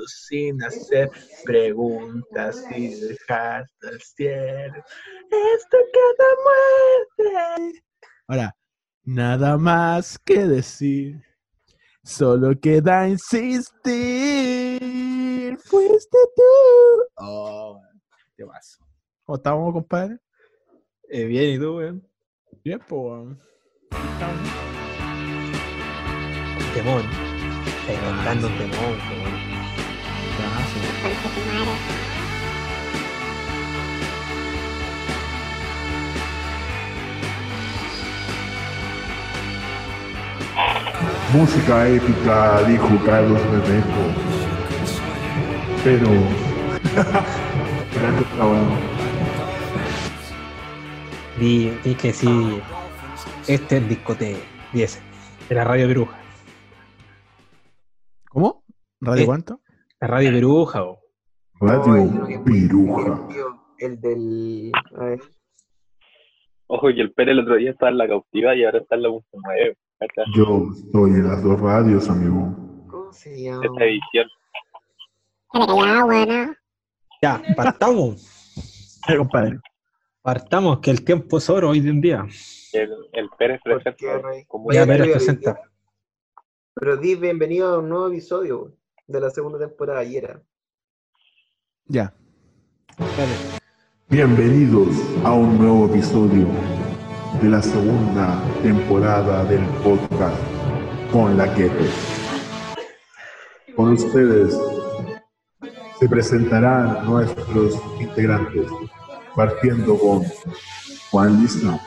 todo sin hacer preguntas y dejar al cielo. Esto queda muerte. Ahora, nada más que decir. Solo queda insistir. Fuiste tú. Oh, qué vas. ¿Cómo estamos, compadre? Eh, bien, ¿y tú, weón? Bien, pues. weón. Temón. Inventando un temón, weón. Música épica, dijo Carlos Rebeco. Pero. Di que sí. Este es discote 10 de la Radio Peruja. ¿Cómo? ¿Radio Eh. cuánto? La Radio Peruja, o. Radio Piruja. El del. A ver. Ojo, que el Pérez el otro día estaba en la cautiva y ahora está en la punto nueve. Esta, Yo estoy en las dos radios, amigo. ¿Cómo se llama? esta edición. Ya, partamos. Eh, compadre. Partamos, que el tiempo es oro hoy en día. El, el Pérez ¿Por qué, presenta como Ya, Pérez presenta. Pero di bienvenido a un nuevo episodio güey, de la segunda temporada ayer. era. Ya. Dale. Bienvenidos a un nuevo episodio de la segunda temporada del podcast con la Quete. Con ustedes se presentarán nuestros integrantes, partiendo con Juan Lista.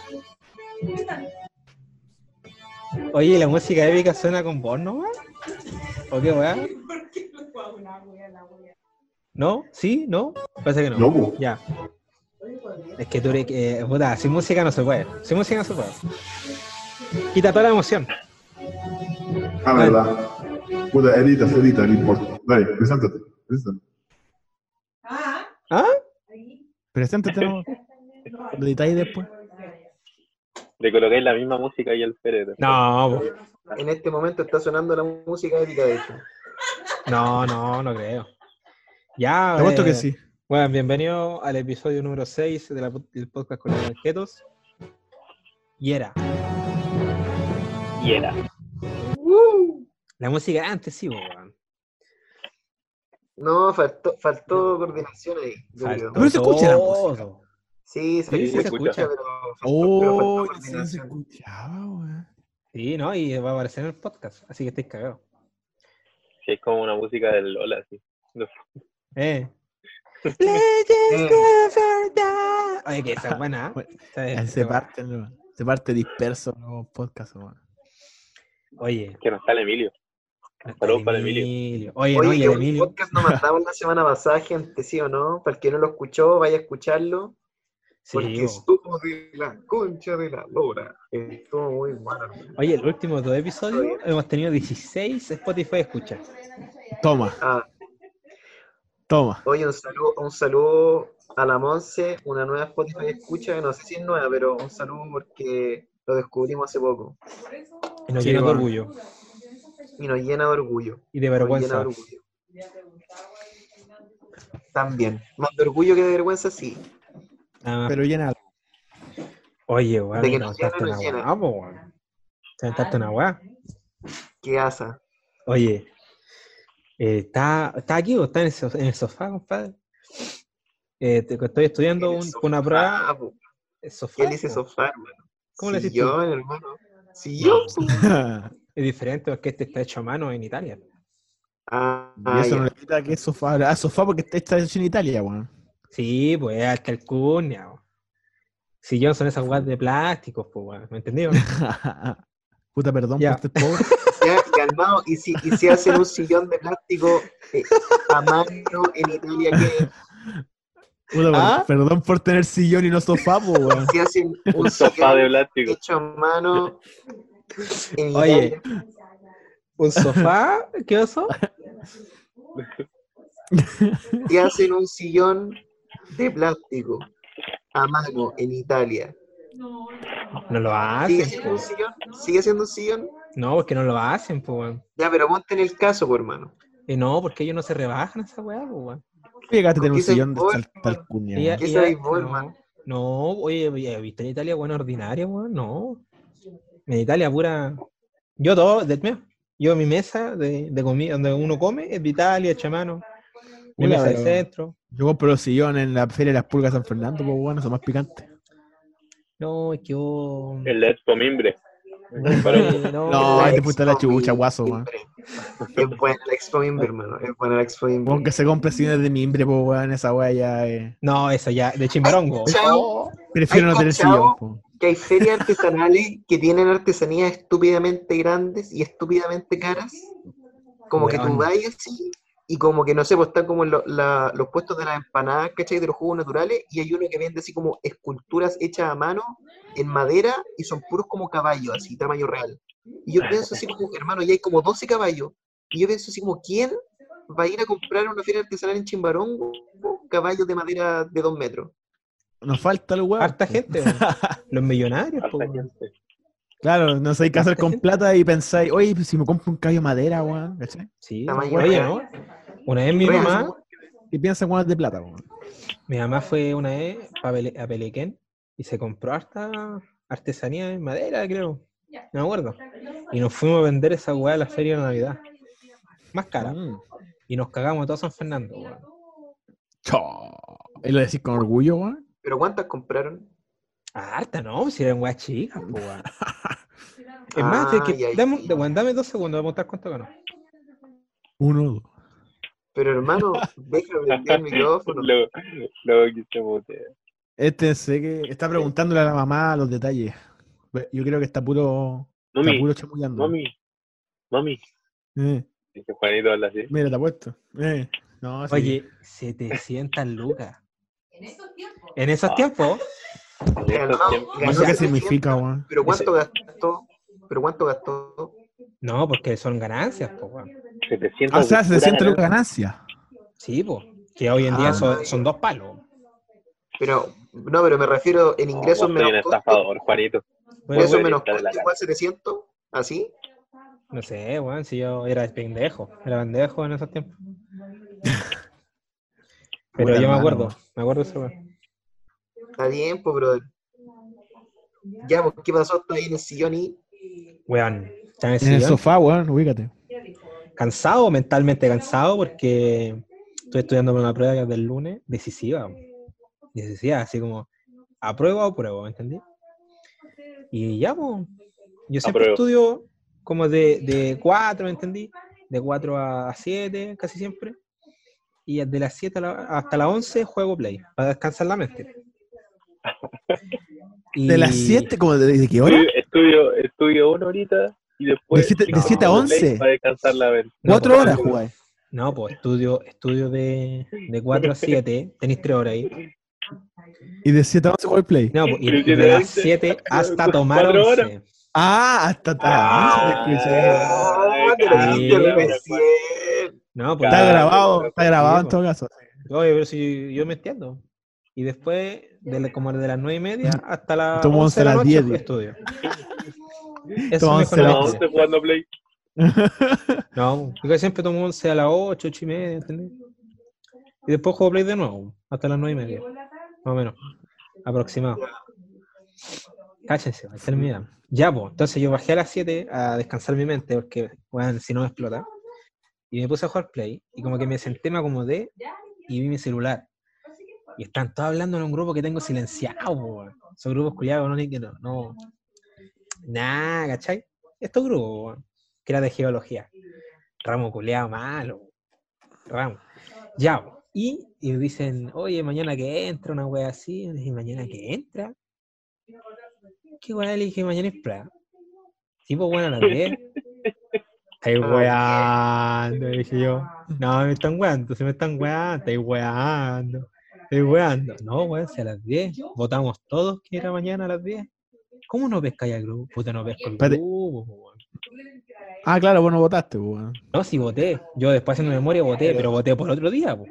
Oye, ¿la música épica suena con voz, no, weón? ¿O qué, weón? ¿No? ¿Sí? ¿No? Parece que no. No, po. Ya. Es que tú eres que. puta, sin música no se puede. Sin música no se puede. Quita toda la emoción. Ah, verdad. Puta, edita, edita, no importa. Dale, preséntate. preséntate. ¿Ah? Preséntate, ¿no? Lo editáis después. Le colocáis la misma música y el Pérez. No, po. En este momento está sonando la música épica de hecho. no, no, no creo. Ya. Te eh, que sí. Bueno, bienvenido al episodio número 6 de la- del podcast con los banquetos. Y era. Y era. La música antes, sí, weón. No, faltó, faltó coordinación ahí. Faltó. Pero se escucha la todo. Sí, se, Sí, se se escucha, escucha. pero faltó, pero Oh, faltó sí, se coordinación. escuchaba, weón. Sí, ¿no? Y va a aparecer en el podcast, así que estáis cagados. Sí, es como una música del Lola, así. No, Eh. Eh. Oye, que esa es buena. ¿eh? Bueno, Se parte, se parte disperso los podcasts, weón. Oye, que no está el Emilio. Saludos para Emilio. Oye, Oye, no, el Emilio. podcast nos mandamos la semana pasada, gente, ¿sí o no? Para el que no lo escuchó, vaya a escucharlo. Porque Sí, estuvo de la concha de la lora. Estuvo muy bueno. hermano. Oye, el último dos episodios hemos tenido 16 Spotify escuchas. Toma, Ah, toma. oye, un saludo, un saludo a la Monse, una nueva Spotify escucha, no sé si es nueva, pero un saludo porque lo descubrimos hace poco. Y nos Sí, llena de orgullo Y nos llena de orgullo. y de Nos llena vergüenza. de orgullo. También. Más de orgullo que de vergüenza, sí. Nada más. Pero llena. Oye, weón, te llena, una weá, weón. Te contaste una weá. ¿Qué asa? Oye, eh, ¿está, está aquí o está en el, so- en el sofá, compadre? Eh, te- estoy estudiando un- una prueba. Ah, po. el sofá, ¿Qué le dice sofá, hermano? ¿Cómo le decís tú? Sillón, hermano. Sillón. Es diferente porque este está hecho a mano en Italia. Ah, y eso ya. no le quita que es sofá. Ah, sofá porque está está hecho en Italia, weón. Sí, pues hasta el cuña. Sillón son esas weas de plásticos, pues, weón. ¿Me entendió? Puta, perdón Ya. por este pobre. Ya, calmado. ¿Y si, y si hacen un sillón de plástico eh, a mano en Italia, ¿qué? Puta, ¿Ah? perdón por tener sillón y no sofá, po, weón. Si hacen un Un sofá sillón de plástico. hecho a mano en Oye. Italia, ¿Un sofá? ¿Qué oso? si hacen un sillón de plástico a mano en Italia, No lo ¿sigue hacen, siendo un pues. sillón? ¿Sigue siendo un sillón? No, porque no lo hacen, pues. Ya, pero ponte en el caso, hermano. Eh, no, porque ellos no se rebajan esa weá, weón. Llegaste a tener un ¿Qué soy sillón de vos? tal, tal cuña. Ella- ¿Qué ella- sabéis vos, no, hermano? no, oye, oye, ¿viste en Italia buena ordinaria, weón? No. En Italia pura. Yo todo, de, mira, yo mi mesa de, de comida, donde uno come, es de Italia, hecha Hola, mesa de pero- centro. Yo compro los sillones en la Feria de las Pulgas de San Fernando, pues bueno, son más picantes. No, es que yo. El de Expo Mimbre. No, No, La ahí te fuiste a la Mimbre. guaso, weón. Es buena la Expo Mimbre, hermano. Es buena la Expo Mimbre. Aunque se compre sillones de mimbre, pues weón, esa weá ya eh. no, eso ya, de chimbarongo. Chao. Prefiero no tener sillón, pues. que hay ferias artesanales que tienen artesanías estúpidamente grandes y estúpidamente caras. Como que tú vas así y como que no sé, pues están como en lo- la- los puestos de las empanadas, ¿cachai? De los jugos naturales y hay uno que vende así como esculturas hechas a mano en madera y son puros como caballos, así, tamaño real. Y yo pienso así como, hermano, ya hay como 12 caballos. Y yo pienso así como, ¿quién va a ir a comprar a una feria artesanal en Chimbarongo caballos de madera de 2 metros? Nos falta el weón. Harta gente. Los millonarios, Harta gente. Claro, no sé qué hacer con plata y pensáis, oye, pues si me compro un caballo de madera, weón, ¿cachai? Sí, Tamaño oye. ¿no? Una vez mi mamá. Y piensa en weón de plata, weón. mi mamá fue una vez a Pelequén y se compró harta artesanía en madera, creo. No me acuerdo. Y nos fuimos a vender esa weá a la feria de Navidad. Más cara. Mm. Y nos cagamos a todo San Fernando, weón. Chao. ¿Y lo decís con orgullo, weón? ¿Pero cuántas compraron? Ah, Harta, no, si eran weas chicas, weón. Es más, es Ah, que, ya, dame, ya. weón, dame dos segundos, voy a mostrar cuánto ganó. Uno, dos. Pero hermano, déjame prender el micrófono. Luego, luego que se. Este sé que está preguntándole a la mamá los detalles. Yo creo que está puro, está puro chamullando. mami, mami. Eh, Dice Juanito habla así. mira, te apuesto. Eh, no, sí. Oye, 700 lucas. En esos tiempos, De Ganó- estos tiempos. ganó qué 700, significa, weón. ¿Pero cuánto gastó? ¿Pero cuánto gastó? no, porque son ganancias, po, weón. 700 Ah, o sea, de se pura siente lucas ganancia. Sí, pues. Que hoy en día Ah. son, son dos palos. Pero, no, pero me refiero en No, ingresos vos soy un menos estafador, Juanito. Bueno, Ingresos bueno, menos costo, igual 700, ¿así? no sé, weón, si yo era pendejo. Era pendejo en esos tiempos. Pero yo me acuerdo, me acuerdo de eso, weón. Está bien, pues, brother. Ya, pues, ¿qué pasó? Ahí en el sillón y... Weón, está en el En el sofá, weón, ubícate. Cansado, mentalmente cansado, porque estoy estudiando para una prueba del lunes decisiva. Decisiva, así como, aprueba o prueba, ¿me entendí? Y ya, pues, yo siempre Apruebo. estudio como de, de 4, ¿me entendí? De 4 a 7, casi siempre. Y de las 7 a la- hasta las 11 juego play, para descansar la mente. De las Y- 7, como de, de qué hora? Estudio, estudio, estudio una horita y después. De siete- de no, siete a play once. Para descansar la. No, Cuatro pues, horas jugáis. No, pues estudio, estudio de, de 4 a 7, tenéis 3 horas ahí. Y de 7 a 11 jugáis play. No, pues, y y de las 20, 7 hasta tomar cuatro horas. 11. Ah, hasta hasta Ah, te escuché. ¡Oh, te lo ah, dijiste sí, recién! No, pues, Está Claro, grabado, está grabado en po. todo caso. oye, pero si yo me entiendo. Y después, de la- como de las 9 y media hasta las Tomo 11 de la noche, 10. estudio. Eso once a las No, conoce. estoy jugando Play. No, yo siempre tomo 11 a las 8, 8 y media, ¿entendés? Y después juego Play de nuevo, hasta las 9 y media. Más o menos. Aproximado. Cáchense, va a terminar. Ya, pues. Entonces yo bajé a las 7 a descansar mi mente, porque, bueno, si no me explota. Y me puse a jugar Play. Y como que me senté, me acomodé y vi mi celular. Y están todos hablando en un grupo que tengo silenciado, po. Esos grupos culiados, no, no. Nah, ¿cachai? Estos grupos, que era de geología. Ramo culiado malo. Ramo. Ya, y, y me dicen, oye, mañana que entra una wea así. Y mañana que entra. ¿Qué wea? Le dije, mañana es plan. Sí, pues bueno, a las 10. Estáis weando, dije yo. No, me están weando, se me están weando, estáis weando. Estoy weando. No, weón, si a las 10. Votamos todos que era mañana a las 10. ¿Cómo no pescáis al grupo? Puta, no pesco el grupo. Ah, claro, vos no votaste, weón. No, sí voté. Yo después haciendo memoria voté, pero voté por otro día, po.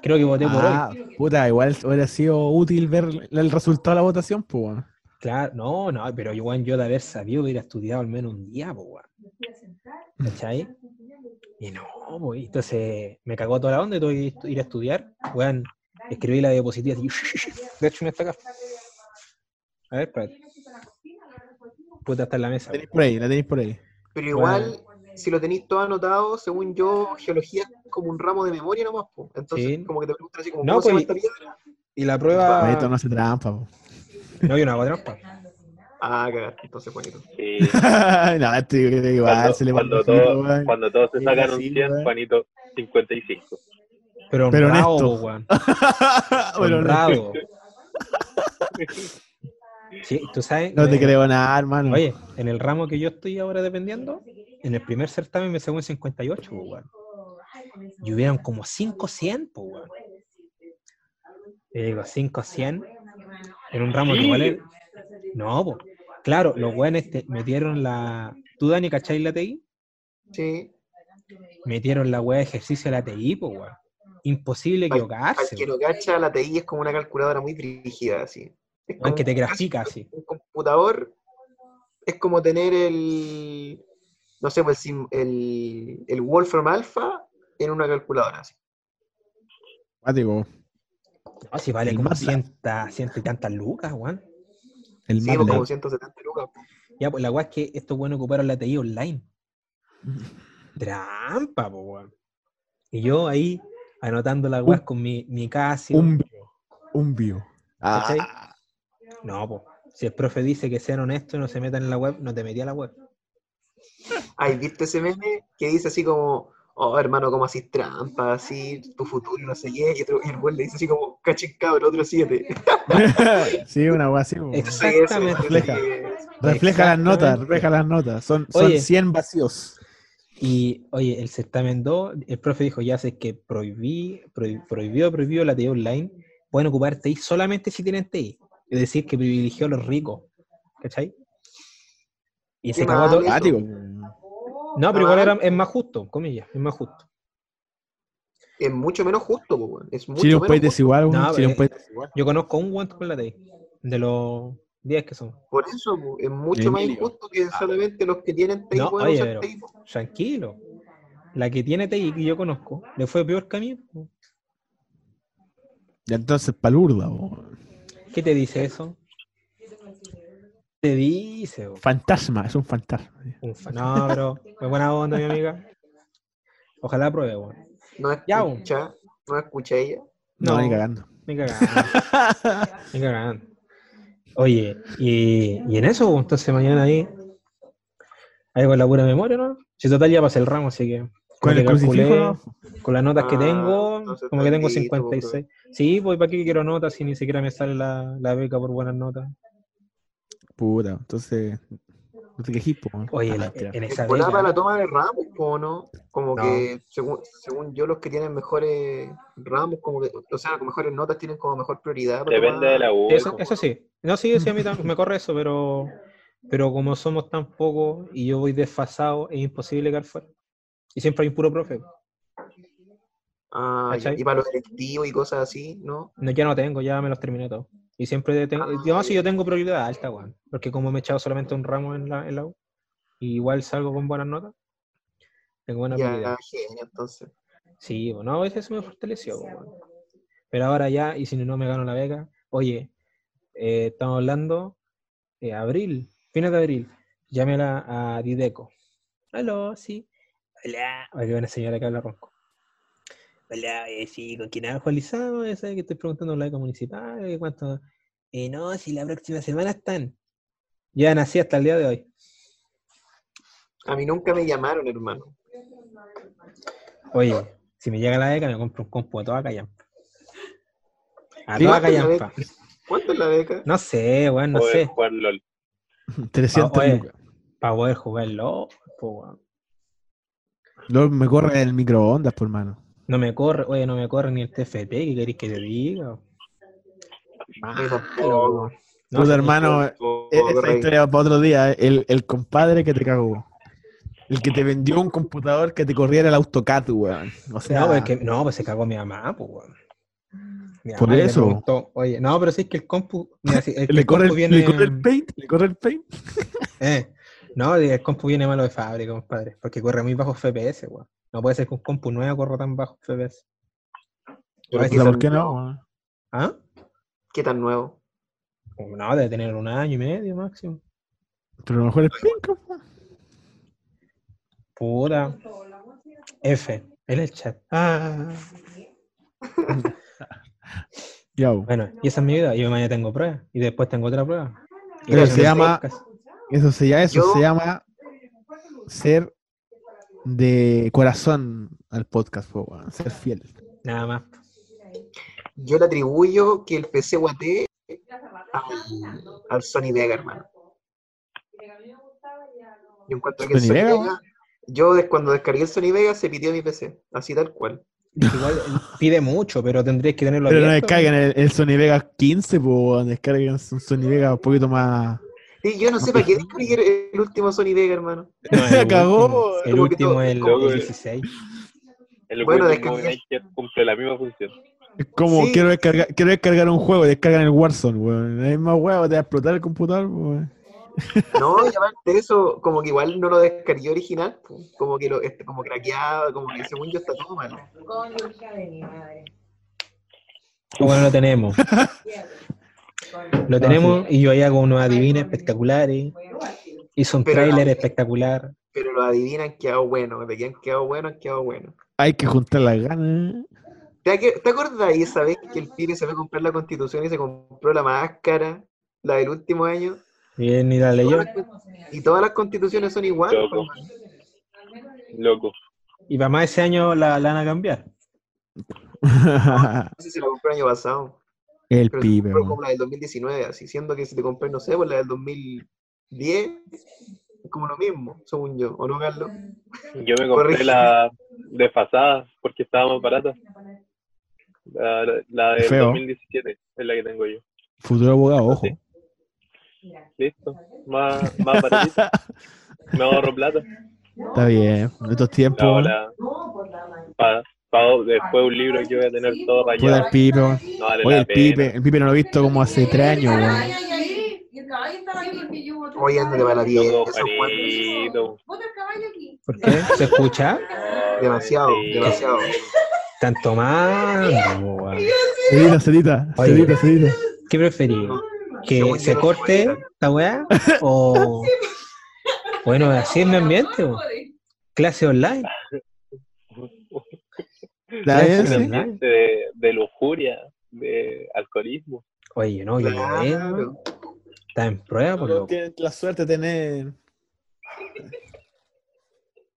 Creo que voté por Ah, hoy. puta, igual hubiera sido útil ver el resultado de la votación, pues, weón. Claro, no, no, pero igual yo de haber sabido hubiera estudiado al menos un día, weón. ¿Cachai? Y no, pues, entonces me cagó toda la onda y tuve que ir a estudiar. Weón, escribí la diapositiva así. De hecho, no está acá. A ver, espérate. Puta, está en la mesa. La tenéis por ahí, la tenéis por ahí. Pero igual, si lo tenéis todo anotado, según yo, geología es como un ramo de memoria nomás, po. Entonces, Sí. como que te preguntan así como, No, ¿cómo se llama pues, esta piedra? Y la prueba. Esto no hace trampa, po. No, yo no hago trampa. Ah, cagar, entonces bonito. Sí. no, este que igual Cuando, se le cuando, todo- cuando todos se Sí, sacan un sí, 100, weón. Juanito 55. Pero Pero honrado, honesto. po, weón. Bueno, no, Honrado. Sí, tú sabes. no te creo nada, hermano. Oye, en el ramo que yo estoy ahora dependiendo, en el primer certamen me un 58, po, weón. Y hubieron como 5 100, pues, weón. Digo, 5 100 en un ramo que Sí. igual es- No, pues. Claro, los weones metieron la. ¿Tú, Dani, cacháis la TI? Sí. Metieron la weá de ejercicio de la TI, pues, weón. Imposible Al equivocarse, que weón. no cacha, la TI es como una calculadora muy rígida, así. Es Weón, que te grafica así. Un computador es como tener el, no sé, pues el, el Wolfram Alpha en una calculadora, así. Cuático. No, si vale El como MATLAB. ciento, ciento y tantas lucas, weón. El Sí, MATLAB. como 170 lucas. Ya, pues la weá es que estos buenos ocuparon la TI online. Trampa, po, weón. Y yo ahí anotando las weas con mi, mi Casio. Un bio. Un bio. ¿Cachai? Ah, No, pues. Si el profe dice que sean honestos y no se metan en la web, no te metí a la web. Ay, ¿viste ese meme que dice así como, oh hermano, como así trampa, así, tu futuro, no sé qué? Y, otro, y el güey le dice así como, cachen cabro, otro 7. sí, una weá así. Exactamente. refleja. Refleja las notas, refleja las notas. Son, son Oye. 100 vacíos. Y, oye, el certamen 2, el profe dijo, ya sé que prohibí, prohi- prohibió, prohibió la TI online, pueden ocupar TI solamente si tienen TI. Es decir, que privilegió a los ricos. ¿Cachai? Y se cagó todo. eso. Ah, No, pero igual era, es más justo, comillas, es más justo. Es mucho menos justo, weón. Es mucho Chile un menos país justo. desigual, weón. No, Chile es un pero- país desigual. Yo conozco un guante con la TI, de los 10 que son. Por eso, po, es mucho más injusto que solamente los que tienen TI No, pueden oye, usar pero- TI. Tranquilo. La que tiene TI que yo conozco, le fue peor que a mí. po. Ya entonces, palurda, weón. ¿Qué te dice eso? Te dice. Fantasma, es un fantasma. Un fa- No, pero fue buena onda, mi amiga. Ojalá pruebe. No escucha, no escucha ella. No, No. ni cagando. Ni cagando. Ni cagando. Oye, y, y en eso, entonces mañana ahí. Ahí con la pura memoria, ¿no? Si total ya pasé el ramo, así que. Con el crucifijo, calculé, ¿no? Con las notas que Ah, tengo, entonces como que tengo está listo, 56. Sí, pues ¿para qué quiero notas si ni siquiera me sale la, la beca por buenas notas? Puta, entonces. No te po, weón. Oye, Ah, la- en esa Volá para la beca. toma de ramos, po, ¿no? Como No. que, según, según yo, los que tienen mejores ramos, como que, o sea, con mejores notas tienen como mejor prioridad. Depende tomar- de la U. Eso, eso sí. No, sí, sí, a mí también me corre eso, pero, pero como somos tan pocos y yo voy desfasado, es imposible quedar fuera. Y siempre hay un puro profe. Ah, y para los electivos y cosas así, ¿no? No, ya no tengo, ya me los terminé todos. Y siempre tengo, yo, sí, yo tengo prioridad alta, weón. Porque como me he echado solamente un ramo en la, en la U, y igual salgo con buenas notas, tengo buena prioridad. Ya, genio, entonces. Sí, bueno, a veces me fortaleció. weón. Pero ahora ya, y si no me gano la beca, oye, eh, estamos hablando de abril, fines de abril, llámela a Dideco. Aló, sí. Hola, Ay, qué buena señora que habla ronco. Hola, eh, sí, ¿con quién hablo? Juan Lizado, ya sabe que estoy preguntando la beca municipal, eh, ¿cuánto? Eh, no, si la próxima semana están. Ya nací hasta el día de hoy. A mí nunca me llamaron, hermano. Oye, si me llega la beca, me compro un compu a toda callampa. A toda ¿Cuánto es la callampa. ¿Cuánto es la beca? No sé, weón, no sé. jugar LOL. 300 oye. lucas. Para poder po, weón. Luego me corre el microondas, por mano. No me corre, oye, no me corre ni el TFT, ¿qué queréis que te diga? Malo. No, Puta, hermano, Tampoco, e- esa historia para otro día. eh. El, el compadre que te cagó. El que te vendió un computador que te corriera el AutoCAD, weón. O sea, No, pues, que- no, pues se cagó mi mamá, pues, weón. Mi Por eso. preguntó, oye, no, pero sí es que el compu, mira, es que le, el corre compu el, viene, le corre el paint, le corre el paint. eh, no, el compu viene malo de fábrica, compadre, porque corre muy bajo FPS, weón. No puede ser que un compu nuevo corra tan bajo FPS. Pero Ay, ¿qué, Puta, tan, ¿Por qué no? ¿Ah? qué tan nuevo? No, debe tener un año y medio máximo. Pero a lo mejor es penca. po. Puta. F. En el chat. Ah. Bueno, y esa es mi vida. Yo mañana tengo prueba. Y después tengo otra prueba. Y Pero se llama- podcast. Eso se, llama, eso Yo- se llama ser de corazón al podcast, po, weón, ser fiel. Nada más. Yo le atribuyo que el PC guate al, al Sony Vega, hermano. Yo encuentro que el ¿Sony Sony Vega, Vega, yo cuando descargué el Sony Vega se pidió mi PC, así tal cual. Igual eh, pide mucho, pero tendrías que tenerlo Pero no descarguen el, el Sony Vega 15, pues, descarguen un Sony Vega un poquito más. Sí, yo no sé para qué descargué el, el último Sony Vega, hermano. No, el Cagó, El último es el como que- 16. El Bueno, Maker cumple la misma función. Es como Sí. quiero, descargar, quiero descargar un juego y descargan el Warzone, weón. Es más huevo, te va a explotar el computador, weón. No, y aparte de eso, como que igual no lo descargué original, como que lo, este, como craqueado, como que según yo está todo mal. Bueno, lo tenemos. Lo tenemos y yo ahí hago unos adivines espectaculares. Hizo un Pero tráiler no. espectacular. Pero los adivinan han quedado buenos, de que han quedado buenos, han quedado buenos. Hay que juntar las ganas. ¿Te, ¿Te acuerdas ahí esa vez que el pibe se fue a comprar la constitución y se compró la máscara, la del último año? Y él ni la leyó. Y todas las constituciones son iguales. Loco. pues. Loco. Y para más ese año la, la van a cambiar. No sé si la compré el año pasado. El Pero pibe, como la del 2019, así siendo que si te compré, no sé, pues la del 2010, es como lo mismo, según yo, ¿o no, Carlos? Yo me compré la desfasada porque estaba más barata. La, la, la del Feo. 2017 es la que tengo yo. Futuro abogado, ojo. Sí. Listo. Más, más baratita. Me ahorro plata. Está bien. En estos tiempos, La, weón, la, pa- pago después un libro que voy a tener todo puede rayado. el weón. No vale Oye, el pibe, el pibe no lo he visto como hace tres años, weón. Oye, ándate para la vida, Loco, esos cuatro. Juanito. ¿Por qué? ¿Se escucha? Demasiado, demasiado. Están tomando. weón. Cedita, cedita, cedita, cedita. ¿Qué preferís? ¿Que se corte esta weá? ¿O.? Bueno, así es mi ambiente. weón. Clase online. De, de lujuria, de alcoholismo. Oye, no, yo no veo. Claro. Está en prueba, por. Tienes la suerte de tener.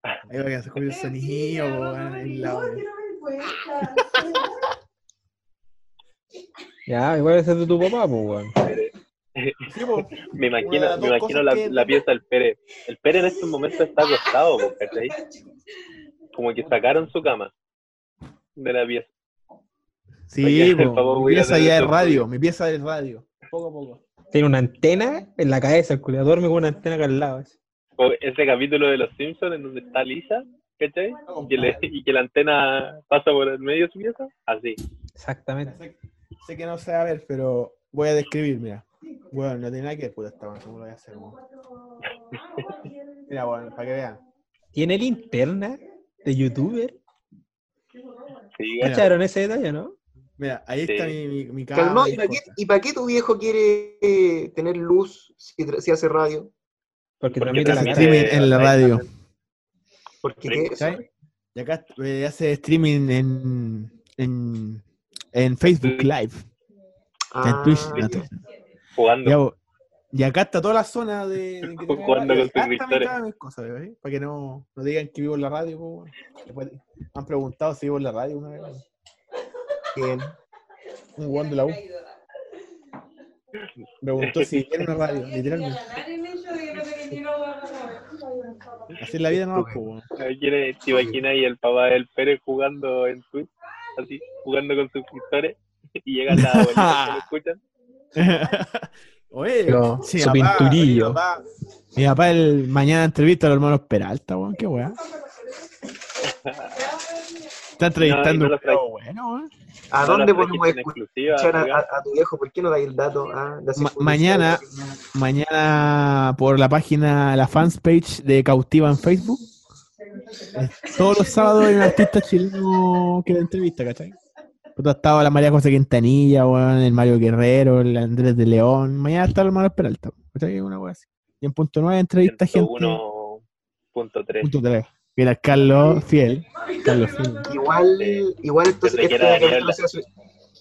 Ahí va que se escucha el sonido, en la- Ya, igual ese es de tu papá, pues, weón. Me imagino, me imagino la, que- la pieza del Pere. El Pere en estos momentos está acostado, ¿cachai? Como que sacaron su cama de la pieza. Sí, Oye, favor, mi pieza ya es radio, mi pieza es radio. Poco a poco. Tiene una antena en la cabeza, el culiador duerme con una antena acá al lado. ese capítulo de Los Simpsons en donde está Lisa, ¿cachai? Y que, le- y que la antena pasa por el medio de su pieza. Así. Exactamente. Sé, sé que no sé a ver, pero voy a describir, mira. Bueno, no tiene nada que ver, puta esta, ¿cómo lo voy a hacer? Mira, bueno, para que vean. ¿Tiene linterna de youtuber? Sí. ¿Cacharon ese detalle, no? Mira, ahí Sí. está mi, mi, mi Calmado, ¿y para, qué, cosas. ¿y para qué tu viejo quiere eh, tener luz si, hace radio? Porque, Porque transmite cara. streaming en la radio. Porque qué. Y acá eh, hace streaming en, en, en Facebook. Live. en Ah, Twitch. no, Twitch. jugando. Y acá está toda la zona de. de que tenga Jugando con cama, mis cosas, ¿eh? Para que no, no digan que vivo en la radio. po, weón. Después me han preguntado si vivo en la radio una vez. bien. Un guan de la U. Me preguntó si viene una radio, literalmente. Así es la vida no po. ¿Quién ¿Te imaginas ahí el papá del Pérez jugando en Twitch? Así, jugando con suscriptores. Y llegan las abuelitas que lo escuchan. Oye, Pero, sí, su papá, pinturillo. Mi papá, mi papá el mañana entrevista a los hermanos Peralta, weón. Qué weón. Está entrevistando No, no un bueno, weón. ¿A No, dónde las podemos escuchar a, tu viejo? ¿Por qué no dais el dato? Ah, Ma- mañana- Mañana por la página, la fans page de Cautiva en Facebook, Todos los sábados hay un artista chileno que la entrevista, ¿cachai? Puta, estaba la María José Quintanilla, weón, el Mario Guerrero, el Andrés de León. Mañana está el Manuel Peralta, ¿cachai? Una así. Y en punto 9 entrevista gente. 1.3. Punto 3. Mira, Carlos Fiel. Carlos Fiel. Igual, igual entonces este capítulo, Daniela. se va a subir,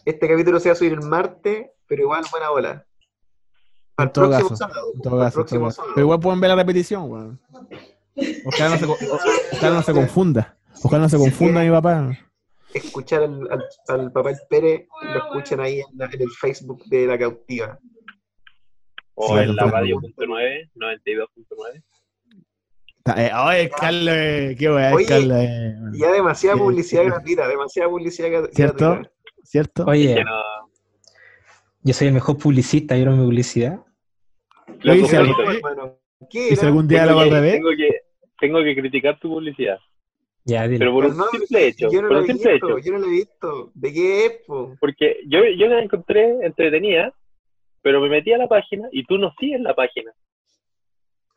este capítulo se va a subir el martes, pero igual buena bola. Al En todo próximo caso, sábado. En todo al caso, en todo próximo caso. sábado. Pero igual pueden ver la repetición, weón. Ojalá no se, ojalá no se confunda. Ojalá no se confunda mi papá. Escuchar al, al, al papá El Pérez, lo escuchan ahí en, la- en el Facebook de la cautiva. O Sí, en la sí. radio.9, 92.9. Ta- eh, Oye, Carlos, eh, qué weá, Oye, Carlos, eh, Ya demasiada Sí, publicidad sí. gratuita, demasiada publicidad gra- ¿Cierto? gratuita. ¿Cierto? Oye, no. yo soy el mejor publicista, ¿vieron mi publicidad? Lo hice hermano, ¿Qué ¿Y si era? algún al revés? tengo, que, tengo que criticar tu publicidad. Ya, dile. Pero por un simple hecho. Yo no por lo un he simple visto, hecho. yo no lo he visto. ¿De qué es, po? Porque yo, yo la encontré entretenida, pero me metí a la página y tú no sigues la página.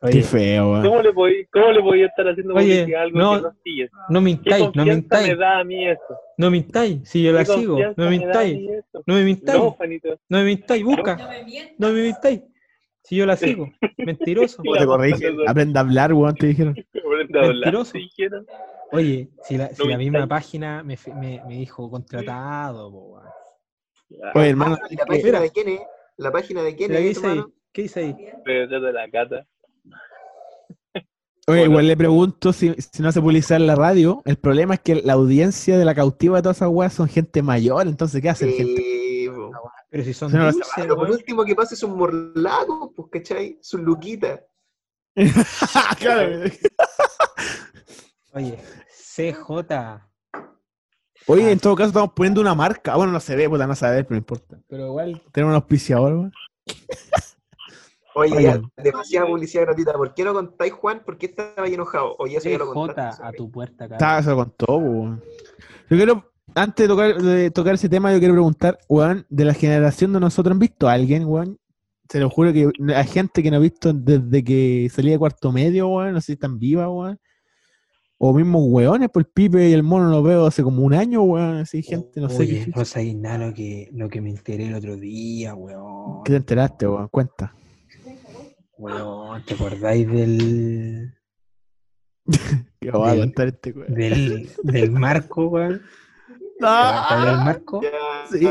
Qué Oye, feo, weón. ¿Cómo le podí, cómo le podía estar haciendo Oye, a algo no, que no sigues? no ¿Qué mintáis, no mintáis, me da a mí eso? no mintáis. Si yo la ¿Qué sigo, no me a mintáis, no me mintáis, No, Juanito. no me mintáis, busca, no me mintáis. Si yo la sigo, mentiroso. ¿Cómo te corrigen? Aprenda a hablar, weón, te dijeron. Aprende a hablar, Mentiroso. dijeron. Oye, si la, si No la misma página me, me, me dijo contratado, po, weón. Oye, hermano, Ah, ¿y la Mira. página de quién es? ¿La página de quién Mira, ¿Qué es, dice ahí? ¿Qué dice ahí? Pero de la cata. oye, Bueno. igual le pregunto si, si no se publica en la radio. El problema es que la audiencia de la cautiva de todas esas weas son gente mayor, entonces, ¿qué hacen, gente? Pero si son lo dulces, Pero por último que pase es un morlaco, pues, ¿cachai? Su luquita. Claro. Oye, CJ. Oye, en todo caso estamos poniendo una marca. Ah, Bueno, no se ve, puta, no se ve, pero no importa. Pero igual tenemos un auspiciador, weón. Oye, ya, demasiada publicidad gratuita. ¿Por qué no contáis, Juan? ¿Por qué estaba ahí enojado? Oye, eso ya lo CJ contaste. a tu puerta, Está, cabrón. se lo contó, weón. Yo quiero, antes de tocar, de tocar ese tema, yo quiero preguntar, weón, de la generación de nosotros, ¿han visto a alguien, weón? Se lo juro que hay gente que no ha visto desde que salía de cuarto medio, weón, no sé si están vivas, weón. O mismos weones, por el Pipe y el Mono los veo hace como un año, weón, así gente, no sé Oye, qué, no sabéis nada lo que, lo que me enteré el otro día, weón. ¿Qué te enteraste, weón, cuenta. Weón, ¿te acordáis del, Que va a contar este weón. del, del marco, weón? ¿Te Ah, marco? Ya, sí, sí,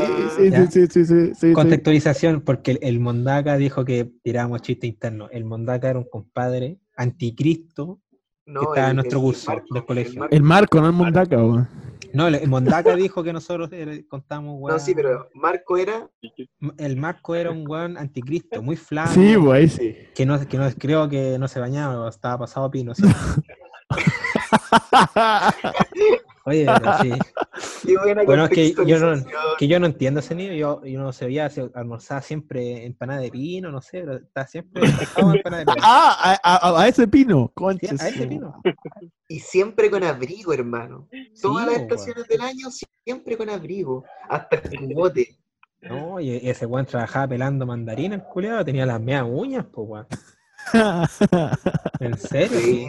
sí, sí, sí, sí. Contextualización, porque el, el Mondaka dijo que tirábamos chiste interno. El Mondaka era un compadre anticristo. no, que estaba en nuestro el curso Marco, del colegio. Marco. El Marco, no el weón. No, el, el Mondaka dijo que nosotros era- contamos, weón. No, sí, pero Marco era. El Marco era un weón anticristo, muy flaco. Sí, pues ahí sí. Que no, que no creo que no se bañaba, estaba pasado a pino. sí. Oye, pero sí. Buena Bueno, es que yo no, que yo no entiendo ese niño. Yo, yo no sabía si almorzaba siempre empanada de pino, no sé, pero está siempre empanada de pino. Ah, a, a- a ese pino, Sí, concha. a ese pino. Y siempre con abrigo, hermano. Todas las estaciones del año siempre con abrigo. Hasta el cubote. No, y ese weón trabajaba pelando mandarina, el culiado, tenía las meas uñas, pues weón. En serio, sí.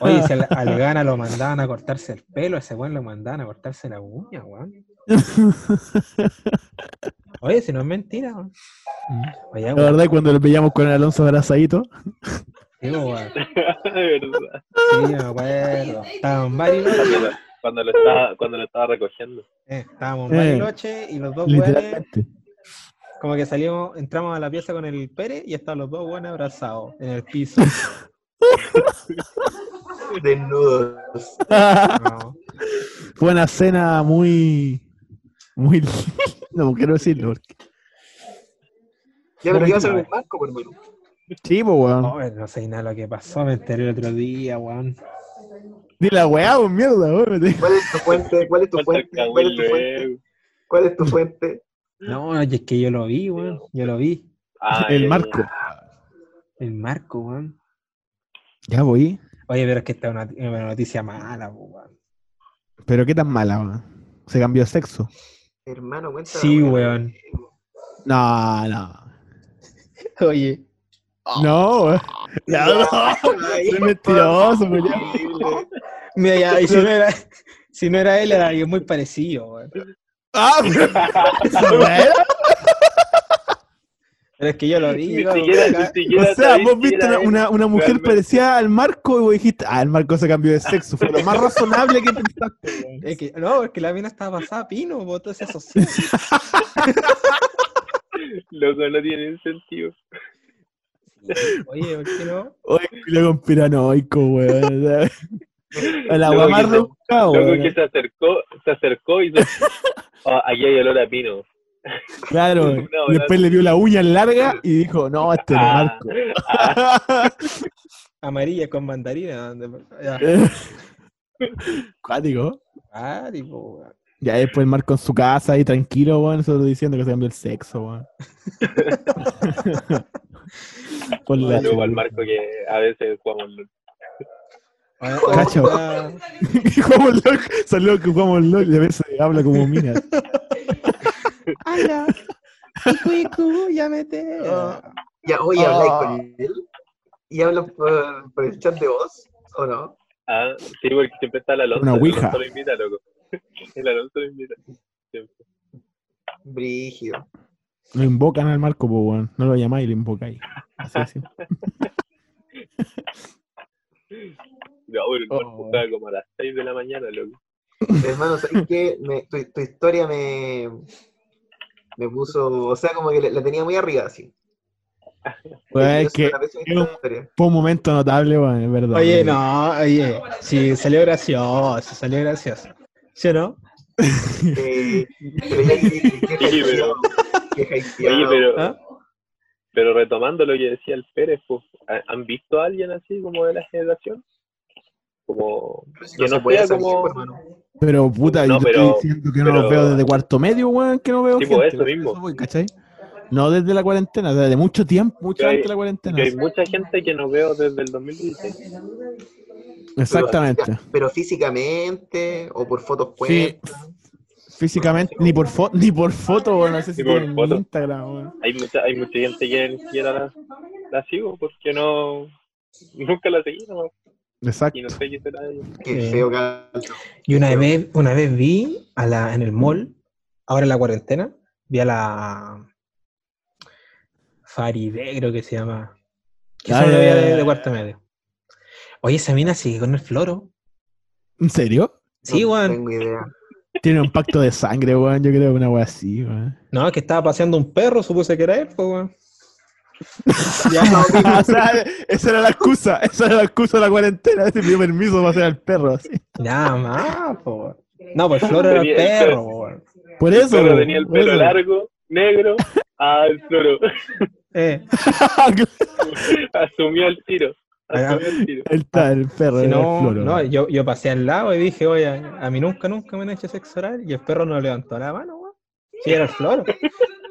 Oye, si al, al gana lo mandaban a cortarse el pelo, ese weón lo mandaban a cortarse la uña, weón. Oye, si no es mentira, weón. Oye, La weón, verdad, cuando lo pillamos con el Alonso abrazadito, weón. De verdad. Sí, me acuerdo. Estábamos en Bariloche, Cuando lo estaba, cuando lo estaba recogiendo. eh, estábamos en Eh, Bariloche y los dos weones. Como que salimos, entramos a la pieza con el Pérez y estaban los dos weones abrazados en el piso. Desnudos. No. Fue una cena muy. Muy. no quiero decirlo. porque- Ya, pero ¿qué va a un Marco, pues, hermano? Sí, pues, weón. No, no sé nada lo que pasó, me enteré el otro día, weón. Di la weá, mierda, weón. ¿Cuál es tu fuente? ¿Cuál es tu fuente? ¿Cuál es tu fuente? luego. ¿Cuál es tu fuente? No, es que yo lo vi, weón. Yo lo vi. Ah, El Marco. El marco, weón. Ya voy. Oye, pero es que esta es una, noticia mala, weón. Pero qué tan mala, weón. Se cambió de sexo. Hermano, cuenta. Sí, weón. No, no. Oye, No, weón. Ya, no. Es mentiroso, culiao. Mira, ya, y si no era, si no era él, era alguien muy parecido, weón. Ah, pero esa no era. Pero es que yo lo digo. siquiera, siquiera O sea, vos si viste una, una, una mujer realmente. parecida al Marco y vos dijiste, ah, el Marco se cambió de sexo. Fue lo más razonable que pensaste. weón. Es que, no, es que la mina estaba pasada a pino, vos todo ese asoció. Loco, no tiene sentido. Oye, ¿por qué no? Oye, culo conspiranoico, weón. o sea, A la Loco que se acercó, se acercó y se... Ah, aquí hay olor a pino. Claro, y después le vio la uña larga y dijo, no, este es Ah, Marco. ah, Amarilla con mandarina. Cuático. ah, tipo, weón. Ya después el Marco en su casa ahí tranquilo, weón, solo diciendo que se cambió el sexo, weón. Por la luego al. Marco que a veces jugamos Cacho. ahora- Que jugamos LOL, saludos que jugamos LOL y a veces habla como mina. ¡Hala! Iku, ya mete. Ya, oye, Ah. ¿habláis con él? ¿Y hablan por, por el chat de voz? ¿O no? Ah, sí, porque siempre está el Alonso. Una el ouija. Alonso lo invita, loco. El Alonso lo invita. Siempre. Brígido. Lo invocan al Marco, pues, weón. No lo llamáis, lo invocáis. Así, así. No, pero el Oh. como a las 6 de la mañana, loco. Hermano, ¿sabes qué? Me- tu, tu historia me, me puso, o sea, como que la, la tenía muy arriba, así. Yo es que fue un momento notable, weón, es verdad. Oye, no, oye. Sí, salió gracioso, salió gracioso. ¿Sí o no? Eh, pero ya Oye, pero, ¿Ah? pero retomando lo que decía el Pérez, pues, ¿ha- ¿han visto a alguien así como de la generación? Como que no salir, como- hermano. Pero puta, No, yo te pero- estoy diciendo que no los veo desde cuarto medio, weón, que no veo Sí, gente. pues, eso mismo. voy, ¿cachai? No desde la cuarentena, desde mucho tiempo, mucho hay- antes de la cuarentena. que hay mucha gente que no veo desde el 2016. Exactamente. Pero físicamente, o por fotos Sí, cuentas. físicamente, ni por foto, ni por foto, weón, no sé si por foto. Instagram, weón. Hay mucha, hay mucha gente que ni siquiera la, la sigo porque no nunca la seguí no, Exacto. y no sé qué será de ella. Qué Sí. feo. Y una vez, una vez vi a la, en el mall, ahora en la cuarentena, vi a la Faride, creo que se llama. Que es Ah, una novia ya, de, de cuarto medio. Oye, esa mina sigue con el floro. ¿En serio? Sí, no weón. tengo idea. Tiene un pacto de sangre, weón, yo creo que una weá así, weón. No, es que estaba paseando un perro, supuse que era él, pues, weón. Ya, o sea, esa era la excusa, esa era la excusa de la cuarentena, ese pidió permiso para hacer al perro, así. Nada más, weón. No, pues el floro era el perro. Por eso, weón, tenía el pelo eso. largo, negro, al floro. Eh, Asumió el tiro. Asumió el tiro. Ahí está el perro, si era el no, floro, no, yo, yo pasé al lado y dije, oye, a mí nunca, nunca me han hecho sexo oral y el perro no levantó la mano, weón. Sí, era el floro.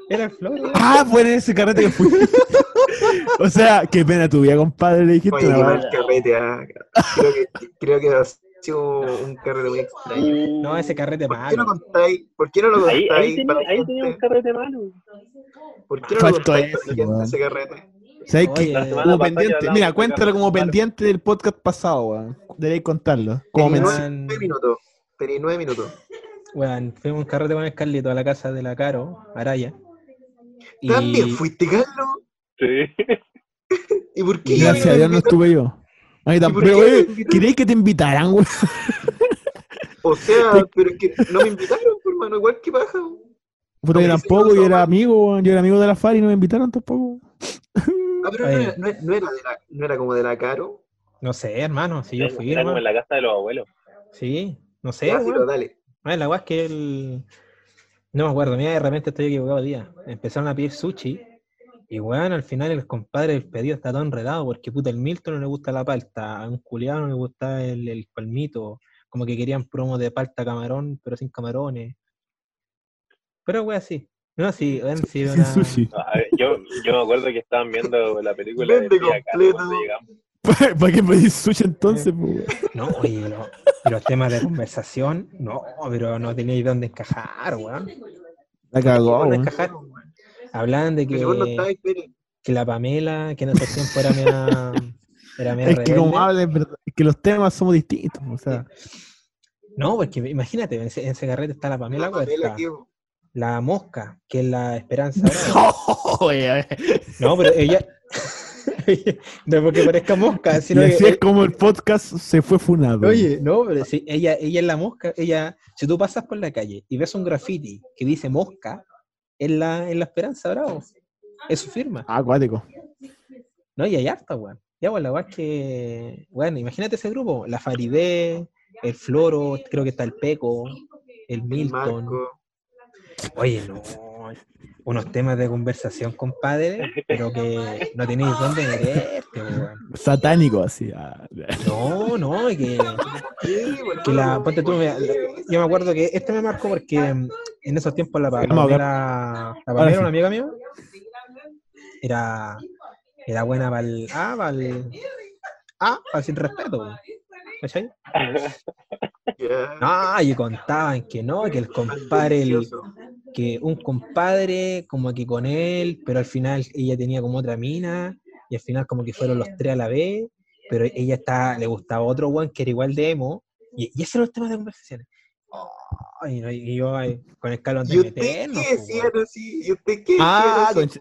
Era el floro. Ah, fue en ese carrete que fui. o sea, qué pena tu vida, compadre, le dijiste Oye, qué mal carrete. ah. Creo que, creo que ha sido un carrete muy extraño. No, ese carrete ¿Por qué no malo. contáis? ¿Por qué no lo contáis ahí, tenía, ahí tenía un carrete malo. ¿Por qué no lo contáis eso, ese carrete? ¿Sabes Oye, semana Como pendiente, mira, cuéntalo como malo. pendiente del podcast pasado, weón. Deberéis contarlo. Como. Weón, nueve minutos. Tenía nueve minutos. weón, fuimos un carrete con el Carlito a la casa de la Caro, Araya. Y ¿También fuiste, Carlos? Sí. ¿Y por qué? Gracias a Dios no estuve yo. Ahí tampoco. ¿queréis que te invitaran, weón? O sea, pero es que no me invitaron, pues, hermano. Igual que weón. Puta, yo tampoco, yo era amigo, weón. Yo era amigo de la FARI y no me invitaron tampoco. Ah, pero no era, no, no era de la, no era como de la Caro. no sé, hermano, si yo fui, era como en la casa de los abuelos. Sí, no sé, Ya, sí, pero dale. Ah, la weá es que el. No me acuerdo, mira, de repente estoy equivocado día. Empezaron a pedir sushi. Y weón, al final el compadre del pedido está todo enredado porque puta el Milton no le gusta la palta, a un culiado no le gusta el, el palmito, como que querían promo de palta camarón, pero sin camarones. Pero weón, sí. No, sí, weón, sí, una- sushi. No, a ver, yo, yo me acuerdo que estaban viendo la película de Vende completo. ¿Para qué pedís sushi entonces, weón? No, oye, lo- los temas de conversación, no, pero no teníais dónde encajar, weón. La cagó, ¿Dónde weón. encajar? Hablaban de Que no que. la Pamela, que en esos tiempos era media, era media Es que como rebelde. verdad, es que los temas somos distintos. O sea, No, porque imagínate, en ese, en ese carrete está la Pamela, La Pamela, Huerta, tío. la Mosca, que es la Esperanza. No, pero ella. no porque parezca mosca, y sino que. así es como el podcast se fue funado. Oye, no, pero sí, ella, ella es la mosca. Ella, si tú pasas por la calle y ves un graffiti que dice mosca, es la, es la Esperanza Bravo. Es su firma. Ah, acuático. No, y hay harta, weón. Ya, pues la es que. Bueno, imagínate ese grupo: la Farideh, el Floro, creo que está el Peco, el Milton. Oye, no. Unos temas de conversación, compadre, pero que no tenéis dónde meterte, weón. Satánico, así. ah. No, no, que, que la, ponte tú, yo me acuerdo que este me marcó porque en esos tiempos la. Pamela, la Pamela, sí. una amiga mía, era, era buena para el, ah, para el, ah, para sin respeto, weón. ¿Cachai? ya, No, y contaban que no, que el compadre, el- que un compadre como que con él, pero al final ella tenía como otra mina, y al final como que fueron los tres a la vez, pero ella está, le gustaba otro one que era igual de emo, y, y ese era el tema de conversaciones. Ay, no, y yo ay, con el calón de ¿Y usted meternos, qué po, decían así? ¿Y usted qué Ah, decían así?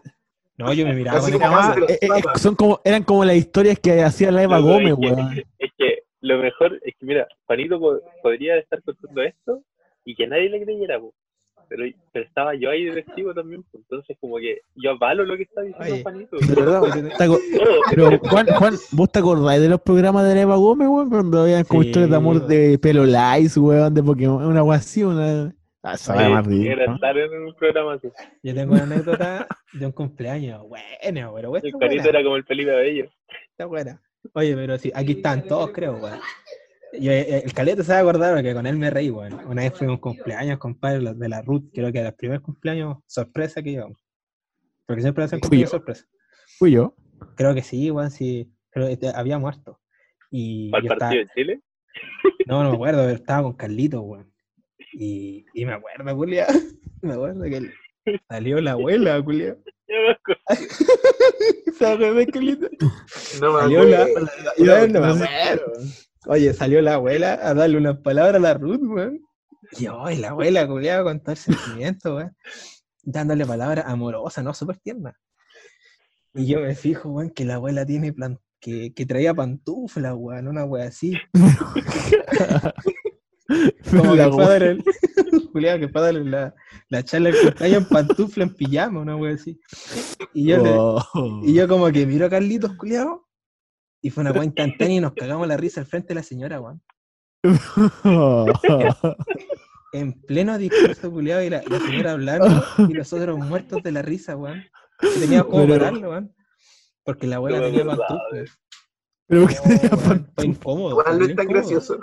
No, yo me miraba Así con el como los eh, eh, son como, eran como las historias que hacía la Eva Loco, Gómez, es, que, weón. es que lo mejor es que, mira, Juanito po- podría estar contando esto y que nadie le creyera, po. Pero, pero estaba yo ahí de testigo también, po. entonces como que yo avalo lo que está diciendo Oye. Juanito. Pero, Juan, Juan, ¿vos te acordáis de los programas de Eva Gómez, weón? Cuando habían como Sí, historias de amor de pelo lice, weón, de Pokémon, una weá así, una. Ah, Oye, ridícula. estar en un programa así. Yo tengo una anécdota de un cumpleaños, bueno, pero El esta Juanito buena, era como el Felipe Bello. está buena. Oye, pero sí, aquí están todos, creo, weón. Yo, eh, el Caleta se va a acordar porque con él me reí, weón. Una vez fuimos a un cumpleaños, compadre, los de la Ruth, creo que era el primer cumpleaños sorpresa que íbamos. Porque siempre hacen cumpleaños yo. sorpresa. Fui yo. Creo que sí, weón, sí. Pero este, había muerto. Y ¿Para yo el estaba, partido de Chile? no, no me acuerdo, pero estaba con Carlito, weón. Y, y me acuerdo, Julia. Me acuerdo que salió la abuela, Julia. Yo me acuerdo. ¿Sabes de Carlito? No me Salió la. Weón, acuerdo. Oye, salió la abuela a darle unas palabras a la Ruth, weón. Y hoy la abuela, culiada, con todo el sentimiento, weón. Dándole palabras amorosas, ¿no? Súper tierna. Y yo me fijo, weón, que la abuela tiene plan que, que traía pantuflas, weón, una weá así. Como La que fue a weá. dar el, culiado, que fue a darle la, la charla del cumpleaños en pantufla, en pijama, una weá así. Y yo, le- Oh. y yo como que miro a Carlitos, culiado, y fue una weá instantánea y nos cagamos la risa al frente de la señora, weón. En pleno discurso, culiado, y la, la señora hablando, y nosotros muertos de la risa, weón. No Teníamos como Pero- pararlo, weón. Porque la abuela No tenía pantuflas. Pero que tenía weón, fue pantuflas. incómodo. Igual no es tan gracioso.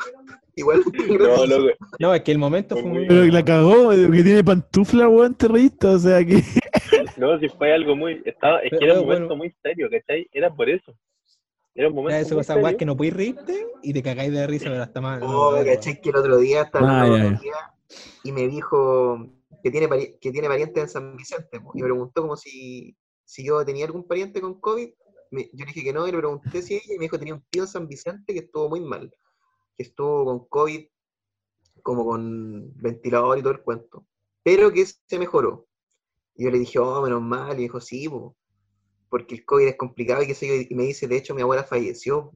Igual no No, loco. No, es que el momento Fue fue muy. Pero que la cagó, que tiene pantufla, weón, te reíste, o sea que. No, si fue algo muy. Estaba, es que Pero, era un bueno. momento muy serio, ¿cachai? Era por eso. Era un momento eso muy esa weá serio. que no podéis reírte y te cagáis de risa, pero hasta más. no, Oh, weón. caché que el otro día estaba Ah, tía y me dijo que tiene, pari- que tiene parientes en San Vicente. po, Y me preguntó como si, si yo tenía algún pariente con COVID. Me- yo le dije que no y le pregunté si ella y me dijo que tenía un tío en San Vicente que estuvo muy mal. Que estuvo con COVID como con ventilador y todo el cuento. Pero que se mejoró. Y yo le dije, oh, menos mal. Y dijo, sí, po, porque el COVID es complicado y que sé yo. Y me dice, de hecho, mi abuela falleció.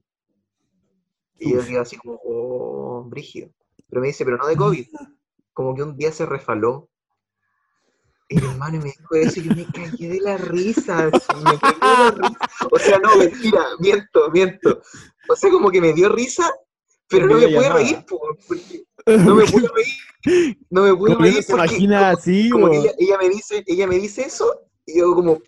Y yo Uf. quedo así como, oh, brígido. Pero me dice, pero no de COVID. Como que un día se refaló. Y mi hermano me dijo eso y yo me cagué de la risa. me cagué de la risa. O sea, no, mentira, miento, miento. O sea, como que me dio risa, pero no me pude reír, po, porque no me pude reír. No me pude Como reír se porque imagina así, como que weón. ella, ella me dice, ella me dice eso y yo como,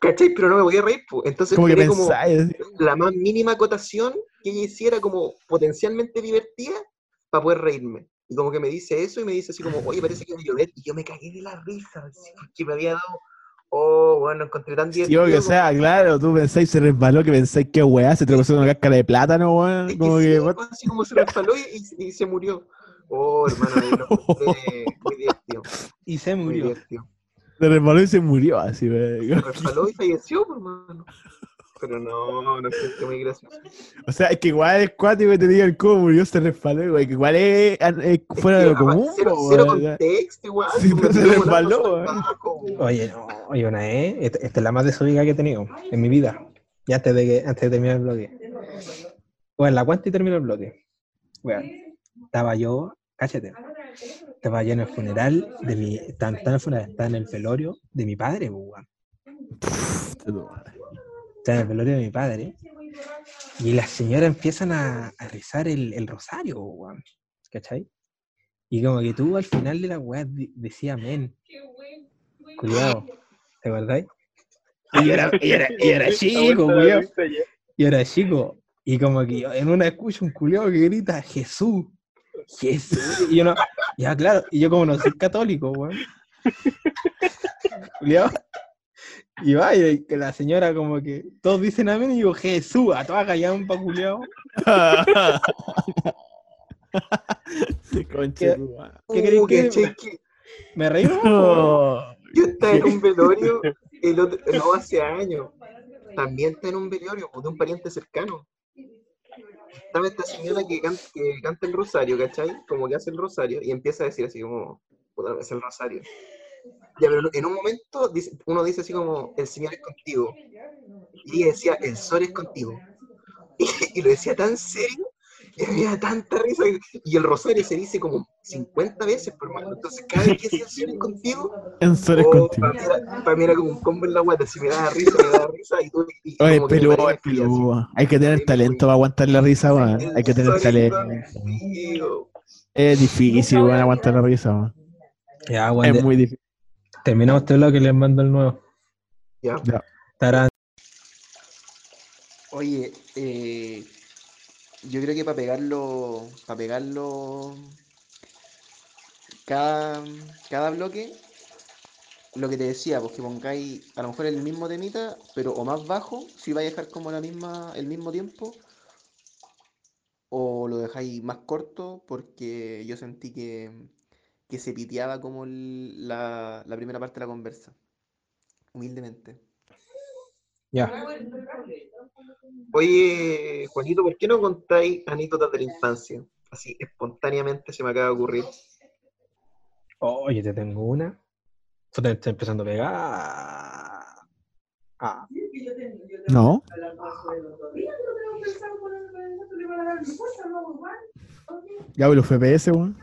¿cachai? Pero no me voy a reír, po. Entonces Como que como así. la más mínima acotación que ella hiciera como potencialmente divertida para poder reírme. Y como que me dice eso y me dice así como, oye, parece que a llover. Y yo me cagué de la risa, así, porque me había dado, oh, bueno, encontré tan Sí, divertido. o que sea, claro, tú pensáis, se resbaló, que pensáis que weá, se tropezó con una cáscara de plátano, weón. Como sí, que, fue what- así como se resbaló y, y- y se murió. Oh, hermano, lo encontré muy divertido. Y se murió. Se resbaló y se murió así, weón. Se resbaló y falleció, pues, mano. Pero no, no es que muy gracioso. O sea, es que igual es cuático que te digan cómo murió, se resbaló, güey. Que igual es, es fuera de lo Es que, común, Cero, po, cero weón. contexto, igual. Sí, pero se resbaló. Oye, no, oye, una vez, esta, esta es la más desubicada que he tenido en mi vida. Y antes de, que, antes de terminar el bloque. Bueno, la cuenta y termino el bloque. Bueno, estaba yo, cállate. Estaba yo en el funeral de mi. Estaba, estaba en el funeral, estaba en el velorio de mi padre, pues, weón. Estaba en el velorio de mi padre. Y las señoras empiezan a, a rezar el, el rosario, weón. ¿Cachai? Y como que tú al final de la weá decía amén. Cuidado. ¿Te acordáis? Y yo era, y era, y era chico, ya. Yo era chico. Y como que yo en una escucho un culiao que grita Jesús. Jesús. Y yo no. Ya, claro. Y yo como no soy católico, weón. Culiao. Y vaya, y que la señora como que todos dicen amén y yo Jesús, a toda callada un pa' culiao. Conche. ¿Qué Uh, que- ¿cachai que Me reí. Yo estaba en un velorio, el otro, no hace años. También está en un velorio de un pariente cercano. Estaba esta señora que, can- que canta el rosario, ¿cachai? Como que hace el rosario y empieza a decir así como, puta, es el rosario. Ya, pero en un momento dice- uno dice así como, el Señor es contigo. Y ella decía, el sol es contigo. Y, y lo decía tan serio, y había tanta risa. Y el rosario se dice como 50 veces, por hermano. Entonces, cada vez que decía el Señor es contigo, En Sores Oh, contigo. Para mí, era, para mí era como un combo en la guata, si me daba risa, me daba risa y tú y Oye, peludo, es peludo. Hay que tener talento para aguantar la risa, así. Hay que tener El talento. sol es contigo. Es difícil, weón, aguantar la risa. Ya. Es muy difícil. Terminamos este bloque y les mando el nuevo. Ya. Tarán. Oye, eh, yo creo que para pegarlo, para pegarlo cada, cada bloque, lo que te decía, pues que pongáis a lo mejor el mismo temita, pero o más bajo, si vais a dejar como la misma, el mismo tiempo, o lo dejáis más corto, porque yo sentí que, que se piteaba como el- la, la primera parte de la conversa. Humildemente. Ya. Oye, Juanito, ¿por qué no contáis anécdotas de la infancia? Así espontáneamente se me acaba de ocurrir. Oye, te tengo una. Esto te está empezando a pegar. Ah, No. Ya, pero los FPS, weón.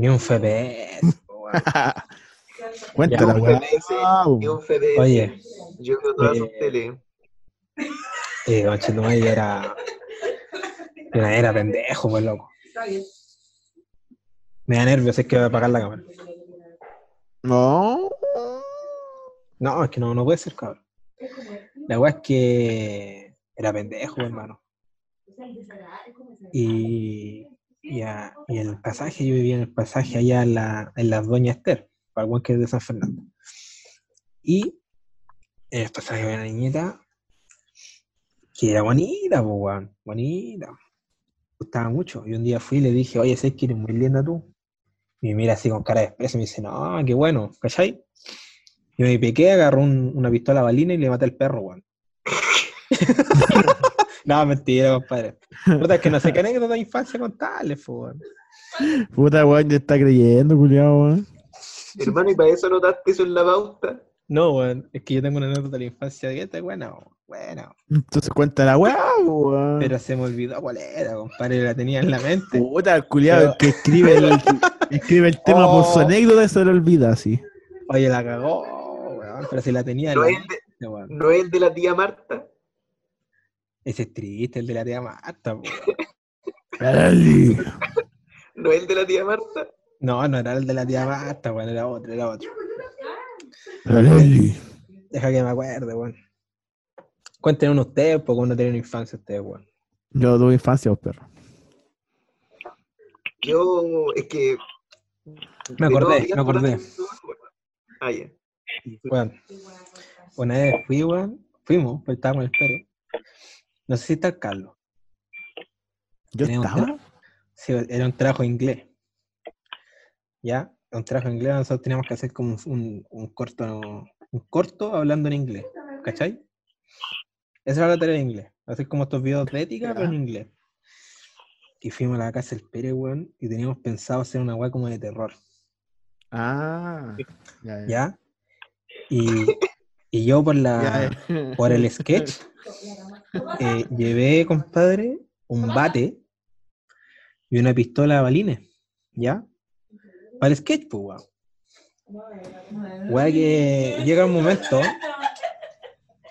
Ni un FPS. Cuéntala. FPS, Wow. y un FDS. Oye, Yo veo todas sus tele. eh, conchetumare, yo era. Era pendejo, pues loco. Me da nervios, es que voy a apagar la cámara. No. No, es que no, no puede ser, cabrón. La weá es que era pendejo, hermano. Y, y, a- y el pasaje, yo vivía en el pasaje allá en la, en la Doña Esther, para el que es de San Fernando. Y en el pasaje había una niñita que era bonita, bonita. Gustaba mucho. Y un día fui y le dije, oye, ¿sabes que eres muy linda tú? Y me mira así con cara de desprecio y me dice, no, qué bueno, ¿cachai? Y me piqué, agarró un- una pistola balina y le maté al perro, weón. no, mentira, compadre. Puta, es que no sé qué anécdota de infancia contarles, po, weón. Puta, weón, ya está creyendo, culiado, weón. Hermano, ¿y para eso notaste eso en la pauta? No, weón, es que yo tengo una anécdota de la infancia que esta weón. Buena, Entonces cuenta la weá, weón. pero se me olvidó cuál era, compadre, la tenía en la mente. Puta, el culiado Pero- que escribe el, que escribe el tema por su Oh. anécdota se lo olvida, así. Oye, la cagó, weón, pero si la tenía en No la es, de, no es el de la tía Marta. Ese es triste, el de la tía Marta. No es el de la tía Marta. No, no era el de la tía Marta, weón, era otro, era otro. Deja que me acuerde, weón. Cuéntenos ustedes, porque uno tiene una infancia ustedes, weón. Yo tuve infancia, vos, perro. Yo, es que. Me acordé, me acordé. Ah, ya. Weón. Una vez fui, weón. Fuimos, pues estábamos en el Pérez. No sé si está Carlos. Yo un estaba. Sí, era un trabajo inglés. ¿Ya? un trabajo en inglés, nosotros teníamos que hacer como un, un corto, un corto hablando en inglés, ¿cachai? Esa era la tarea de inglés, hacer como estos videos de ética, pero en inglés. Y fuimos a la casa del Pérez, weón, y teníamos pensado hacer una weá como de terror, Ah. ¿ya? Y, y yo por la ya. por el sketch, eh, llevé, compadre, un bate y una pistola de balines, ¿ya? Para el sketch, pues, weón. Weón, que llega un momento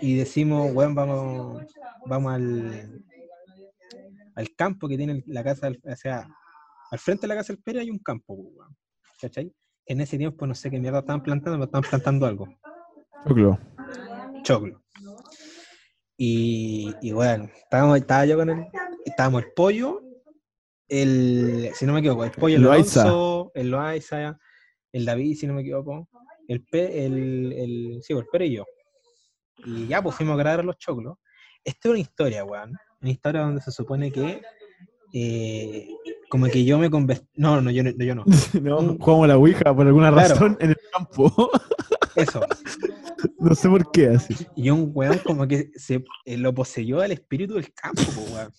y decimos, weón, vamos, vamos al, al campo que tiene la casa, o sea, al frente de la casa del Pérez hay un campo, pues, weón. ¿Cachai? En ese tiempo no sé qué mierda estaban plantando, pero estaban plantando algo Choclo. choclo. Y, y bueno, estábamos, estaba yo con el, estábamos el pollo, el, si no me equivoco, el pollo, el Loaiza. Alonso, el Loaiza, el David, si no me equivoco, el Pe, el, el, sí, el Pere y yo. Y ya, pues fuimos a grabar los choclos. Esta es una historia, weón. Una historia donde se supone que, eh, como que yo me convertí, no, no, yo no, yo no. No, jugamos la Ouija por alguna Claro. razón en el campo. Eso. No sé por qué así. Y un weón como que se eh, lo poseyó al espíritu del campo, weón.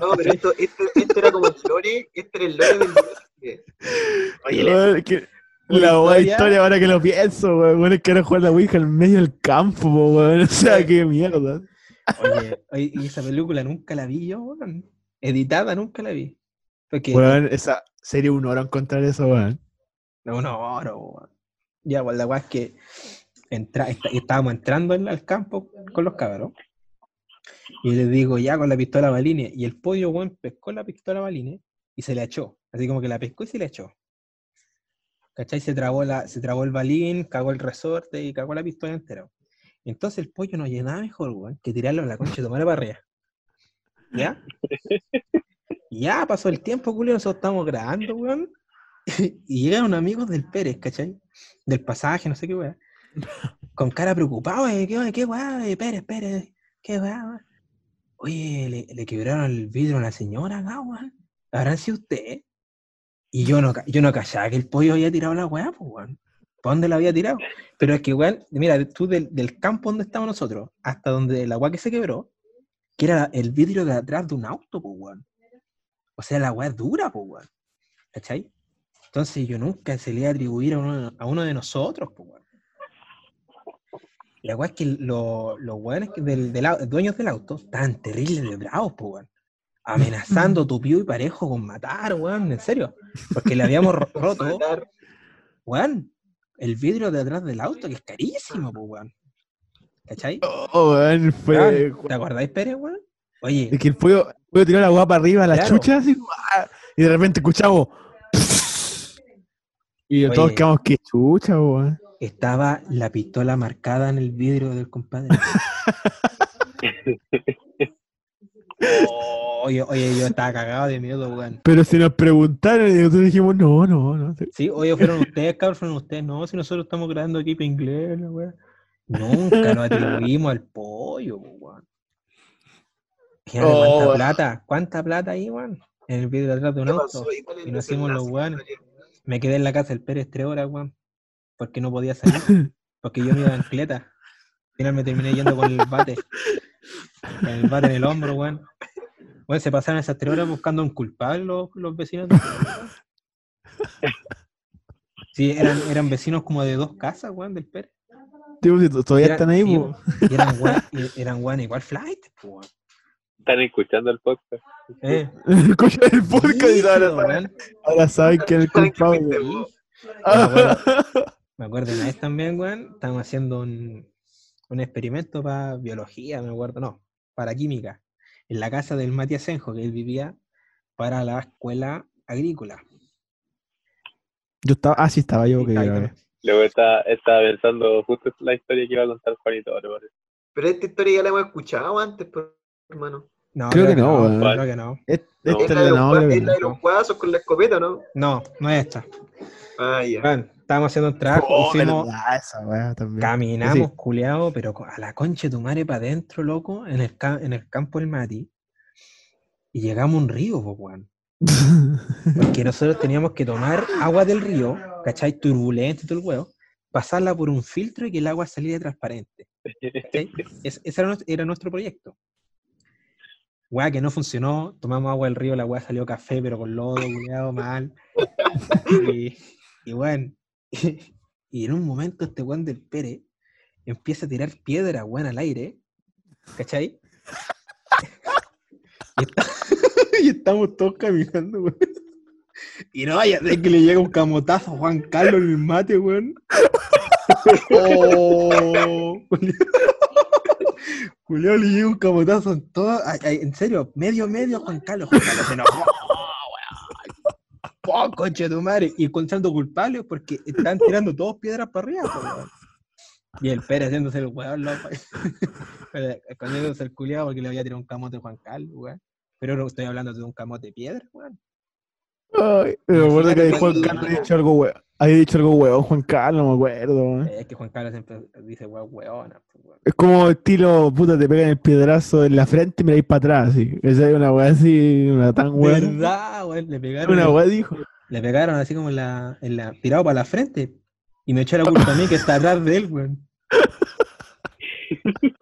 No, pero esto, esto, esto era como el lore, este era el lore del video. Oye, Weón, que- la buena historia- historia ahora que lo pienso, weón. Bueno, es que ahora jugar la Ouija en medio del campo, po, weón. O sea, qué mierda. Oye, oye, y esa película nunca la vi yo, weón. Editada nunca la vi. Porque Weón, esa sería un oro encontrar eso, weón. no, no, oro, weón. Ya, pues la weá es que entra, está- estábamos entrando en- al campo con los cabros. Y les digo, ya con la pistola balines. Y el pollo, weón, pescó la pistola balines y se la echó. Así como que la pescó y se la echó. ¿Cachai? Se tragó, la, se tragó el balín, cagó el resorte y cagó la pistola entera. Entonces el pollo no llenaba mejor, weón, que tirarlo a la concha tu madre para arriba. ¿Ya? Y ya pasó el tiempo, Julio, nosotros estamos grabando, weón. Y llegaron amigos del Pérez, ¿cachai? Del pasaje, no sé qué weá. Con cara preocupada, eh, ¿qué, qué Pérez, Pérez? ¿Qué weón? Oye, le, le quebraron el vidrio a la señora weón. ¿Habrán sido ustedes? Y yo no, yo no callaba que el pollo había tirado la weá, pues, weón. ¿Para dónde la había tirado? Pero es que, weón, mira, tú del, del campo donde estábamos nosotros, hasta donde la weá que se quebró, que era el vidrio de atrás de un auto, pues. O sea, la weá es dura, pues, weón. ¿Cachai? Entonces yo nunca se le iba a atribuir a uno, a uno de nosotros, pues. La weá es que lo- los weones que del, del au- dueños del auto estaban terribles de bravos, pues, weón. Amenazando tupido y parejo con matar, weón, en serio. Porque le habíamos ro- roto, weón, el vidrio de atrás del auto, que es carísimo, pues, weón. ¿Cachai? Oh, weón, fue. ¿Te acordáis, Pérez, weón? Oye, Es que el pollo, el tiró la guapa arriba la Claro. chucha, así, ¡ah! y de repente escuchamos. Y todos quedamos, qué chucha, weón. Estaba la pistola marcada en el vidrio del compadre. oye, oye, yo estaba cagado de miedo, weón. Pero si nos preguntaron, y nosotros dijimos, no, no, no. Sí, oye, fueron ustedes, cabrón, fueron ustedes. No, si nosotros estamos grabando aquí para inglés, weá. Nunca nos atribuimos al pollo, po, weón. Imagínate Oh, cuánta weón. plata, cuánta plata ahí, weón. En el vidrio de atrás de un ¿Qué auto. ¿Y nos hicimos los weones. Me quedé en la casa del Pérez tres horas, weón. Porque no podía salir. Porque yo me iba en cleta. Al final me terminé yendo con el bate. Con el bate en el hombro, weón. Weón, se pasaron esas tres horas buscando un culpable los, los vecinos. de- Sí, eran, eran vecinos como de dos casas, weón, del Pérez. Tipo, si todavía están ahí, sí, po. Y eran weón, y eran weón igual flight, po, weón. Están escuchando el podcast. Eh, Escuchan el podcast y ahora saben, weón. ahora saben que es el culpable. Sí. vos. Me acuerdo, una vez también, weón, estábamos haciendo un, un experimento para biología, me acuerdo, no, para química, en la casa del Matías Senjo, que él vivía para la escuela agrícola. Yo estaba, ah, sí, estaba yo, Sí, que. Luego estaba, estaba pensando justo la historia que iba a contar Juanito ahora, parece. Pero esta historia ya la hemos escuchado antes, pues, hermano. No, Creo que no, weón. creo que no. Es- No. esta Es es la de los, no, creo que es la de no. los guasos con la escopeta, ¿no? No, no es esta. Ah, ya. Estábamos haciendo un trabajo, Oh, verdad, esa también. caminamos, culeado, pero a la concha de tu madre para adentro, loco, en el, en el campo del Mati. Y llegamos a un río, pues, weón. Porque nosotros teníamos que tomar agua del río, ¿cachai? Turbulento y todo el huevo, pasarla por un filtro y que el agua saliera transparente. ¿cachai? Es- ese era, nuestro- era nuestro proyecto. Weá que no funcionó, tomamos agua del río, la weá salió café, pero con lodo, culiado, mal. Y, y bueno, y en un momento este weón del Pere empieza a tirar piedra, weón, al aire, ¿cachai? Y, está- y estamos todos caminando, weón. Y no vaya ser que le llega un camotazo a Juan Carlos en el mate, weón. Oh, Julio le llega un camotazo en todo. ay, ay, en serio, medio, medio Juan Carlos. Juan Carlos se enojó, Oh, conche de tu madre. Y encontrando culpables porque están tirando todos piedras para arriba. Y el Pérez haciéndose el weón, loco. Pero Escondiéndose el culiado porque le había tirado un camote a Juan Carlos, weón. Pero no estoy hablando de un camote de piedra, weón. Ay, me acuerdo que Imagínate Juan Carlos había dicho algo weón. Había dicho algo weón, Juan Carlos, me acuerdo. Es que Juan Carlos siempre dice weón, weona. pues, weón. Es como estilo, puta, te pegan el piedrazo en la frente y me la para atrás, así. Esa es una weá así, una tan weón. ¿Verdad, weón? Le pegaron. Una weá dijo. Le pegaron así como en la, en la, tirado para la frente. Y me echó la culpa a mí que está atrás de él, weón.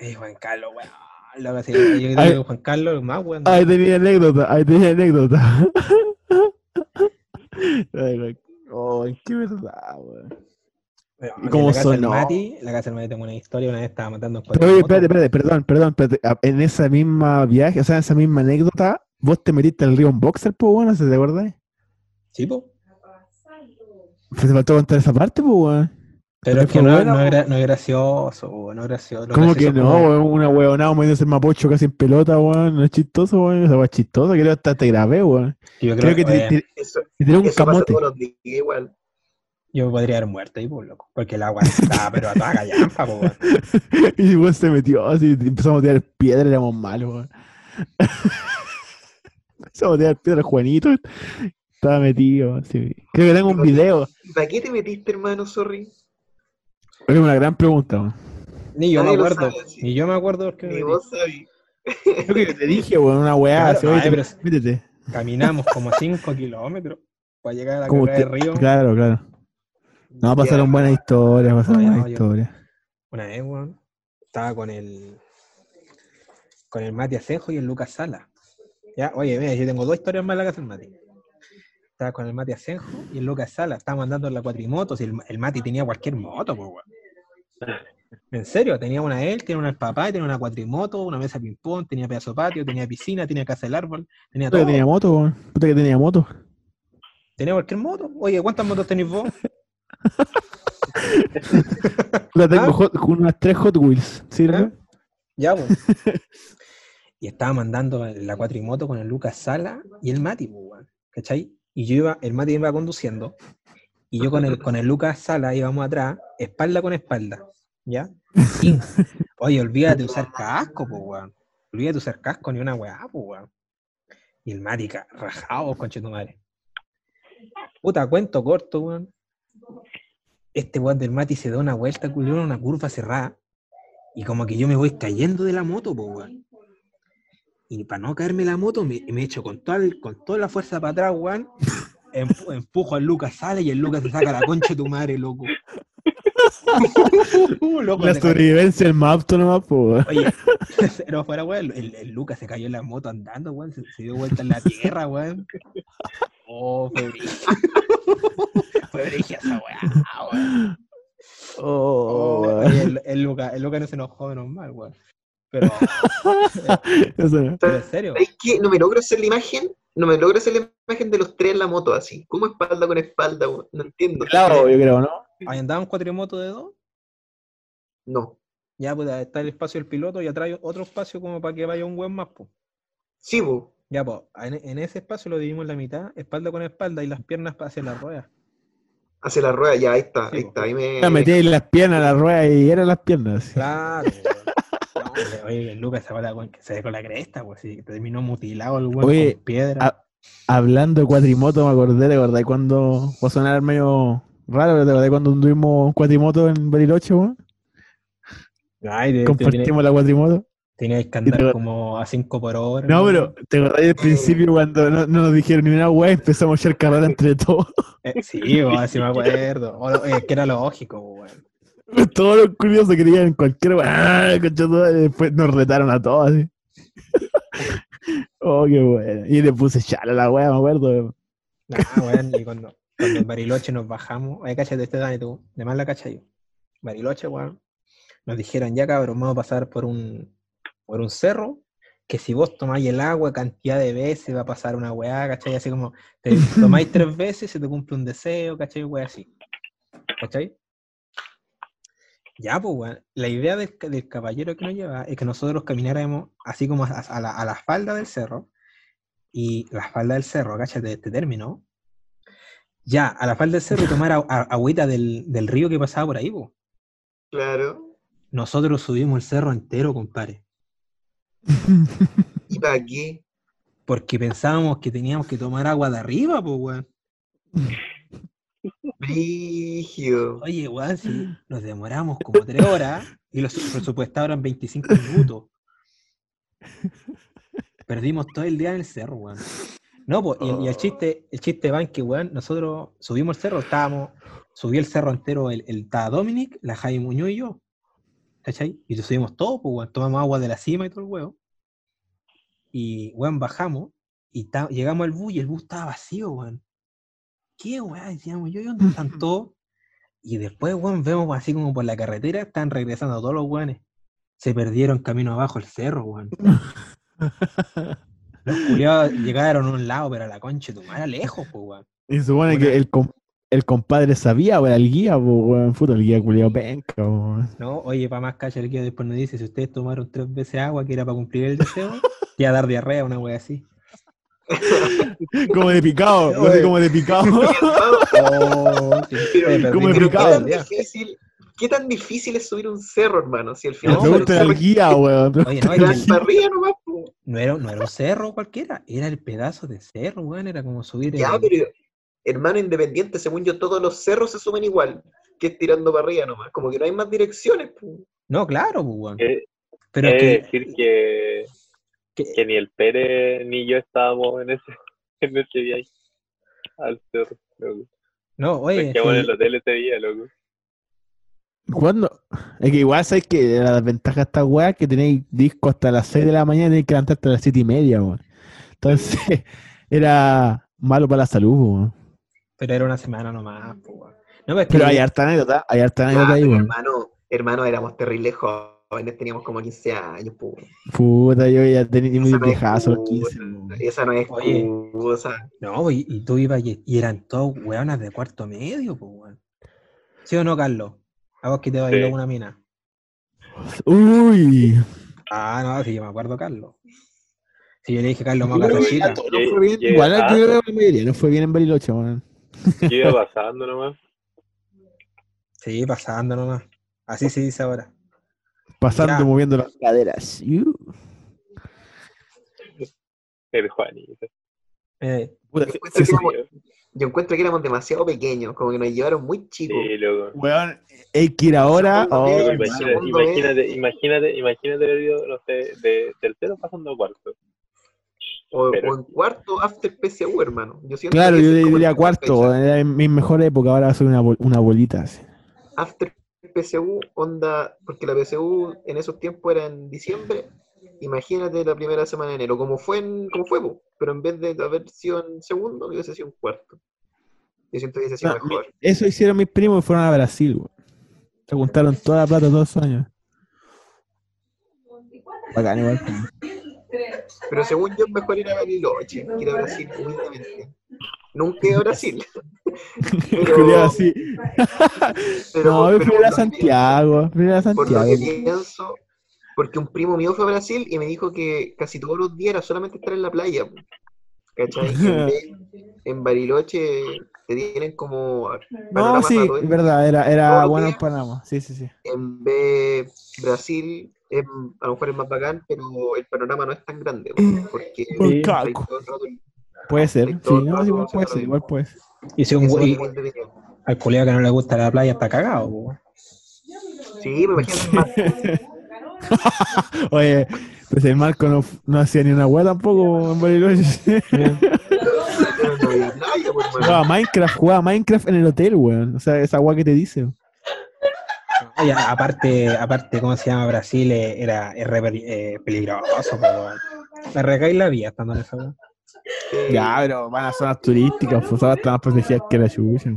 Eh, Juan Carlos, weón. Sí, yo creo Ay. que Juan Carlos más, weón. Ahí tenía anécdota, ahí tenía anécdota. Ay. Oh, qué verdad, weón. Weón, ¿y en cómo la casa sonó? Mati, la casa del Mati tengo una historia, una vez estaba matando un oye, espérate, espérate, perdón, perdón, espérate. Ah, En esa misma viaje, o sea, en esa misma anécdota, vos te metiste al río en boxer, pues, weón, ¿se te acuerdas? Sí. Pues te faltó contar esa parte, pues, weón. Pero es que no, buena, no, po. era, no es gracioso, weón, no es gracioso. ¿Cómo que no, como-? Una weonada moviéndose el mapocho casi en pelota, weón. No es chistoso, weón. Esa es chistosa. Creo que hasta te grabé, weón. Yo Creo que te, te- Eso, te tiró un camote. días igual. yo podría haber muerto ahí, pues, loco. Porque el agua estaba, pero a toda gallampa, po, weón. y weón se metió así. Empezamos a tirar piedra, éramos malos, weón. empezamos a tirar piedra, Juanito. Estaba metido, así. Creo que tengo un video. ¿Y ¿Para qué te metiste, hermano? Sorry. Es una gran pregunta, weón. Ni yo me Nadie acuerdo. sabe, sí. Ni yo me acuerdo porque me Ni vos sabés. Creo que te dije, weón, una weá. Claro, así, ay, pero- métete. Caminamos como 5 kilómetros para llegar a la Como carrera de río. Claro, claro. No, pasaron buenas historias, pasaron No, buenas yo- historias. Una vez, weón, estaba con el con el Mati Asenjo y el Lucas Sala. Ya, oye, mira, yo tengo dos historias más en la casa del Mati. Estaba con el Mati Asenjo y el Lucas Sala. Estábamos andando en la cuatrimoto. Si el, el Mati tenía cualquier moto, pues, weón. En serio, tenía una él, tenía una el papá, tenía una cuatrimoto, una mesa de ping-pong, tenía pedazo de patio, tenía piscina, tenía casa del árbol, tenía todo. tenía moto. Puta que tenía moto. Tenía cualquier moto. Oye, ¿cuántas motos tenéis vos? Puta, tengo Ah. hot- unas tres Hot Wheels. ¿Sirve? ¿Ah? Ya, pues. y estaba mandando la cuatrimoto con el Lucas Sala y el Mati, pues, ¿cachai? Y yo iba, el Mati iba conduciendo, y yo con el, con el Lucas Sala íbamos atrás, espalda con espalda, ¿ya? Oye, olvídate de usar casco, pues, weón. Olvídate de usar casco ni una weá, pues, weón. Y el Mati ca- rajado, conche tu madre. Puta, cuento corto, weón. Este weón del Mati se da una vuelta, culiao, en una curva cerrada. Y como que yo me voy cayendo de la moto, pues, weón. Y para no caerme la moto, me, me echo con toda, el- con toda la fuerza para atrás, weón. Empu- empujo al Lucas, sale y el Lucas se saca la concha de tu madre, loco. Loco, La sobrevivencia del más apto nomás, pues, weón. Oye, pero fuera, weón, el, el Lucas se cayó en la moto andando, weón, se, se dio vuelta en la tierra, weón. Oh, fue brígido. Fue brígida esa weá, weón. Oh, Oh, weón. oye, el, el Lucas, el Lucas no se enojó menos mal, weón. Pero, Eso no. pero en serio, ¿Sabes qué? No me logro hacer la imagen. No me logro hacer la imagen de los tres en la moto así. ¿Cómo espalda con espalda? No entiendo. Claro, yo creo, ¿no? ahí andaban cuatrimotos de dos, No. ya pues está el espacio del piloto y atrás otro espacio como para que vaya un buen más, pues. Sí, po. Ya, pues, en, en ese espacio lo dividimos en la mitad, espalda con espalda y las piernas hacia las ruedas. Hace la rueda, ya, ahí está, Sí, ahí po. está. Ahí me, Ya metí las piernas a la rueda y eran las piernas. Claro, oye, Lucas se va la, que se con la cresta, pues sí, terminó mutilado el Oye, con piedra. Hablando de cuatrimoto, me acordé, de verdad, cuando va a sonar medio raro, pero de verdad, cuando tuvimos cuatrimoto en Bariloche, weón. Ay, de- te tiene- Compartimos la cuatrimoto. Teníais que te- andar como a 5 por hora. No, pero te acordás del principio cuando no, no nos dijeron ni una weá, empezamos a echar carrera entre todos. Eh, sí, weón, sí me acuerdo. O eh, que era lógico, weón. Todos los curiosos querían cualquier weá, ¡ah! después nos retaron a todos así. oh, qué bueno. Y le puse chala a la weá, me acuerdo. Nah, weón, y cuando, cuando en Bariloche nos bajamos, oye, cállate este Dani tú, de más la cacha yo. Bariloche, weón, nos dijeron ya cabrón, vamos a pasar por un, por un cerro, que si vos tomáis el agua cantidad de veces va a pasar una weá, ¿cachai? Así como te tomáis tres veces se te cumple un deseo, ¿cachai? Weá así. ¿Cachai? Ya, pues, weón. La idea del, ca- del caballero que nos lleva es que nosotros camináramos así como a, a la, a la falda del cerro. Y la falda del cerro, cállate este término. Ya, a la falda del cerro y tomar a- a- agüita del, del río que pasaba por ahí, pues. Claro. Nosotros subimos el cerro entero, compadre. ¿Y para qué? Porque pensábamos que teníamos que tomar agua de arriba, pues, weón. Brigio. Oye, weón, si nos demoramos como tres horas y los presupuestados eran 25 minutos. Perdimos todo el día en el cerro, weón. No, pues, y, el- y el chiste, el chiste va en que, weón, nosotros subimos el cerro, estábamos, subí el cerro entero, el, el estaba Dominic, la Jaime Muñoz y yo. ¿Cachai? Y lo subimos todo, pues, weón, tomamos agua de la cima y todo el huevo. Y, weón, bajamos y ta- llegamos al bus y el bus estaba vacío, weón. ¿Qué, weón? Decíamos, yo, ¿y dónde están todos? Y después, weón, vemos así como por la carretera, están regresando todos los weones. Se perdieron camino abajo el cerro, weón. Los culiados llegaron a un lado, pero a la concha de tu madre, lejos, pues, weón. Y supone que el, com- el compadre sabía, weón, el guía, weón, puto, el guía culiado penca, weón. No, oye, para más cacha, el guía después nos dice, si ustedes tomaron tres veces agua, que era para cumplir el deseo, te iba a dar diarrea, una wea así. Como de picado, Oye. como de picado. Oh, sí. Pero- Oye, como de qué picado. tan difícil, qué tan difícil es subir un cerro, hermano. Si al Me final No, el guía, weón. Oye, no, arriba nomás, era, no era un cerro cualquiera, era el pedazo de cerro, weón, era como subir Ya, el- pero hermano independiente, según yo, todos los cerros se suben igual, que es tirando para arriba nomás. Como que no hay más direcciones, po. No, claro, pues, weón. Eh, Pero es que, decir que, que- que ni el Pérez ni yo estábamos en ese, en ese viaje al cerro, loco. no, oye, Nos quedamos en sí, el hotel ese día, loco. ¿Cuándo? Es que igual sabes que la desventaja de esta weá es que tenéis disco hasta las 6 de la mañana y tenéis que levantarte a las 7 y media, weón. Entonces, era malo para la salud, weón. pero era una semana nomás, pues, weón. No, pero es que Pero hay harta anécdota, hay harta Ya, anécdota ahí, pero weón. hermano, hermano, éramos terribles jóvenes, teníamos como 15 años. Puta, yo ya tenía muy no viejazo los excusa, 15, weón. Esa no es Oye. excusa. No, y, y tú ibas y, y eran todos weonas de cuarto medio, pues, weón. ¿Sí o no, Carlos? A vos que te bailó Sí. una mina. Uy. Ah, no, sí, yo me acuerdo, Carlos. Si yo le dije, Carlos, más nos fue bien. Igual la mayoría no fue bien en Bariloche, weón. Yo iba pasando nomás. Sí, pasando nomás. Así se dice ahora. Pasando, Ya. moviendo las caderas. El Juanito. Eh, Yo encuentro, que éramos, yo encuentro que éramos demasiado pequeños, como que nos llevaron muy chicos. Sí, loco. Weón, hay que ir ahora. Oh. Imagínate, imagínate, imagínate, imagínate haber ido, no sé, de tercero pasando a cuarto. O, Pero- o en cuarto after PSU, hermano. Yo siento Claro, que yo diría cuarto, era en mi mejor época, ahora soy una, una bolita. así. After PSU, onda, porque la PSU en esos tiempos era en diciembre. Imagínate la primera semana de enero, como fue, en, como fue, pero en vez de haber sido en segundo, hubiese sido en cuarto. Yo siento que hubiese sido No, mejor. Eso hicieron mis primos y fueron a Brasil. Se juntaron toda la plata todos esos años. Bacán, igual. Pero según yo, es mejor ir a Bariloche que ir a Brasil, humildemente. Nunca he ido a Brasil. pero, así. pero- no, yo pero fui a Santiago. Fui a por lo que Santiago. pienso, porque un primo mío fue a Brasil y me dijo que casi todos los días era solamente estar en la playa. ¿Cachai? En, Bariloche te tienen como No, panorama sí, el- es verdad, era, era bueno en. Panamá. Sí, sí, sí. En vez Brasil, es- a lo mejor es más bacán, pero el panorama no es tan grande. po, Porque Por hay todo el rato- Puede ser, sí, no, igual puede ser, igual puede ser. y si un güey- al colega que no le gusta la playa está cagado, po. Sí, me imagino más. Oye, pues el Marco no, no hacía ni una weá tampoco en Bariloche. Jugaba Minecraft, jugaba Minecraft en el hotel, weón. O sea, esa weá que te dice. Oye, aparte, aparte, ¿cómo se llama Brasil? Eh, Era, eh, peligroso, weón. Me recae la vida estando en esa weón. Ya, pero van a zonas turísticas, pues ahora están más protegidas que la chucha.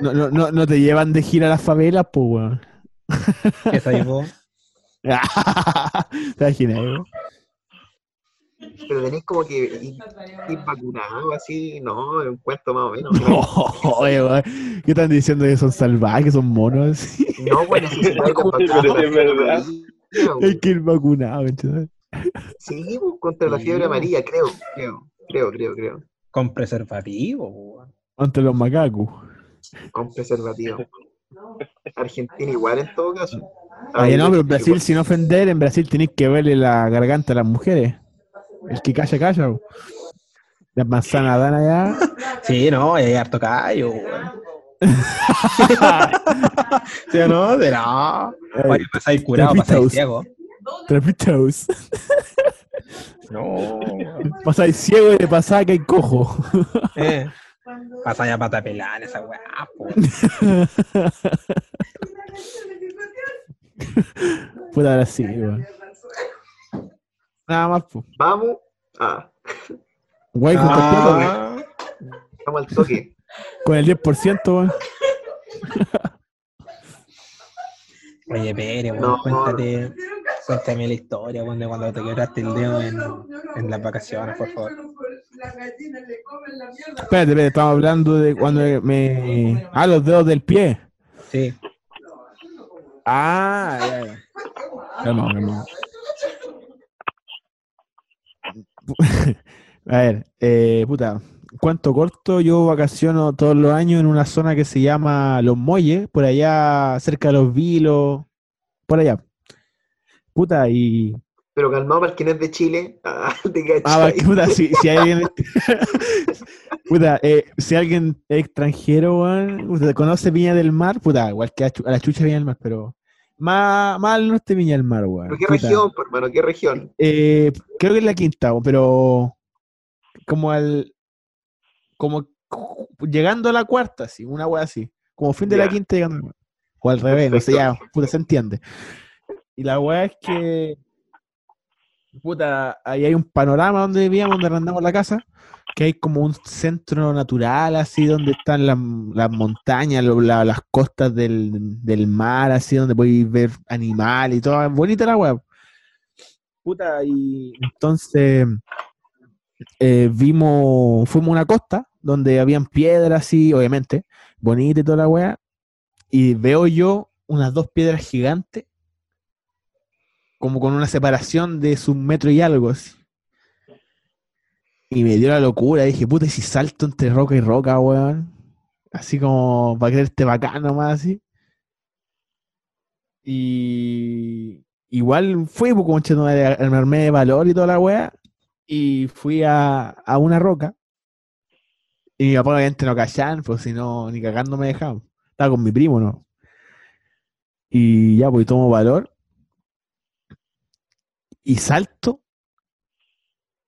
No, no, no, no te llevan de gira a las favelas, pues, weón. Esa llevó. ¿Te imaginas, weón? Pero tenéis como que ir, ir vacunado así, no, es un cuento más o menos. No, oye, weón. ¿Qué están diciendo que son salvajes, que son monos? así? No, Pero vacuna es verdad. Hay que ir vacunado, ¿cachai? Sí, pues, contra la fiebre amarilla, creo, creo, creo, creo, creo. Con preservativo. Ante los macacos. Con preservativo. Argentina igual en todo caso. Oye, no, pero en Igual. Brasil, sin ofender, en Brasil tenéis que verle la garganta a las mujeres. El que calla, calla. weón. Las manzanas dan allá. Sí, no, hay harto callo. ¿Sí o no? De no. Oye, pasáis curado, pasáis ciego. Trapitos. No. Pasáis ciego y de pasada que hay cojo. Eh. Pasáis a pata pelada en esa weá, po. Puta ahora sí, weón. Nada más, pues. Vamos, ah, Guay con, Ah. vamos al toque. con el 10%, weón. Oye, Pere, weón, No. cuéntate, cuéntame la historia, weón, de cuando te quebraste el dedo en, en las vacaciones, por favor. Espérate, espérate, estamos hablando de cuando me. Ah, los dedos del pie. Sí. Ah, ya, ya. Calma, calma. A ver, eh, puta, cuento corto, yo vacaciono todos los años en una zona que se llama Los Molles, por allá cerca de los Vilos, por allá. Puta, y... Pero calmado para el que no es de Chile. Ah, cachai. Ah, puta, si, si alguien... puta, eh, si alguien es extranjero, puta, conoce Viña del Mar, puta, igual que a, la chucha Viña del Mar, pero... Más, más al norte de Viña del Mar, weón. ¿Pero qué Puta. región, hermano? ¿Qué región? Eh, creo que es la quinta, pero como al como llegando a la cuarta, sí, una wea así. Como fin de la quinta llegando a la cuarta. O al revés, no sé, ya, Perfecto. puta, se entiende. Y la wea es que puta, ahí hay un panorama donde vivíamos, donde arrendamos la casa, que hay como un centro natural, así, donde están las, las montañas, las costas del, del mar, así, donde podéis ver animales y todo. Bonita la wea. Puta, y entonces eh, vimos, fuimos a una costa donde habían piedras así, obviamente, bonita y toda la wea, y veo yo unas dos piedras gigantes, como con una separación de su metro y algo así. Y me dio la locura, dije, puta, ¿y si salto entre roca y roca, weón? Así como para creerte bacán nomás, así. Y igual fui, pues, como cheto, me armé de valor y toda la weá. Y fui a, a una roca. Y mi papá obviamente no callaban, pues si no, ni cagando me dejaban. Estaba con mi primo, ¿no? Y ya, pues tomo valor. Y salto.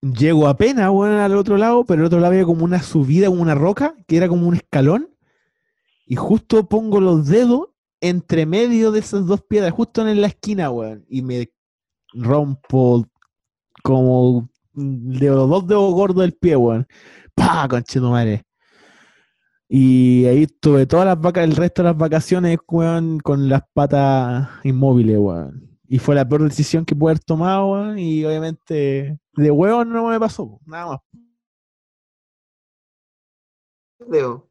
Llego apenas, al otro lado, pero al otro lado había como una subida, como una roca, que era como un escalón. Y justo pongo los dedos entre medio de esas dos piedras, justo en la esquina, weón. Y me rompo como de los dos dedos gordos del pie, weón. ¡Pah! Conchetumare. Y ahí estuve todas las vacas, el resto de las vacaciones, weón, con las patas inmóviles, weón. Y fue la peor decisión que pude haber tomado, weón. Y obviamente, de huevón no me pasó, nada más. Deo.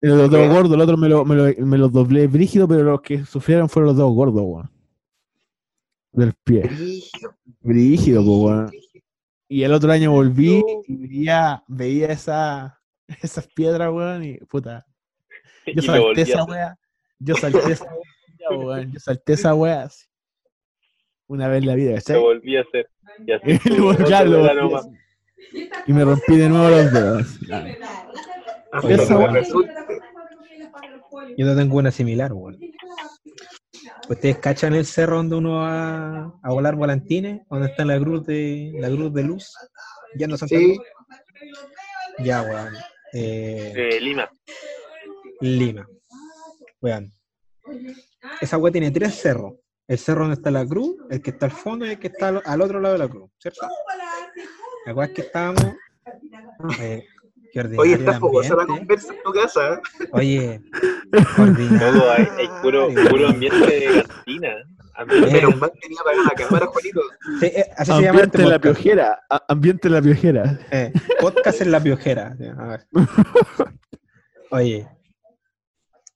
Los dedos Wea. gordos, el otro me lo, me, lo, me los doblé brígido, pero los que sufrieron fueron los dedos gordos, weón. Del pie. Brígido, Brígido, pues, brígido, weón. brígido. Y el otro año volví No. y veía, veía esa, esas piedras, weón, y puta. Yo Y salté esa weá. Yo salté esa weá, weón. Yo salté esa weá así. Una vez en la vida, Lo ¿cachai? volví a hacer. Y así Y estuvo lo- volví a hacer. Y me rompí de nuevo los dedos. Yo te tengo una similar, weón. ¿Ustedes cachan el cerro donde uno va a volar volantines? ¿Donde está la cruz de la cruz de luz? Ya no Santa Sí. Ya, weón. Eh, Eh, Lima. Lima. Weón. Esa weá tiene tres cerros. El cerro donde está la cruz, el que está al fondo y el que está al, al otro lado de la cruz, ¿cierto? La weá es que estábamos. eh, qué Oye, está fogosa la ambiente. conversa en tu casa. ¿eh? Oye, Todo hay, hay puro, ambiente de cantina. Ambiente- Menos mal tenía apagada la cámara, Juanito. Sí, eh, así se llama Ambiente este la piojera. a- Ambiente la piojera. Eh, podcast en la piojera. A ver. Oye.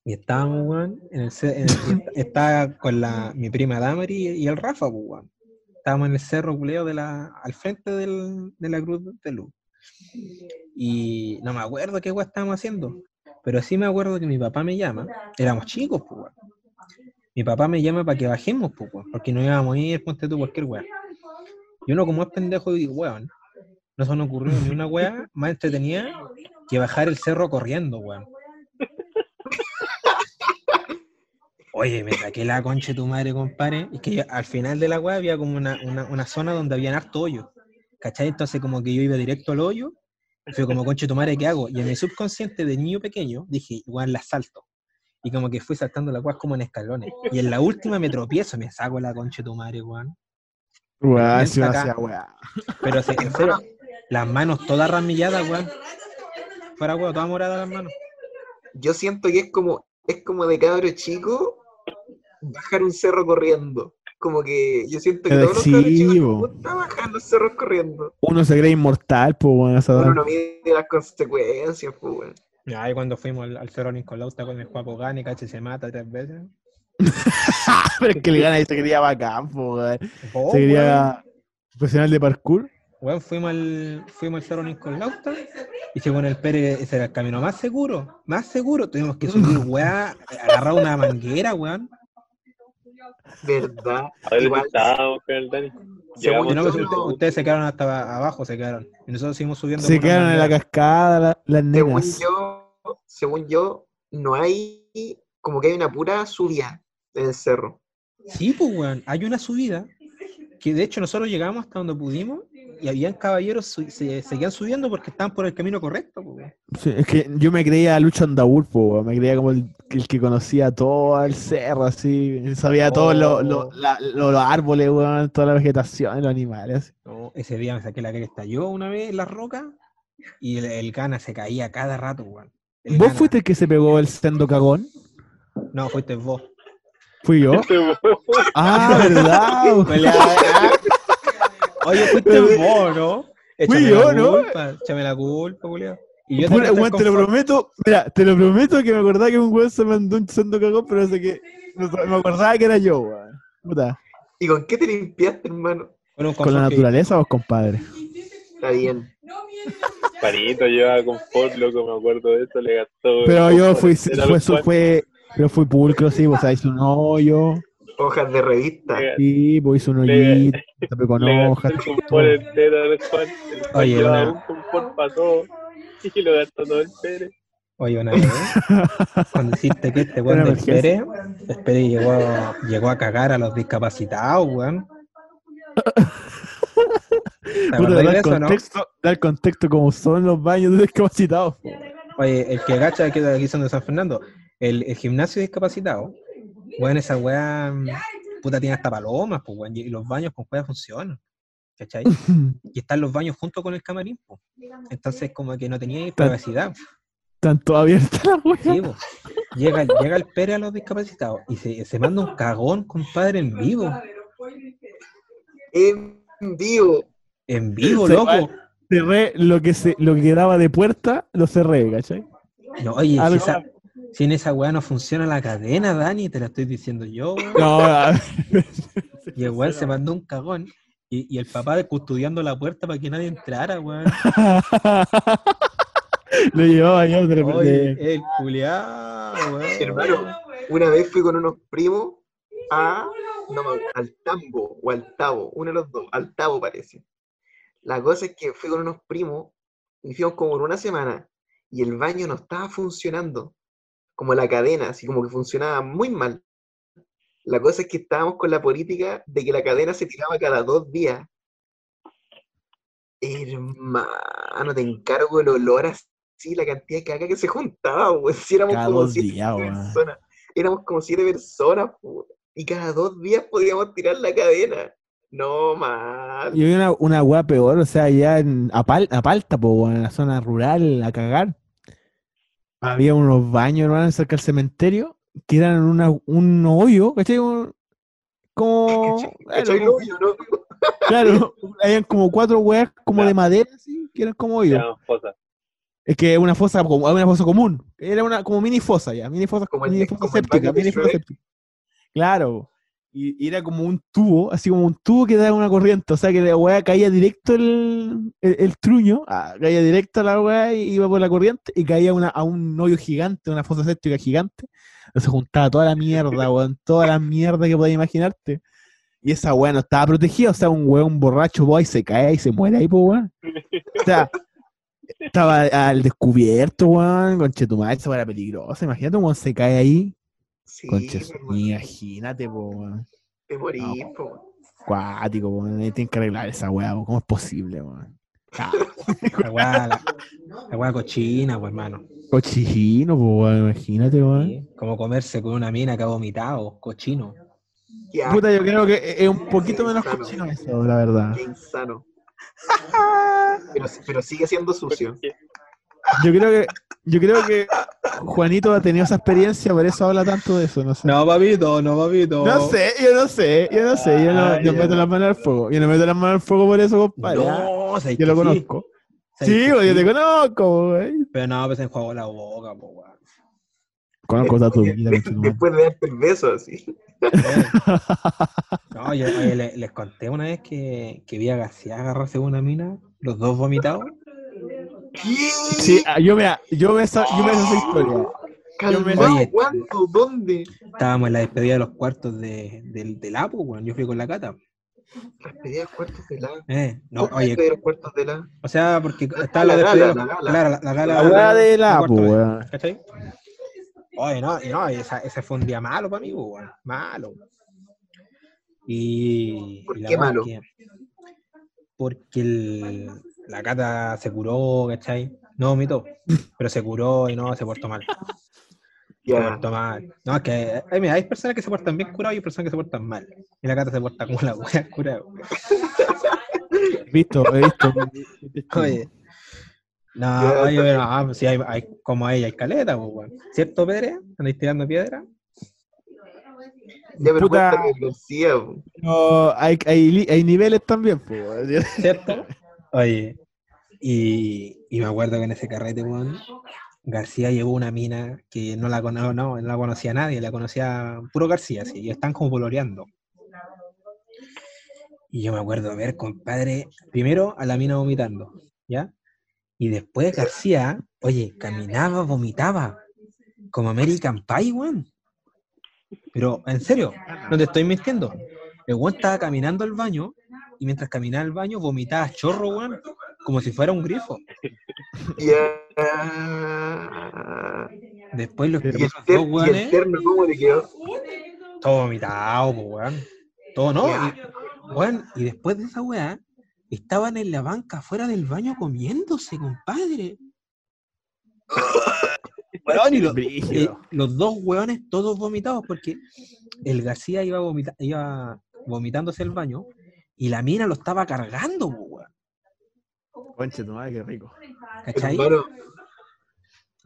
Y estábamos, weón, en el, en estaba con la, mi prima Damari y el Rafa, pues, weón. Estábamos en el cerro culeo de la, al frente del- de la cruz de luz. Y no me acuerdo qué weón estábamos haciendo. Pero sí me acuerdo que mi papá me llama. Éramos chicos, pues, weón. Mi papá me llama para que bajemos, pues, weón, porque no íbamos a ir, ponte tú, cualquier weón. Y uno como es pendejo, digo, weón, no se nos ocurrió ni una weá más entretenida que bajar el cerro corriendo, weón. Oye, me saqué la concha de tu madre, compadre. Es que yo- al final de la weá había como una, una, una zona donde había harto hoyo. ¿Cachai? Entonces como que yo iba directo al hoyo. y Fue como, concha de tu madre, ¿qué hago? Y en mi subconsciente de niño pequeño dije, weón, la salto. Y como que fui saltando la weá como en escalones. Y en la última me tropiezo, me saco la concha de tu madre, weón. Weá. Pero se, en serio, las manos todas ramilladas, weón. Fuera, weón, todas moradas las manos. Yo siento que es como, es como de cabro chico bajar un cerro corriendo. Como que yo siento que Pero todos los cabros chicos bajar los cerros corriendo. Uno se cree inmortal, pues, edad. Uno no mide las consecuencias, pues, weón. Ahí cuando fuimos al, al Cerro Nicolau, está con el Juaco Gane, caché, se mata tres veces. Pero es que le gana y se quería bacán, pues. Oh, Se quería profesional de parkour. Weón, fuimos al, fuimos al Cerro Nicolau y según el Pérez ese era el camino más seguro, más seguro. Tuvimos que subir, weá, agarrar una manguera, weón. ¿Verdad? A ver, Igual, según no, yo, al usted- segundo. ustedes se quedaron hasta abajo, se quedaron. Y nosotros seguimos subiendo. Se quedaron en la cascada la- las según yo, según yo, no hay, como que hay una pura subida en el cerro. Sí, pues, weón, hay una subida que de hecho nosotros llegamos hasta donde pudimos y habían caballeros su- se seguían subiendo porque estaban por el camino correcto, weón. Sí, es que yo me creía Lucho Andaur, po, me creía como el, el que conocía todo el cerro, así, sabía todos lo- lo- Oh. lo- los árboles, weón, toda la vegetación, los animales. ese día me saqué la que estalló una vez en la roca y el, el gana se caía cada rato, weón. El ¿Vos Gana- fuiste el que se pegó el sendo cagón? No, fuiste vos. ¿Fui yo? Ah, ¿verdad? weón? Huele a- ah. Oye, fuiste vos, ¿no? Échame yo, ¿no? culpa, échame la culpa, Julio. Y yo Pura- weón, te lo prometo, mira, te lo prometo que me acordaba que un weón se mandó un sendo cagón, pero sé que me acordaba que era yo, weón. Puta. ¿Y con qué te limpiaste, hermano? Con un ¿Con la confort que- naturaleza vos, compadre? Está bien. Panito llevaba confort, loco, me acuerdo de eso, le gastó. Pero yo fui, fue, Juan. fue, pero fui pulcro, sí, o sea, hice un hoyo, Hojas de revista. Sí, pues hice un hoyito, tapé con hojas, el confort entero al Juan. El Juan Oye, llevaba una- un confort para todo. Y lo gastó todo el Pérez. Oye, una vez, cuando hiciste que este weón del Pérez, el Pérez llegó, a- llegó a cagar a los discapacitados, weón. ¿Te Puta, dar de eso, no? contexto, dar contexto como son los baños de discapacitados. Oye, el que agacha que aquí son de San Fernando, el, el gimnasio discapacitado, weón, esa weá, mm, puta, tiene hasta palomas, pues, weón, y los baños con weá funcionan, ¿cachai? Y están los baños junto con el camarín, pues. Entonces, como que no tenía privacidad. Están todas abiertas las weas. Sí. Llega, llega el Pérez a los discapacitados y se, se manda un cagón, compadre, en vivo. En vivo. En vivo, Se loco. Cerré lo que, se, lo que quedaba de puerta, lo cerré, ¿cachai? No, oye, si, esa- si en esa weá no funciona la cadena, Dani, te la estoy diciendo yo. No, a- Y el weón se mandó un cagón. Y, y el papá custodiando la puerta para que nadie entrara, weón. lo llevaba yo de repente. Oye, el culiao, weón. Hermano, una vez fui con unos primos a, no, me- al Tambo o al Tabo, uno de los dos, al Tabo parece. La cosa es que fui con unos primos y fuimos como por una semana y el baño no estaba funcionando, como la cadena, así como que funcionaba muy mal. La cosa es que estábamos con la política de que la cadena se tiraba cada dos días. Hermano, te encargo el olor así, la cantidad de caca que se juntaba, weón. Si éramos Cada como dos siete días, personas. Éramos como siete personas. Y cada dos días podíamos tirar la cadena. No, mal. Y una, una weá peor, o sea, allá en Apal, Apalta, po, en la zona rural, a cagar. Había unos baños, hermano, cerca del cementerio, que eran una, un hoyo, ¿cachai? Un- Como. ¿Cachai lo obvio, no? Claro, habían como cuatro weas como de madera, así, que eran como hoyos. llaman fosas. Es que una fosa, como una fosa común. Era una como mini fosa ya, mini fosa, Como mini fosa como séptica, mini fosa séptica. Claro. Y, era como un tubo, así como un tubo que daba una corriente. O sea que la weá caía directo el, el, el truño, ah, caía directo a la weá y iba por la corriente y caía una, a un hoyo gigante, una fosa séptica gigante. Se juntaba toda la mierda, weón, toda la mierda que podías imaginarte. Y esa weá no estaba protegida, o sea, un weón borracho va y se cae y se muere ahí, pues weón. O sea, estaba al descubierto, weón, conche tu madre, esa era peligrosa. Imagínate un weón se cae ahí, Sí, hermano, imagínate, po, te morís, No. po. Cuático, ahí tienen que arreglar esa weá, weón. ¿cómo es posible, weón? Ah, La weá, la, la weá cochina, pues, hermano. cochino, po, imagínate, weón. Sí, Como comerse con una mina que ha vomitado, cochino. Puta, yo creo que es un poquito menos Insano. cochino eso, la verdad. qué insano. Pero, pero sigue siendo sucio. Yo creo que, yo creo que Juanito ha tenido esa experiencia, por eso habla tanto de eso, no sé. No, papito, no, papito. No sé, yo no sé, yo no sé, yo no, Ah, yo meto las manos al fuego, yo no meto las manos al fuego por eso, compadre. ¿ah? No, ¿sabes Yo lo que sí? conozco. ¿Sabes Sí, que güey, yo sí? te conozco, güey. Pero no, pues se enjuagó la boca, po, weón. Conozco a tu Después vida. Después de darte el beso, así. No, yo oye, le- les conté una vez que, que vi a García agarrarse una mina, los dos vomitados. ¿Qué? Sí, ah, yo me, yo me, yo me esa historia. Calmado, Oye. ¿cuánto? ¿Dónde? Estábamos en la despedida de los cuartos de, del, del Apo, weón. Yo fui con la cata. Las pedidas cuartos de la. Eh, no, ¿Cómo oye, de los cuartos de la? o sea, porque estaba la la despedida. de gala, los- la gala. Claro, la, la gala. La weá de la, cuarto po, medio, weón. ¿Cachai? Oye, no, no, esa, ese fue un día malo para mí, po, weón. Malo. Y. ¿Por y la qué malo? que- porque el- la cata se curó, ¿cachai? No vomitó, pero se curó y no se portó mal. Se portó mal. No, es que ay, mira, hay personas que se portan bien curados y hay personas que se portan mal. Y la cata se porta como la wea curada. He visto, he visto. Oye. No, oye, pero ah, pues sí, hay, hay, como ella hay caleta, pues, weón. ¿Cierto, Pedre? ¿Andáis tirando piedra? Pero Puta. No, hay, hay, niveles también. ¿Cierto? Oye, y, y me acuerdo que en ese carrete, weón, García llevó una mina que no la, cono- no, no la conocía nadie, la conocía puro García, sí, y están como poloreando. Y yo me acuerdo ver, compadre, primero a la mina vomitando, ¿ya? Y después García, oye, caminaba, vomitaba, como American Pie, weón. Pero, en serio, no te estoy mintiendo. El weón estaba caminando al baño y mientras caminaba al baño vomitaba chorro, weón, como si fuera un grifo. Ya. Después los Y ¿Y primeros el, ter- dos y el weones, terno cómo le quedó? todo vomitado, weón. Todo no. Ya. Y, weón, y después de esa weá, estaban en la banca afuera del baño comiéndose, compadre. Weón, y eh, los dos weones todos vomitados porque el García iba, vomita- iba vomitándose el baño y la mina lo estaba cargando, weón. Conche tu madre, qué rico. ¿Cachai? Hermano,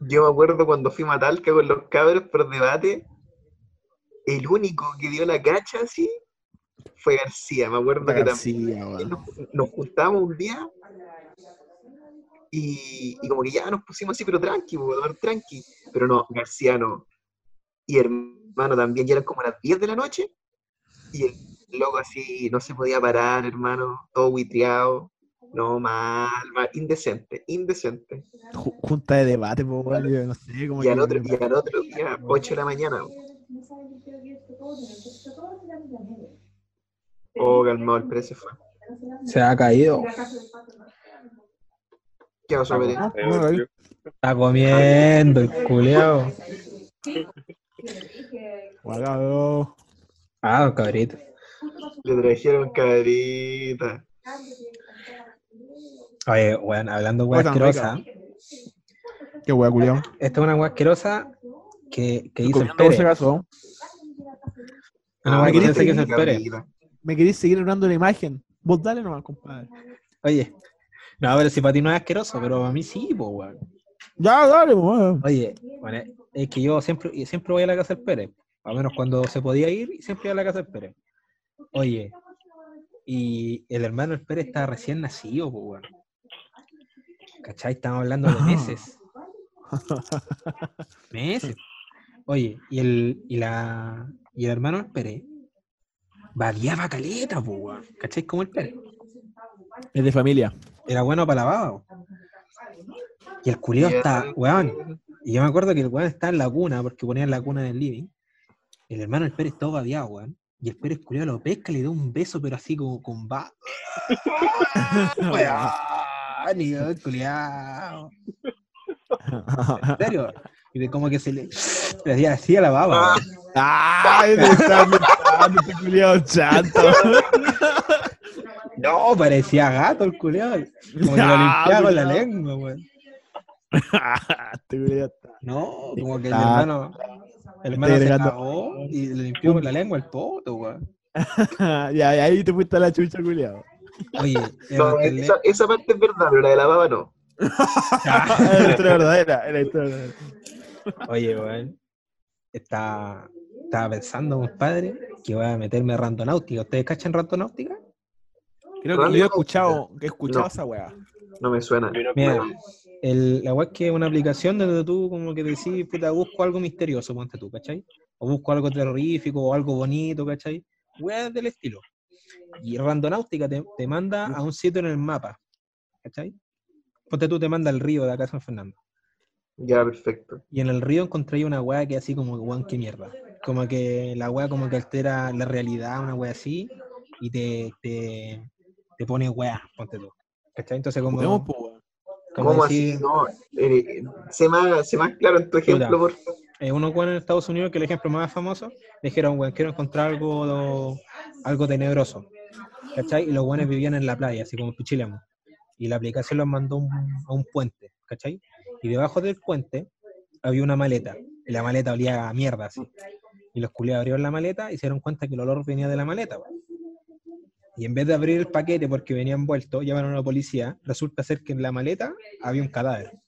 yo me acuerdo cuando fui a Talca con los cabros por debate, el único que dio la cacha así fue García. Me acuerdo que también García, weón. nos, nos juntamos un día y, y como que ya nos pusimos así, pero tranqui, tomar tranqui. Pero no, García no. Y hermano también, ya eran como las 10 de la noche y el loco así no se podía parar, hermano, todo buitreado. No, mal, mal, indecente, indecente. Ju- Junta de debate, po. Yo no sé cómo Y al otro, y al otro día, 8 de la mañana. Oh, calmado, el precio fue. Se ha caído. ¿Qué Eh, bueno, ahí. Está comiendo el culeado. Ah, cabrito. Le trajeron cabrita. Oye, weón, hablando tan asquerosa. Qué wea, culiao. Esta es una weá asquerosa que, que hizo el Pérez. acaso. Una Ah, que ¿querés hizo que. ¿Me queréis seguir hablando la imagen? Vos dale nomás, compadre. Oye. No, pero si para ti no es asqueroso, pero para mí sí, pues, weón. Ya, dale, pues, weón. Oye, bueno, es que yo siempre, y siempre voy a la casa del Pérez. Al menos cuando se podía ir, siempre iba a la casa del Pérez. Oye, y el hermano del Pérez estaba recién nacido, pues, weón. ¿Cachai? Estamos hablando de meses. meses. Oye, y el, y la, y el hermano del Pérez babiaba caleta, pues, weón. ¿Cachai? Como el Pérez. Es de familia. Era bueno para la baba. Y el culiao está, weón. Y yo me acuerdo que el weón estaba en la cuna, porque ponían la cuna en el living. El hermano del Pérez todo babiado, weón. Y el Pérez lo pesca le da un beso, pero así como con va. weón, culiao. En serio. Y de como que se le, le hacía así a la baba. Me está este culiao chanto. No, parecía gato el culiao. Como que lo Ah, limpiaba con la lengua, weón. Este. No, como que el Ah, hermano, el hermano se cagó y le limpió con la lengua el poto, weón. ya, y ahí te fuiste a la chucha, culiao. Oye, No, esa, esa parte es verdad, pero la de la baba no. Era la historia verdadera. Era la historia verdadera. oye, weón, estaba, estaba pensando, compadre, que voy a meterme a randonáutica. ¿Ustedes cachan randonáutica? Creo que yo he escuchado, he escuchado No. esa weá. No me suena. Mira, me- el, la es que es una aplicación donde tú como que decís, puta, busco algo misterioso, ponte tú, ¿cachai? O busco algo terrorífico o algo bonito, ¿cachai? Weá del estilo. Y Randonáutica te, te manda a un sitio en el mapa, ¿cachai? Ponte tú, te manda al río de acá San Fernando. Ya, perfecto. Y en el río encontré una weá que así como, weón, qué mierda. Como que la weá como que altera la realidad, una weá así, y te, te, te pone weá, ponte tú. ¿Cachai? Entonces como, Podemos, po, weón. como ¿Cómo decir- así? No, eh, sé, más, sé más claro en tu ejemplo, por favor. eh, unos en Estados Unidos, que es el ejemplo más famoso, dijeron, weón, quiero encontrar algo, algo tenebroso. ¿Cachai? Y los weones vivían en la playa, así como Pichilemu. Y la aplicación los mandó a un- a un puente, ¿cachai? Y debajo del puente había una maleta. Y la maleta olía a mierda, así. Y los culiados abrieron la maleta y se dieron cuenta que el olor venía de la maleta, weón. Y en vez de abrir el paquete porque venía envuelto, llamaron a la policía. Resulta ser que en la maleta había un cadáver.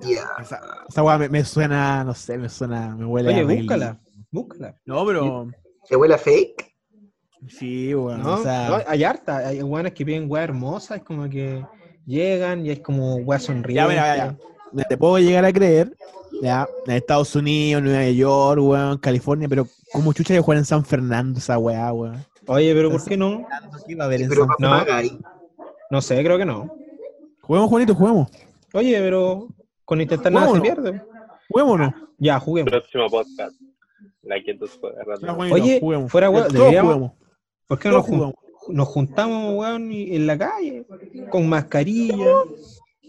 Ya. Esa, esa weá me, me suena, no sé, me suena, me huele Oye, a búscala, búscala. No, pero. ¿Te huele a fake? Sí, weón. No, o sea, no, hay harta, hay weones que piden weas hermosas, es como que llegan y es como weas ya, sonrientes. mira, ya, ya. Me Te puedo llegar a creer, ya, en Estados Unidos, Nueva York, weón, California, pero ¿cómo chucha de jugar en San Fernando esa weá, weón? Oye, pero ¿por qué no? ¿Qué va a haber en Pero San para No. No sé, creo que no. Juguemos, Juanito, juguemos. Oye, pero con intentar nada se pierde. Juguémonos. Ya, juguemos. Próximo podcast. La Oye, juguemos. fuera weón, deberíamos- juguemos. ¿Por qué no nos, jugamos. nos juntamos, weón, en la calle? Con mascarilla.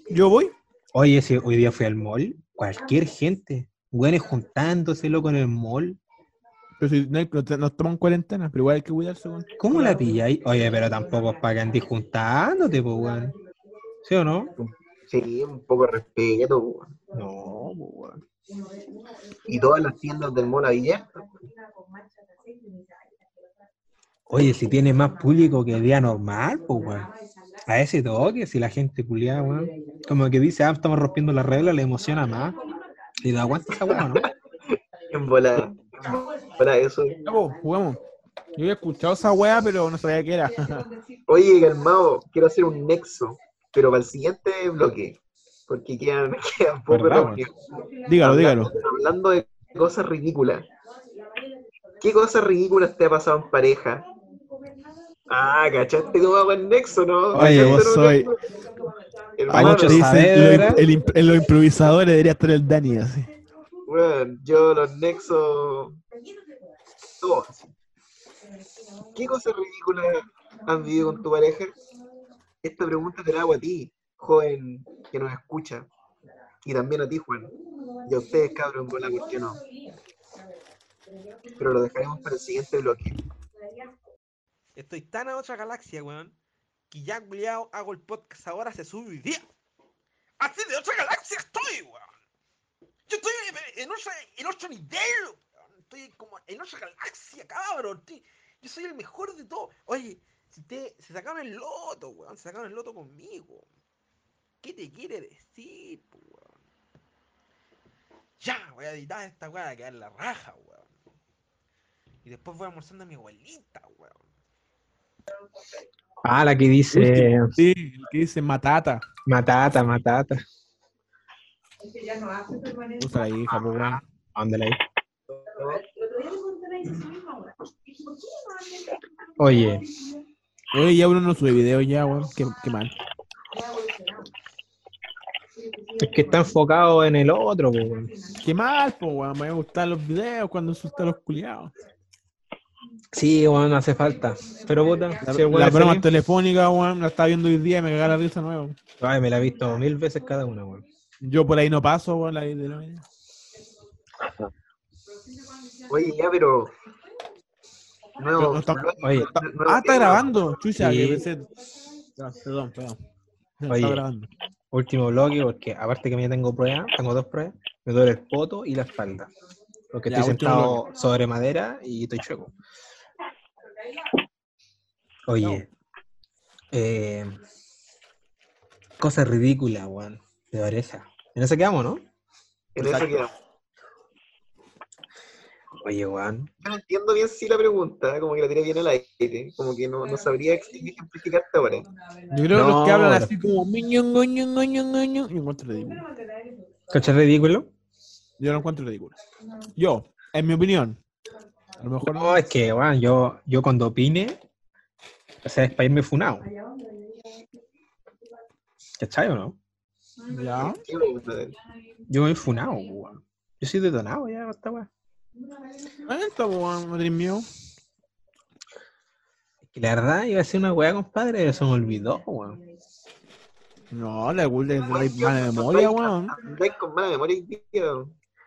Yo voy. Oye, si hoy día fui al mall, cualquier gente, weones juntándose, loco, en el mall. Pero si no, hay- no, no en cuarentena, pero igual hay que cuidarse, weón. ¿Cómo la pilláis? Oye, pero tampoco es para que andes juntándote, pues, weón. ¿Sí o no? Sí, un poco de respeto. weón. No, pues, weón. Y todas las tiendas del mall abiertas. Oye, si tiene más público que día normal, pues, weón. A ese toque, si la gente culiada, weón. Como que dice, ah, estamos rompiendo la regla, le emociona más. Y le aguanta esa weón, ¿no? En volar. Para eso. Juguemos. Yo había escuchado esa weá, pero no sabía qué era. Oye, calmado, quiero hacer un nexo, pero para el siguiente bloque. Porque quedan, quedan pocos ¿Verdad, reunidos. dígalo, Hablando- dígalo. Hablando de cosas ridículas. ¿Qué cosas ridículas te ha pasado en pareja? Ah, ¿cachaste cómo hago el nexo, no? Oye, ¿Cachaste vos soy-? Hay Hermano, el en los improvisadores debería estar el Dani, así. Yo los nexos. Todos. ¿Qué cosas ridículas has vivido con tu pareja? Esta pregunta te la hago a ti, joven que nos escucha. Y también a ti, Juan. Y a ustedes, en bola, ¿por qué no? Pero lo dejaremos para el siguiente bloque. Estoy tan a otra galaxia, weón, que ya, culiao, hago el podcast ahora, se sube hoy día. Así de otra galaxia estoy, weón. Yo estoy en- en, otra, en otro nivel, weón. Estoy como en otra galaxia, cabrón. Estoy- yo soy el mejor de todos. Oye, si te, se sacaron el loto, weón, se sacaron el loto conmigo. ¿Qué te quiere decir, weón? Ya, voy a editar esta weá, a quedar la raja, weón. Y después voy almorzando a mi abuelita, weón. Ah, la que dice Sí, el que dice matata. matata, matata. Usa pues, weón. ¿A dónde la hay? Oye, Oye, ya uno no sube video ya, weón. Qué, qué mal. es que está enfocado en el otro, po, weón. Qué mal, pues, weón. Me gustan los videos cuando asustan a los culiados. Sí, weón, hace falta. Pero puta, La, si la es broma telefónica, weón, la estaba viendo hoy día y me cagaba la risa nueva. ay, me la he visto mil veces cada una, weón. Yo por ahí no paso, weón, la de la. Oye, ya, pero. Nuevo, No, no está- nuevo- Oye, nuevo Ah, está grabando. Chucha, Sí. que pensé. Perdón, perdón. Oye. Está grabando. Último bloque, porque aparte que me tengo pruebas, tengo dos pruebas, me duele el poto y la espalda. Porque Ya, estoy sentado sobre madera y estoy chueco. Oye, eh, cosa ridícula, weón, de pareja. En eso quedamos, ¿no? En eso quedamos. Oye, weón, Yo no entiendo bien si la pregunta, como que la tiré bien al aire, como que no, no sabría ejemplificarte ahora. Yo creo que los No, que hablan así como miñongo, ñongo, ñongo, ñongo, yo encuentro ridículo. ¿cachai ridículo? Yo lo encuentro ridículo. Yo, en mi opinión. A lo mejor No, es que, weón, yo, yo cuando opine, o sea, es para irme funado. ¿Cachai o no? Ya. Yo me he funado, weón. Yo soy detonado ya, con esta weón. Está, weón, madre mío. Que la verdad iba a ser una weá, compadre, pero se me olvidó, weón. No, la Google es de mala memoria, weón. Andáis con mala memoria.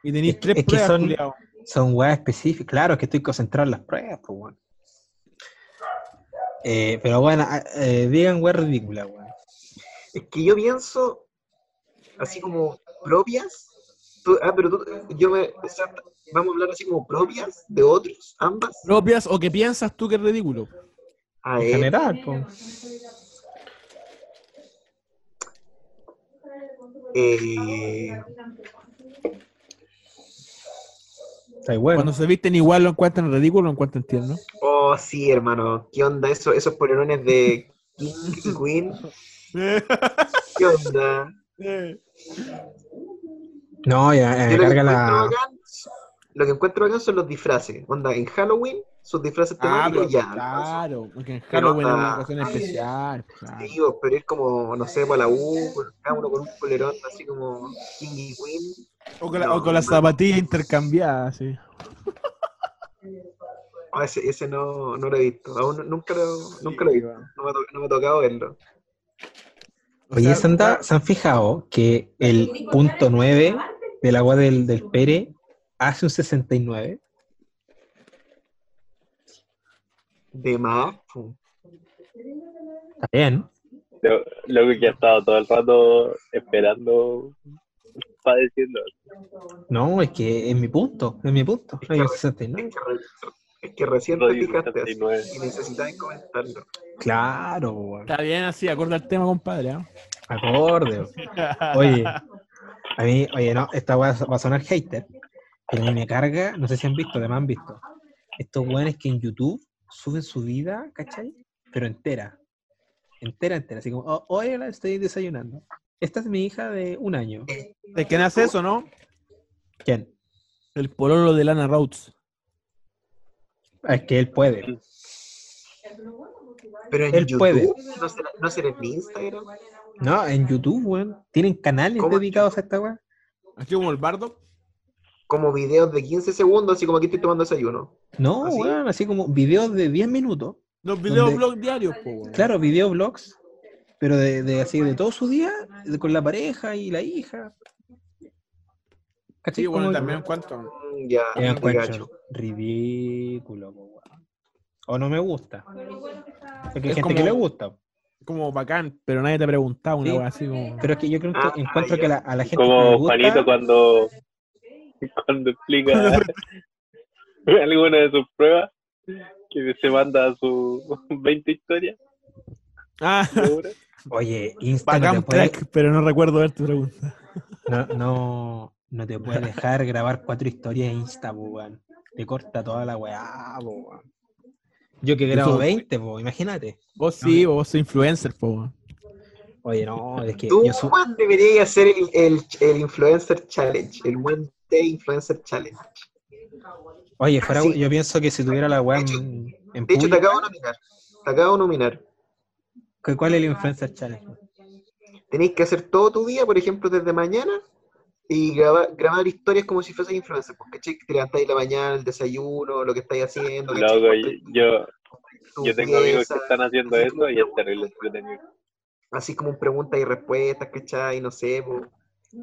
Y tenéis Es- tres es que pruebas, son- culiao. Son weas específicas. Claro, es que estoy concentrado en las pruebas, pues, weón. Eh, pero bueno, ah, eh, digan weas ridículas, weón. Es que yo pienso, así como propias. tú- ah, pero tú, yo me. vamos a hablar así como propias de otros, ambas. Propias o que piensas tú que es ridículo. A En general, pues. eh, Está bueno. Cuando se visten igual lo encuentran ridículo lo encuentran tierno. oh, sí, hermano. ¿Qué onda eso, esos polerones de King y Queen? ¿Qué onda? No, ya, eh, Yo lo, que carga encuentro la. bacán, lo que encuentro bacán son los disfraces. Onda, en Halloween, sus disfraces Ah, pero temáticos ya. claro, porque en Pero, Halloween es una ah, ocasión especial. claro. Sí, pero es como, no sé, para la U, cada uno con un polerón así como King y Queen. O con, la- No, o con las zapatillas intercambiadas, sí. Ah, ese, ese no, no lo he visto, aún nunca lo, nunca lo he visto, no me, no me ha tocado verlo. Oye, sea, ¿se, anda- ¿se han fijado que el punto 9 del agua del, del Pere hace un 69? De más. Está bien. Lo, lo que ha estado todo el rato esperando, padeciendo. No, es que es mi punto, es mi punto. Es Hay que un re- 69. es que, es que recién te fijaste así, 69. y necesitabas comentarlo. Claro, weón. Está bien así, acorda el tema, compadre. ¿ah? Acorde. Oye, a mí, oye, no, esta weá va a sonar hater, pero a mí me carga, no sé si han visto, además han visto, estos weones que en YouTube suben su vida, ¿cachai? Pero entera, entera, entera, así como, oh, hoy la estoy desayunando. Esta es mi hija de un año. ¿De quién hace eso, no? ¿Quién? El pololo de Lana Rhodes. Es que él puede. Pero en Él YouTube, puede. ¿No, será, ¿no será en Instagram? No, en YouTube, weón. Tienen canales dedicados a esta weá. Así como el bardo. Como videos de 15 segundos, así como aquí estoy tomando desayuno. No, ¿Ah, sí? weón, así como videos de 10 minutos. Los blog diarios, po, weón. Claro, videoblogs, pero de, de así de todo su día, de- con la pareja y la hija. ¿Cachai? Sí, bueno, Como- también en cuanto. Mm, Ya, encuentro cacho. ridículo, po, weón. O no me gusta. Porque hay Es gente que como- le gusta. Como bacán, pero nadie te ha preguntado una Sí. así como. Pero es que yo creo que Ah, encuentro ya. que la- a la gente que le Como gusta, Juanito cuando, cuando explica alguna de sus pruebas, que se manda sus 20 historias. Ah. Oye, Insta no te, bacán puede, track, pero no recuerdo ver tu pregunta. no, no, no te puede dejar grabar cuatro historias en Insta, po, weón. Te corta toda la weá, po, weón. Yo que grabo Eso- 20, po, imagínate. Vos sí, vos sos influencer, po. weón. Oye, no, es que Tú, yo su- Juan, deberías hacer el, el, el Influencer Challenge, el One Day Influencer Challenge. Oye, fuera, Sí. yo pienso que si tuviera la weá De hecho- en, De hecho, te acabo de nominar. Te acabo de nominar. ¿cu- ¿cuál es el influencer challenge? Tenéis que hacer todo tu día, por ejemplo, desde mañana, y grabar, grabar historias como si fuese influencer. Porque, che, te levantáis en la mañana, el desayuno, lo que estáis haciendo. Loco, yo, yo tengo amigos que están haciendo eso y es terrible entretenido. Así como preguntas y respuestas, ¿cachai? No sé, po.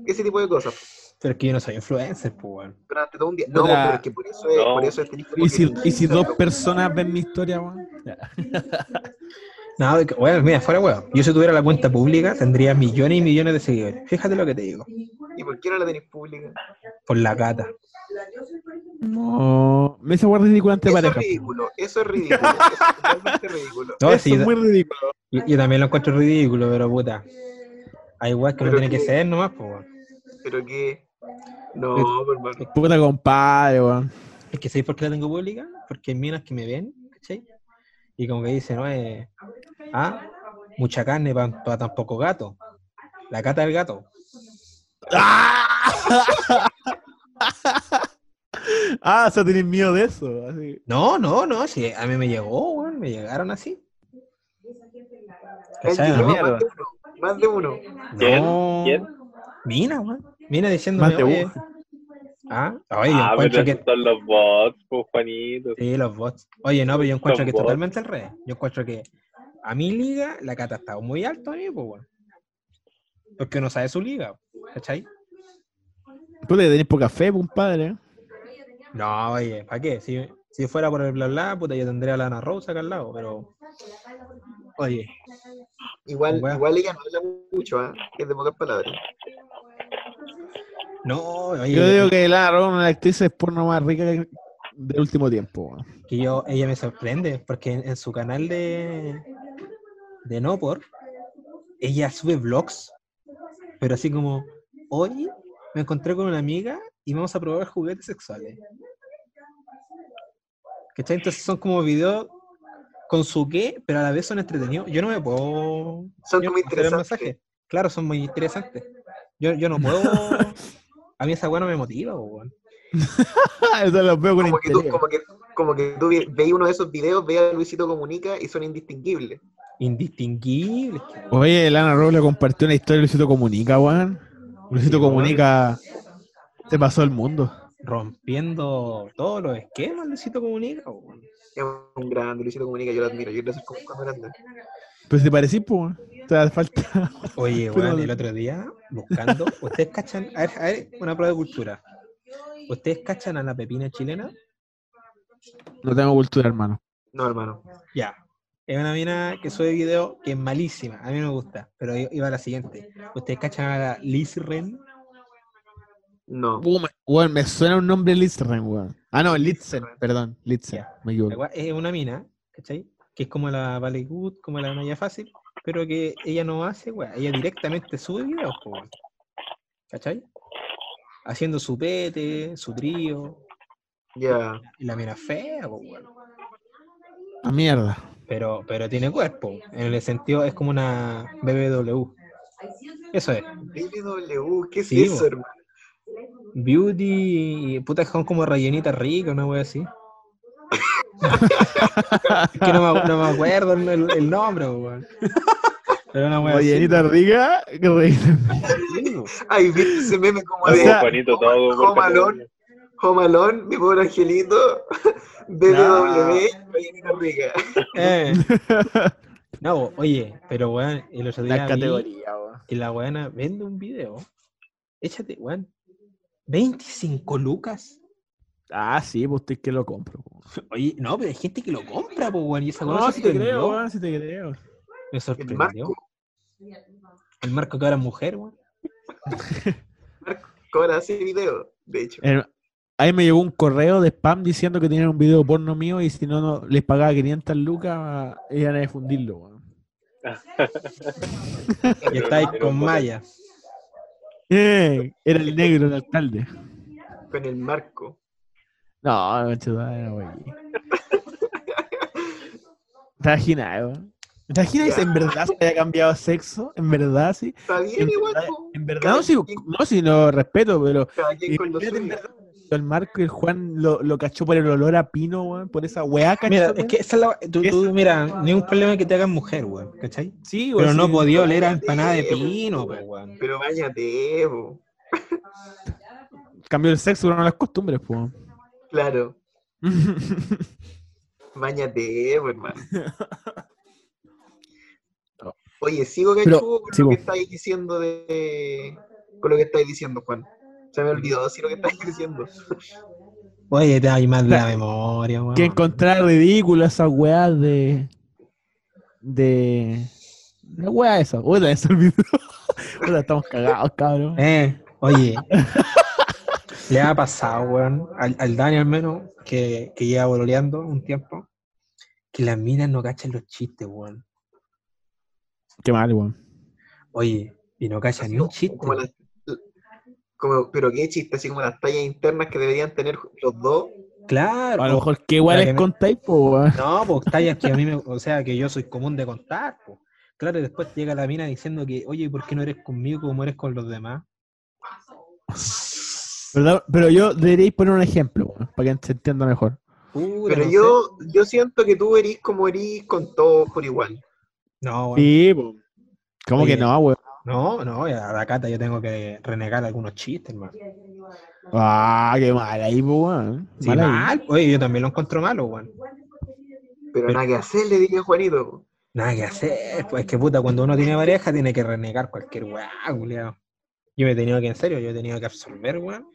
ese tipo de cosas. Pero es que yo no soy influencer, pues, weón. Durante todo un día. No, pero es que por eso es, No. por eso es ¿Y si, y si dos personas ven mi historia, weón? No, weón, mira, fuera weón. Yo si tuviera la cuenta pública tendría millones y millones de seguidores. Fíjate lo que te digo. ¿Y por qué no la tenéis pública? Por la gata. No, me hizo weón ridículo ante Eso es pareja. ridículo, eso es ridículo, eso es totalmente ridículo. No, Eso sí, es muy ridículo. yo- yo también lo encuentro ridículo, pero puta. Hay weas que no tiene que ser nomás, pues, weón. Pero que. No, hermano. Puta compadre, weón. Es que ¿sabéis por qué la tengo pública? Porque hay minas que me ven, ¿cachai? Y como que dicen, no, eh, ah, mucha carne para tan poco gato. La cata del gato. Ah, o sea, tenés miedo de eso. Así. No, no, no, sí, a mí me llegó, weón, me llegaron así. Más de uno, más de uno. ¿Quién? no. ¿Quién? Mina, weón. Mina diciéndome, Más de oye, uno. Ah, oye, yo Ah, encuentro pero que... son los bots, pues, Juanito. Sí, los bots. Oye, no, pero yo encuentro Son que es bots. totalmente al revés. Yo encuentro que a mi liga la cata está muy alto a mí, pues, weón. Porque no sabe su liga, ¿cachai? Puta, que tenés poca fe, compadre. ¿eh? No, oye, ¿para qué? Si, si fuera por el bla bla, puta, yo tendría a la Ana Rosa acá al lado, pero. Oye, Igual, igual ella no habla mucho, ¿ah? es de pocas palabras. No, oye, Yo digo que la Ron, una actriz es porno más rica que- del último tiempo. que yo, ella me sorprende, porque en, en su canal de, de Nopor, ella sube vlogs, pero así como, hoy me encontré con una amiga y vamos a probar juguetes sexuales. ¿Cachai? Entonces son como videos con su qué, pero a la vez son entretenidos. Yo no me puedo... Son como no el interesantes. Claro, son muy interesantes. Yo, yo no puedo... A mí esa weá no me motiva, weón. Eso lo veo con Como que, tú, como, que, como que tú ve- veis uno de esos videos, veis a Luisito Comunica y son indistinguibles. Indistinguibles. Oye, Lana Roble compartió una historia de Luisito Comunica, weón. Luisito Sí, weón. Comunica se pasó el mundo. rompiendo todos los esquemas, Luisito Comunica. weón. Es un grande, Luisito Comunica, yo lo admiro, yo lo soy como cuando grande. Pero si parecís, pues, weón. Te hace falta. Oye, weón, el otro día, buscando, ¿ustedes cachan? A ver, a ver, una prueba de cultura. ¿Ustedes cachan a la pepina chilena? No tengo cultura, hermano. No, hermano. Ya. Es una mina que sube video que es malísima. A mí no me gusta, pero iba a la siguiente. ¿Ustedes cachan a la Liz Ren? No. Uh, me- weón, me suena un nombre Litzen, weón. Ah, no, Litzen, perdón. Litzen, Ya. me equivoco. Es una mina, ¿cachai? Que es como la Valley Good, como la Naya Fácil, pero que ella no hace, weá. Ella directamente sube videos, po, weón. ¿cachai? Haciendo su pete, su trío. Ya. Y la mina es fea, po, weón. A mierda. Pero, pero tiene cuerpo. En el sentido, es como una BBW. Eso es. BBW, ¿qué es Sí, eso, hermano? Beauty, puta, son como rellenita rica, una wea así. Es que no me, no me acuerdo el, el nombre, weón. Pero una wea rellenita. Sí, po. Ay, viste ese meme como O de sea, Juanito, todo por Home Alone, Home Alone, mi pobre angelito, BBW, rellenita rica. Eh. No, oye, pero weón, el otro día La categoría, weón. que la weona vende un video. Échate, weón. 25 lucas. Ah, sí, pues usted que lo compro. Oye, no, pero hay gente que lo compra, pues, weón. Y esa No, cosa si te creo, weón, si te creo. Me El sorprendió. Marco, El marco que ahora es mujer, weón. cobra ese video, de hecho. Eh, ahí me llegó un correo de spam diciendo que tenían un video porno mío y si no, no les pagaba 500 lucas, iban a difundirlo, weón. Y está ahí con Maya. Eh, era el negro, el alcalde. Con el marco. No, macho, no, güey. ¿Te imaginas, weón? ¿Te imaginas en verdad se haya cambiado sexo? ¿En verdad, sí? Está bien En igual, verdad, en verdad no, si, no, si no respeto, pero verdad, el Marco y el Juan lo, lo cachó por el olor a pino, weón, por esa weá, ¿cachai? Mira, es que esa es la. Tú, tú, mira, ni un problema que te hagan mujer, weón. ¿Cachai? Sí, weón, Pero no sí. podía oler a empanada de pino, pues, weón. Pero bañate, po. Cambió el sexo, pero no las costumbres, pues. Claro. Bañate, po, hermano. Oye, sigo cachudo con sigo. lo que estáis diciendo de. Con lo que estáis diciendo, Juan. Se me olvidó decir lo que estáis diciendo. Oye, te hay más de la memoria, weón. que encontrar ridícula esa weá de. de. La weá esa. Uy, se olvidó. Estamos cagados, cabrón. Eh, oye. Le ha pasado, weón, al, al Dani al menos, que, que lleva bololeando un tiempo, que las minas no cachan los chistes, weón. Qué mal, weón. Oye, y no cachan ni un chiste. Como las- como- pero qué chiste, así como las tallas internas que deberían tener los dos. Claro. A lo mejor, ¿qué que me- contáis, po, weón? No, pues tallas que a mí me, o sea, que yo soy común de contar, pues. Claro, y después llega la mina diciendo que, oye, ¿por qué no eres conmigo como eres con los demás? ¿Verdad? Pero yo deberíais poner un ejemplo, para que se entienda mejor. Pero no yo, yo siento que tú erís como erís con todos por igual. No, weón. Sí, po. ¿Cómo Oye. que no, weón? no, no, a la cata yo tengo que renegar algunos chistes, hermano. Ah, qué mal ahí, po, weón. Sí, Mal ahí. oye, yo también lo encuentro malo, weón. Pero nada que hacer, le dije a Juanito. Nada que hacer, pues que puta, cuando uno tiene pareja tiene que renegar cualquier weá, culiao. Yo me he tenido que, en serio, yo he tenido que absorber, weón.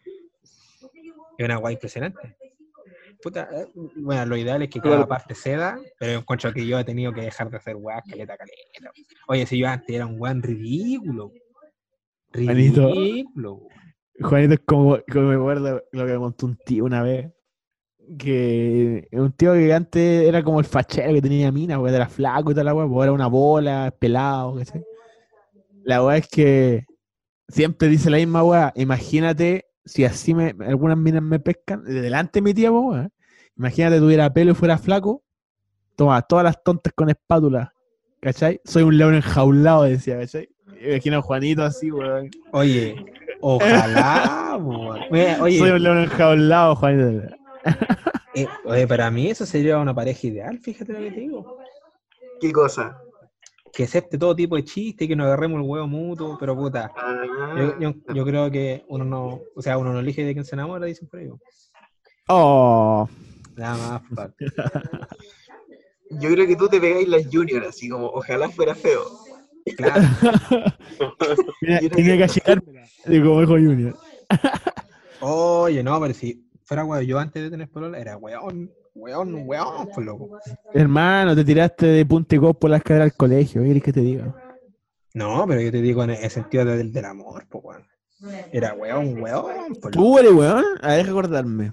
Es una weá impresionante. Puta, eh, bueno, lo ideal es que cada parte ceda, pero encuentro que yo he tenido que dejar de hacer weá, caleta, caleta. Oye, si yo antes era un weón ridículo. Ridículo. Juanito es como, como me acuerdo lo que me contó un tío una vez. Que un tío que antes era como el fachero que tenía mina, weón, era flaco y tal, la pues ahora una bola, pelado, ¿cachai? La weá es que siempre dice la misma weá. Imagínate si así me, algunas minas me pescan, de delante de mi tía, weón. Imagínate tuviera pelo y fuera flaco. Toma, todas las tontas con espátula, ¿cachai? Soy un león enjaulado, decía, ¿cachai? Imagino a Juanito así, weón. Oye, ojalá, weón. Oye, oye, Soy un león enjaulado, Juanito. eh, oye, para mí eso sería una pareja ideal, fíjate lo que te digo. ¿Qué cosa? Que acepte todo tipo de chiste, que nos agarremos el huevo mutuo, pero puta, Ah, yo, yo, yo creo que uno no, o sea, uno no elige de quién se enamora, dicen por ahí. Oh, Nada más, yo creo que tú te pegáis las junior, así como, ojalá fuera feo. claro. creo tiene que- achicármela, como dijo Junior. Oye, no, pero si fuera huevo, yo antes de tener polola era weón, weón, weón, pues loco. Hermano, te tiraste de punta y por la escalera al colegio, ¿qué querés que te diga? No, pero yo te digo en el sentido del, del amor, pues weón. Era weón, weón, pues loco. Tú eres weón, a ver, recordarme.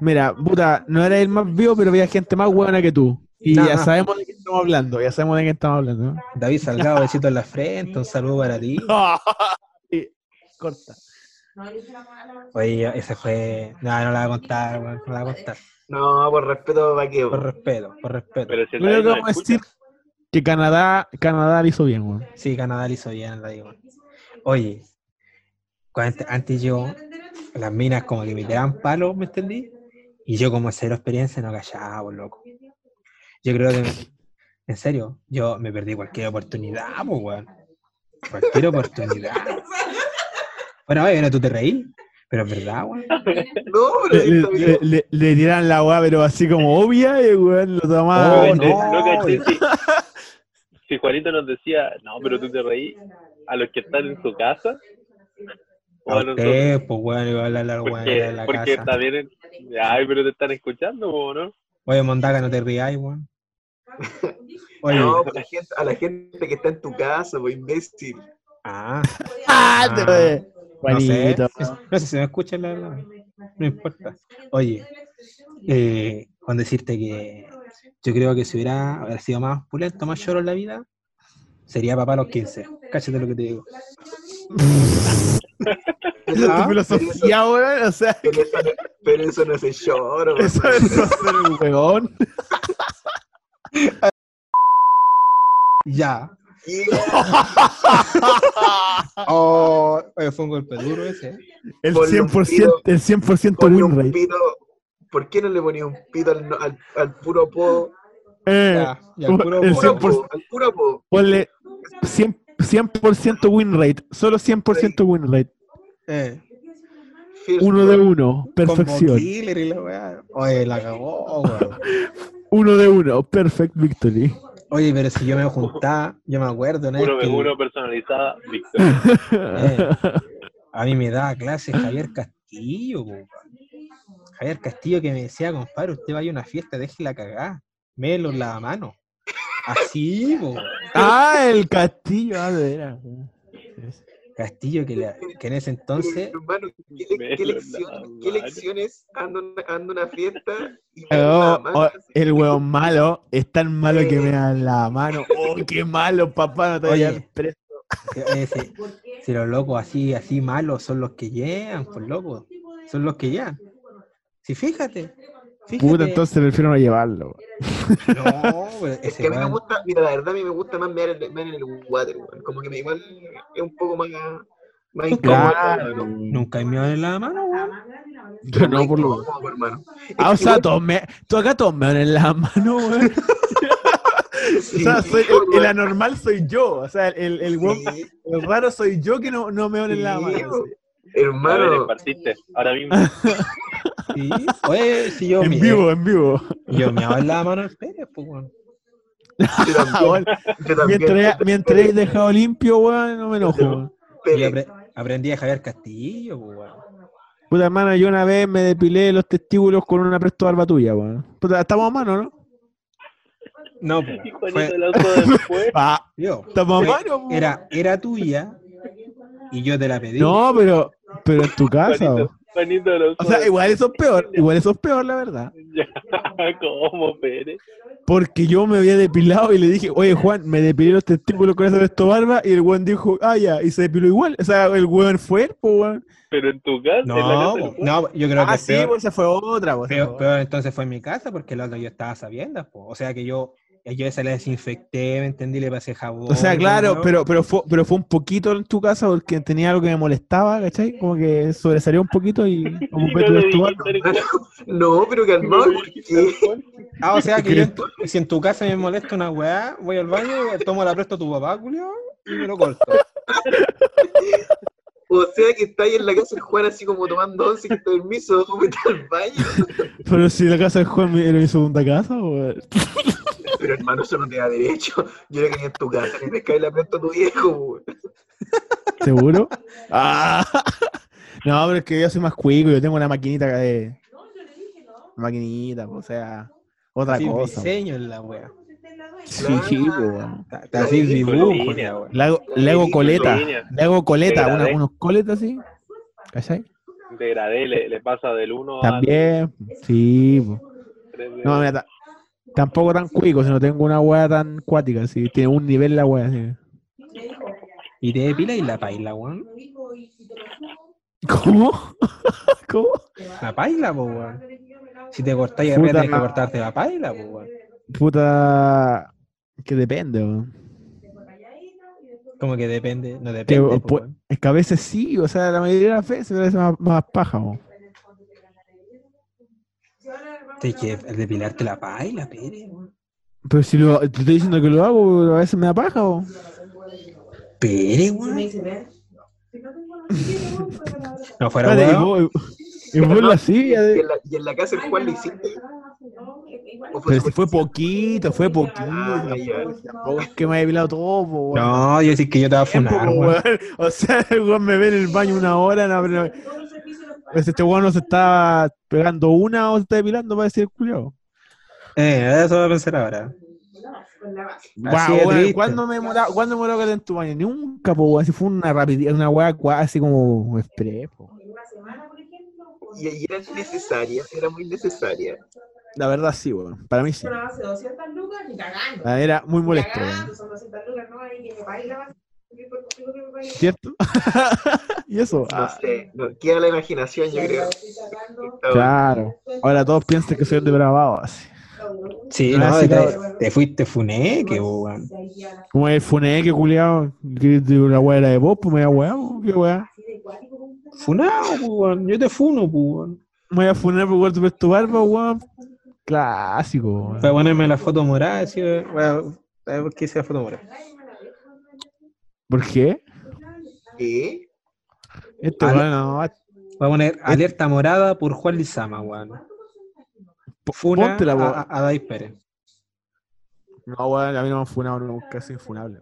Mira, puta, no eres el más vivo, pero había gente más buena que tú. Y ya sabemos de qué estamos hablando, ya sabemos de qué estamos hablando. David Salgado, besito en la frente, un saludo para ti. Corta. Oye, ese fue. No, no la voy a contar, weón, no la voy a contar. No, por respeto, ¿para qué? Por respeto, por respeto. Pero si Lo único David que no vamos a decir que Canadá, Canadá lo hizo bien, weón. Sí, Canadá lo hizo bien, la digo. Oye, cuando- antes yo, las minas como que me tiraban palos, ¿me entendí? Y yo como cero experiencia no callaba, por loco. Yo creo que, en serio, yo me perdí cualquier oportunidad, pues, weón. Cualquier oportunidad. Bueno, oye, ahora tú te reí, pero es verdad, weón. No, pero Le, le, tiran la weá, pero así como obvia, y weón, lo tomaba. Oh, no, no. no si, si Juanito nos decía, no, pero tú te reí, a los que están en su casa, A usted, pues weón, iba a hablar la weá Porque, de la porque casa. también. en- Ay, pero te están escuchando, ¿o ¿no? Oye, Mondaga, no te rías, weón. Oye, No, a la gente, a la gente que está en tu casa, pues imbécil. ah, ¡Ah! te Ah. No sé, no sé si me escucha la verdad. No importa. Oye, eh, con decirte que yo creo que si hubiera haber sido más pulento, más lloro en la vida, sería papá a los 15. Cállate lo que te digo. Esa es tu Ah, filosofía, weón. O sea, Pero eso no, pero eso no se llora, eso es no ser un weón. Ya. Oh, oye, fue un golpe duro ese. El Ponle un 100%, el 100 Ponle win rate. pito. ¿Por qué no le ponía un pito al, no- al, al puro po? Eh, Ya, ya, el puro el pollo. Puro 100%, po, al puro po. ponle 100%, 100% win rate. Solo 100% win rate. Eh, Uno de uno. Perfección. Killer y la weá. Oye, la cagó. Uno de uno. Perfect victory. Oye, pero si yo me juntaba, yo me acuerdo, ¿no? Uno que uno personalizada, Víctor. Eh. a mí me daba clases Javier Castillo. Javier Castillo que me decía, compadre, usted vaya a una fiesta, déjela cagar, melo en la mano. Así, po, weón. ah, el castillo. Ah, de veras. Castillo que, la- que en ese entonces, hermano, ¿qué, le- lección- lecciones ando, ando una fiesta y Oh, oh, el weón malo es tan malo que me da la mano. Oh, qué malo, papá. No te Oye. preso. eh, si, si los locos así, así malos son los que llegan, pues locos, son los que llegan. Si fíjate, fíjate. Puta, entonces prefiero no llevarlo. No, Es que a mí me gusta, mira, la verdad a mí me gusta más mear, en- mear en el water, weón. Como que me igual es un poco más, más incómodo. Claro. nunca hay miedo en la mano. Yo no, por lo. Es Ah, o sea, igual- todos me, tú acá todos me dan en la mano, weón. o sea, soy, el, el anormal soy yo. O sea, el, el, Sí, el raro soy yo que no, no me dan en la mano. Hermano, partiste. Ahora mismo. Sí. Oye, si yo En vivo, en vivo. yo me hago en la mano al Pérez, pues, weón. mientras, mientras he dejado limpio, weón, no me enojo. Yo apre- aprendí a Javier Castillo, pues, weón. Puta hermano, yo una vez me depilé los testículos con una presto barba tuya, weón. Puta, estamos a mano, ¿no? No, pues, fue, después. Ah, yo. estamos a mano, weón. Era, era tuya y yo te la pedí. No, pero, pero en tu casa, Juanito, O sea, igual eso es peor, igual eso es peor, la verdad. Ya, ¿Cómo, Pérez? Porque yo me había depilado y le dije, oye Juan, me depilé los testículos con esa presto barba, y el weón dijo, ah, ya, y se depiló igual. O sea, el weón fue, pues, weón. Pero en tu casa, en la No, casa del po, no, yo creo que Ah, sí, peor, pues esa fue otra, pues. peor, entonces fue en mi casa porque el otro yo estaba sabiendo, pues. O sea que yo, yo esa la desinfecté, ¿me entendí? Le pasé jabón. O sea, claro, pero, pero, fue, pero fue un poquito en tu casa porque tenía algo que me molestaba, ¿cachai? Como que sobresalió un poquito y ocupé no No, pero calmado. Ah, o sea que que yo le- en tu- si en tu casa me molesta una weá, voy al baño, tomo la presto a tu papá, Julio, y me lo corto. O sea que está ahí en la casa el Juan así como tomando once y permiso, vete al baño. Pero si la casa de Juan era mi segunda casa, weón. Pero hermano, eso no te da derecho. Yo que ni en tu casa le pescáis la presto a tu viejo, weón. ¿Seguro? Ah. No, pero es que yo soy más cuico, yo tengo una maquinita de. Maquinita, pues, o sea, otra cosa. diseño en la weá. Sí, weón. Así Sí, dibujo. Le hago, le coleta, le hago coleta, una- unos coletas así. ¿Cachai? Degradé, le, le pasa del 1 al También, sí. 3 No, mira, tampoco tan cuico, sino tengo una weá tan cuática, así, tiene un nivel la weá, así. Y te depila y la paila, weón. ¿Cómo? ¿Cómo? La paila, po, weón. Si te cortáis arriba, tienes que cortarte la paila, po, weón. Puta. Que depende, weón. Como que depende, no Que, depende, po, es que a veces sí, o sea, la mayoría de las veces me parece más, más paja, weón. Tienes que depilarte la paila, pere, weón. Pero si lo, te estoy diciendo que lo hago, pero a veces me da paja, weón. Pere, weón. No fuera weón. vos, y vos la silla Y de... en la, y en la casa el Juan le hiciste. ¿O fue Pero si fue poquito, fue poquito. Ah. Tampoco es que me haya depilado todo, po. No, yo decía que yo te voy a funar. O sea, el weón me ve en el baño una hora, no, pero pues este weón no se está pegando una o se está depilando para decir el culiao. Eh, eso voy a pensar ahora. Así triste. ¿Cuándo me demorado, ¿cuándo me en tu baño? Nunca, po. Si fue una rapidez, una weá así como express, po. Y, era necesaria, era muy necesaria. La verdad sí, weón. Para mí sí. Pero hace 200 lucas ni cagando. La Era muy molesto, cagando, weón. son 200 lucas, ¿no? Ahí que me pague la ¿Cierto? y eso. No ah, sé, no, queda la imaginación, yo creo. Bueno. claro. Ahora todos piensan que soy el depravado, así. Sí, Ah, no, sí, te, te fuiste funeque, weón. Como el funeque, culiao. Que la weá era de vos, pues me voy a weá, po, qué weá. Funado, pues, weón. Yo te funo, pues, weón. Me voy a funar por tu tu barba, weón. Clásico, weón. Para ponerme la foto morada, así, weón. Por qué hice la foto morada. ¿Por qué? ¿Qué? Este Ale- weón no. Voy a poner alerta morada por Juan Lizama, weón. Funa Póntela, a, a, a Dai Pérez. No, weón, a mí no me han funado nunca, es infunable.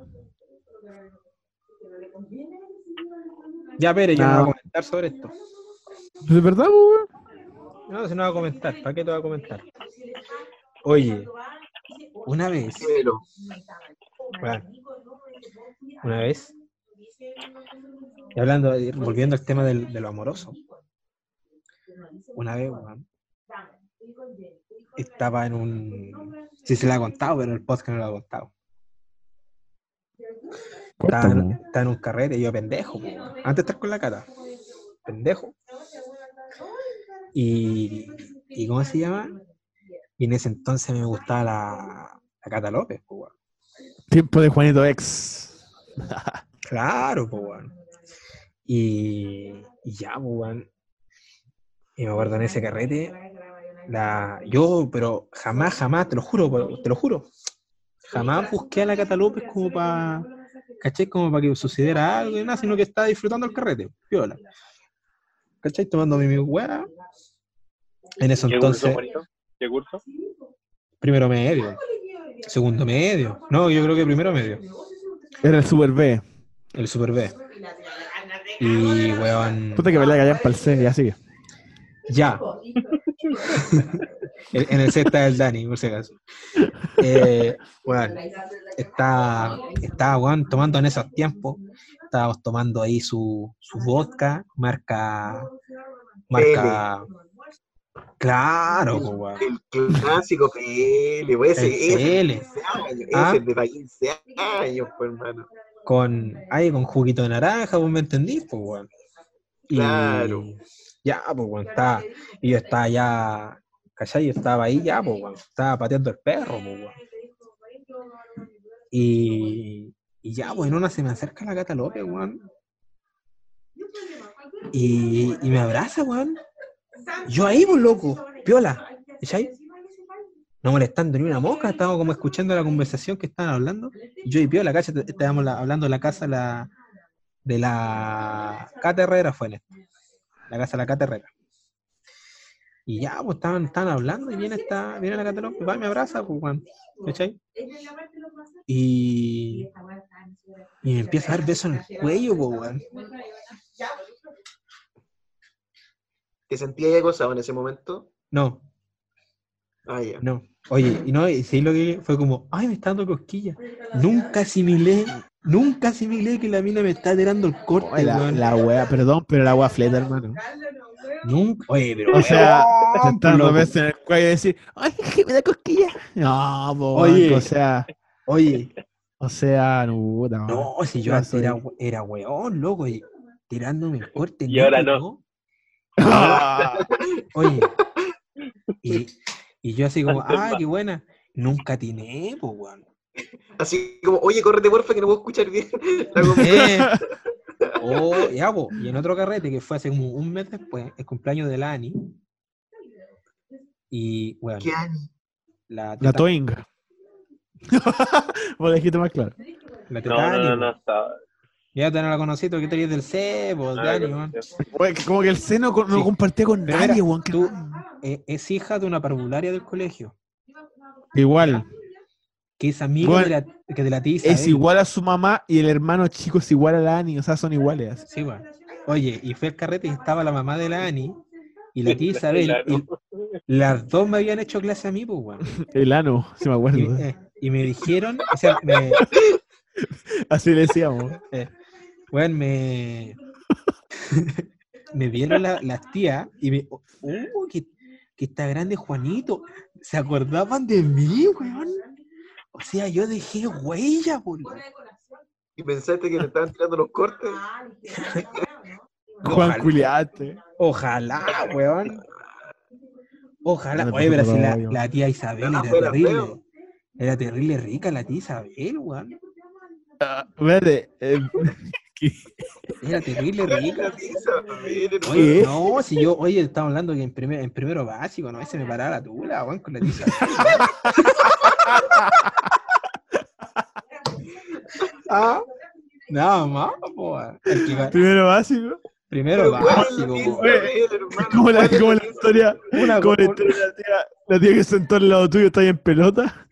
Ya, Pérez, yo no No. voy a comentar sobre esto. ¿De verdad, weón? No, si no voy a comentar. ¿Para qué te voy a comentar? Oye, una vez, Una vez, y hablando, volviendo al tema del- de lo amoroso, una vez, estaba en un. Sí, se le ha contado, pero el podcast no lo ha contado. Estaba en, Cuéntame. estaba en un carrete, y yo pendejo, antes de estar con la cata, pendejo. Y, y ¿cómo se llama? Y en ese entonces me gustaba la, la Cata López, weón. Tiempo de Juanito X. Claro, pues, weón. Y, y ya, pues, weón. Y me acuerdo en ese carrete, la, yo, pero jamás, jamás, te lo juro, te lo juro, jamás busqué a la Cata López como para, ¿cachai? Como para que sucediera algo y nada, sino que estaba disfrutando el carrete, piola. ¿Cachai? Tomándome mi weá. En eso ¿Qué curso, entonces, Juanito? ¿Qué curso? primero medio, segundo medio, no, yo creo que primero medio, Era el Super B. el Super B. Y, weón, Puta que me la callan para el C, ya sigue. ya, en el set está el Dani, por si acaso. Eh, weón, está, está, weón, tomando en esos tiempos, estábamos tomando ahí su, su vodka, marca, marca, claro, weón. El clásico PL, pues ese, El ese, ese, Ah. ese de para 15 años, pues hermano. con ahí con juguito de naranja, vos me entendís, pues weón. Y Claro. ya, pues weón, estaba, y yo estaba ya, ¿cachai? Yo estaba ahí ya, pues weón, estaba pateando el perro, pues weón. Y, y ya, pues en una se me acerca la gata López, weón. Y, y me abraza, weón. Yo ahí, pues loco, piola, ¿cachai? No molestando ni una mosca, estábamos como escuchando la conversación que estaban hablando. Yo y Piola, cacha, estábamos la- hablando de la casa la, de la Cata Herrera, fue. La casa de la Cata Herrera. Y ya, pues estaban, estaban hablando y viene, esta, viene la Cata López, va y me abraza, pues, ¿cachai? Y, y me empieza a dar besos en el cuello, pues. ¿Te sentías acosado en ese momento? No, Ah, ya. no. Oye, y no, y sí lo que fue como, ay, me está dando cosquillas. Nunca asimilé, nunca asimilé que la mina me está tirando el corte, la, weón. la wea, perdón, pero la wea fleta, hermano. Nunca. Oye, pero. O sea, sentando loco. veces en el cuello y decir, ay, que me da cosquilla. No, po, Oye. o sea, Oye, o sea, no, puta, no, si yo No antes soy- era, era weón, loco, y tirándome el corte. Y ahora no. Ah, Oye, y, y yo así como, ah, qué buena. Nunca tiene, pues, weón. Así como, oye, córrete porfa que no puedo escuchar bien. Eh, oh, ya, po. Y en otro carrete que fue hace como un mes después, el cumpleaños de la Ani. Y, bueno, ¿Qué Ani? la la. Vos dijiste más claro. la No, no, no, no. Ya te no la conocí, tú que te del cebo, no de la Ani, weón. conocía. Oye, que como que el seno con- no Sí. compartía con Pero nadie, weón. que- tú- e- es hija de una parvularia del colegio, Igual. que es amiga Bueno, de, la, que de la tía Es Isabel. igual a su mamá y el hermano chico es igual a la Ani, o sea, son iguales. Sí, weón. Oye, y fue el carrete y estaba la mamá de la Ani y la tía Isabel. y las dos me habían hecho clase a mí, pues, weón. El ano, si me acuerdo. Y, eh, y me dijeron, o sea, me, Así le decíamos. Weón, me, me vieron la- las tías y me, oh, que, que está grande Juanito. ¿Se acordaban de mí, weón? O sea, yo dejé huella, boludo. Y pensaste que le estaban tirando los cortes. Juan. Culiate. Ojalá, weón. Ojalá. Oye, pero si la, la tía Isabel Ah, era terrible. Era terrible rica la tía Isabel, weón. Ah, Espérate, eh, Era terrible rica. Oye, ¿Qué? no, si yo, oye, estaba hablando que en, primer, en primero básico, ¿no? Se me paraba la tula, weón, con la Isabel. ah, nada más, po, weón. Primero básico. Primero Pero, ¿cuál es la básico? Como la, ¿Cuál es como la historia, Una como la historia de la tía, la tía que sentó al lado tuyo está ahí en pelota.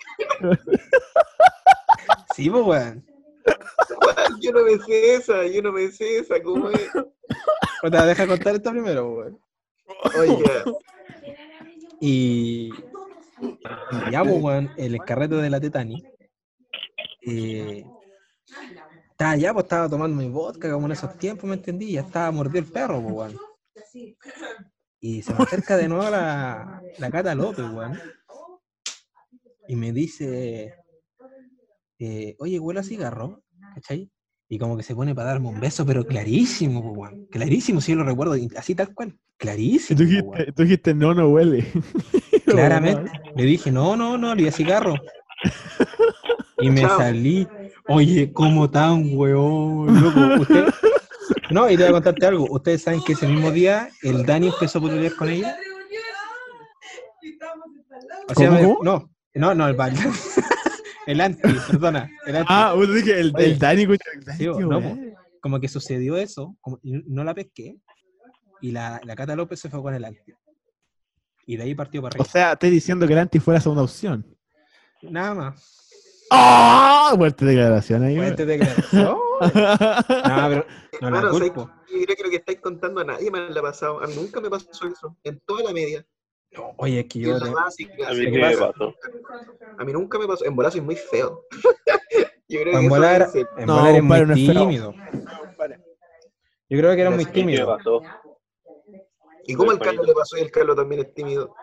Sí, po, weón. Yo no me sé esa, yo no me sé esa, ¿cómo es? Puta, deja contar esto primero. Oye, Y, y ya, pues, weón, el carrete de la Tetani. Eh, estaba ya, pues estaba tomando mi vodka como en esos tiempos, ¿me entendí? Ya estaba mordido el perro, pues, weón. Y se me acerca de nuevo la, la Cata López, weón. Y me dice, eh, oye, huele a cigarro, ¿cachai? Y como que se pone para darme un beso, pero clarísimo, weón. Clarísimo, si yo lo recuerdo, así tal cual. Clarísimo. tú dijiste, tú dijiste, no, no huele. Claramente. Le dije, no, no, no, olía cigarro. Y me Chao. salí. Oye, ¿cómo tan, weón? Loco, usted. No, y te voy a contarte algo. Ustedes saben que ese mismo día el Dani empezó a pelear con ella. O sea, no, no, no, el Val- El anti, perdona. El anti. Ah, vos dije, el, Oye, el Dani, el Dani, no. Como que sucedió eso, como- no la pesqué. Y la, la Cata López se fue con el anti. Y de ahí partió para O arriba. sea, estoy diciendo que el anti fue la segunda opción. Nada más. ¡Ah! Fuerte declaración ahí. Fuerte declaración. No, pero no la hermano, ¿sabes culpo. yo creo que lo que estáis contando a nadie me la ha pasado. A mí nunca me pasó eso. En toda la media. No, Oye, es que yo. básica. A mí ¿Qué qué me pasa? pasó. A mí nunca me pasó. En bola soy muy feo. yo creo que En debe ser. en No, volar es compadre, no muy tímido. Yo creo que era muy A mí ¿Qué me tímido. pasó? ¿Y cómo al. Carlos le pasó y el Carlos también es tímido?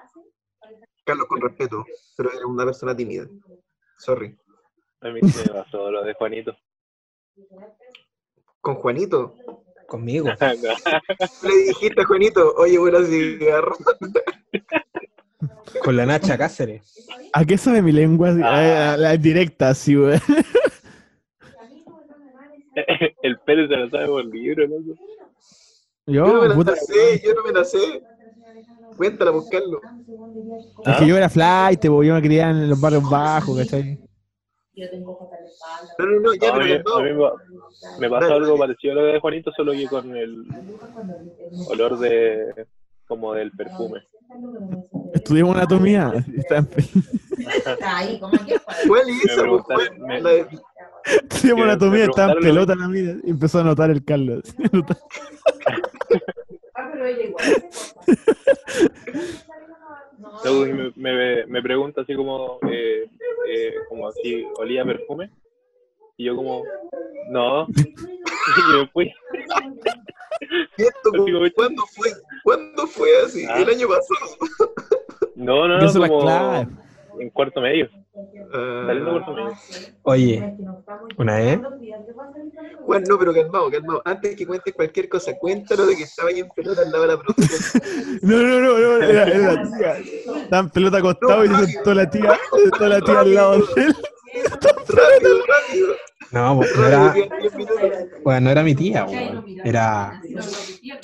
Carlos con respeto, pero era una persona tímida. Sorry. A mí sí me pasó lo de Juanito. Con Juanito. Conmigo. Le dijiste a Juanito, oye, bueno, cigarro. Con la Nacha Cáceres. ¿A qué sabe mi lengua? Ah. A la directa, sí, güey. El Pérez se lo sabe por libro, ¿no? Yo no Yo, me la puta, sé, yo no me la sé. Cuéntala, buscarlo. es que yo era flight, yo me criaba en los barrios bajos, ¿cachai? No, no, no, ya, a, mí, pero a mí no. me- me pasó algo parecido a lo de Juanito, solo que con el olor de como del perfume. Estudiamos anatomía. Está en- ¿Cuál es Me esa? po? preguntaron- ¿Cuál? me- La de- Estudiamos anatomía, estaba en pelota la vida. Y empezó a notar el Carlos. Luego me, me, me pregunta así como, eh, eh, como si olía perfume. Y yo como, no. Y me fui. ¿Esto, ¿Cuándo fue? ¿Cuándo fue así? Ah. El año pasado. No, no, no, como clave. en cuarto medio. Medio. Oye, una vez. Juan, no, pero calmado, calmado. Antes que cuentes cualquier cosa, cuéntalo de que estaba ahí en pelota al lado de la producción. No, no, no, no, era, era la tía. Estaba en pelota acostado y se sentó la tía, se sentó la tía al lado de él. rápido, rápido. No, pues, no era, bueno, no era mi tía, weón. Era,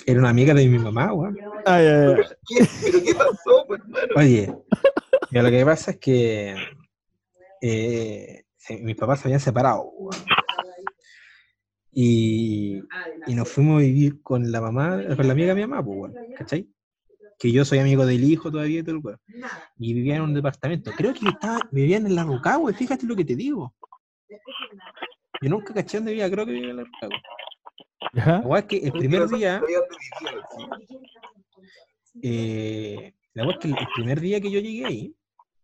era una amiga de mi mamá, weón. Ay, ay, ay. ¿Qué? ¿Pero qué pasó, pues? Oye, mira, lo que pasa es que eh, se- mis papás se habían separado. Y, y nos fuimos a vivir con la mamá, con la amiga de mi mamá, pues, ¿cachai? que yo soy amigo del hijo todavía y todo el weón. Y vivía en un departamento. Creo que estaba, vivían en la Rucagua, fíjate lo que te digo. Yo nunca caché dónde vivía, creo que vivía en la Rucagua. ¿Ya? La es que el primer día, eh, la es que el, el primer día que yo llegué ahí,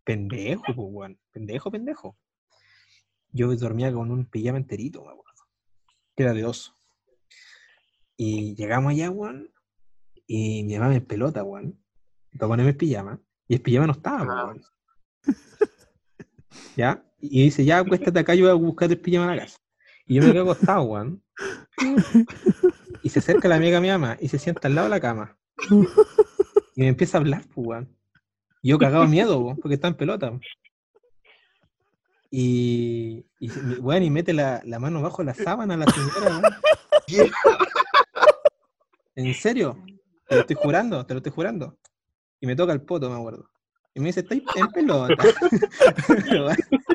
pendejo, pues, weón. Pendejo, pendejo. Yo dormía con un pijama enterito, me acuerdo. Que era de oso. Y llegamos allá, weón. Y mi mamá me pelota, weón. Para ponerme el pijama. Y el pijama no estaba, pues, Ah. weón. ¿Ya? Y dice, ya, acuéstate acá, yo voy a buscar el pijama a la casa. Y yo me quedo acostado, weón. Y se acerca la amiga de mi mamá y se sienta al lado de la cama. Y me empieza a hablar, pues, weón. Y yo cagado miedo, weón, porque está en pelota. weón. Y, y, weón, y mete la, la mano bajo la sábana a la señora, weón. ¿En serio? Te lo estoy jurando, te lo estoy jurando. Y me toca el poto, me acuerdo. Y me dice, estoy en pelota.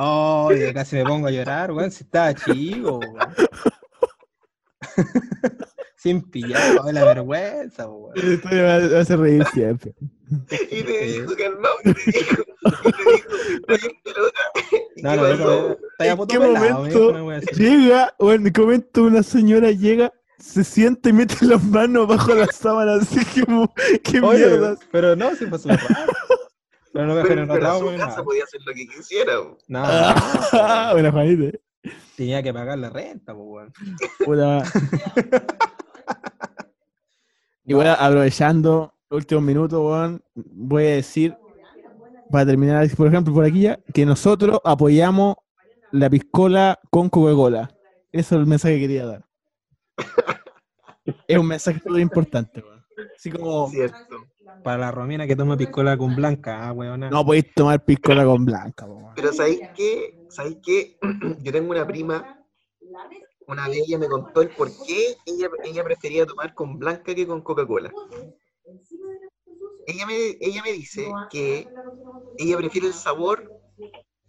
Oh, y casi me pongo a llorar, weón, si estaba chico, weón. Sin pillar, weón, la vergüenza, weón. Esto me va- me hace reír siempre. Y te dijo, calmado, y te dijo, y te dijo, estoy en pelota. ¿Y No, qué no, pasó? ya ¿En qué momento. Llega, bueno, en qué momento una señora llega, se sienta y mete las manos bajo la sábana, así como, qué mierda. pero no, súper raro. Pero no me Pero, generó pero a su casa nada. podía hacer lo que quisiera. Ah, bueno, Juanito. tenía que pagar la renta, pues, weón. Puta. Igual aprovechando los últimos minutos, weón, voy a decir, para terminar, por ejemplo, por aquí ya, que nosotros apoyamos la piscola con Coca-Cola. Eso es el mensaje que quería dar. Es un mensaje muy importante, weón. Así como, Cierto. Para la Romina que toma piscola con blanca, ah, weona. no podéis tomar piscola con blanca. Pero ¿sabéis qué? ¿Sabéis qué? Yo tengo una prima, una vez ella me contó el por qué ella, ella prefería tomar con blanca que con Coca-Cola. Ella me, ella me dice que ella prefiere el sabor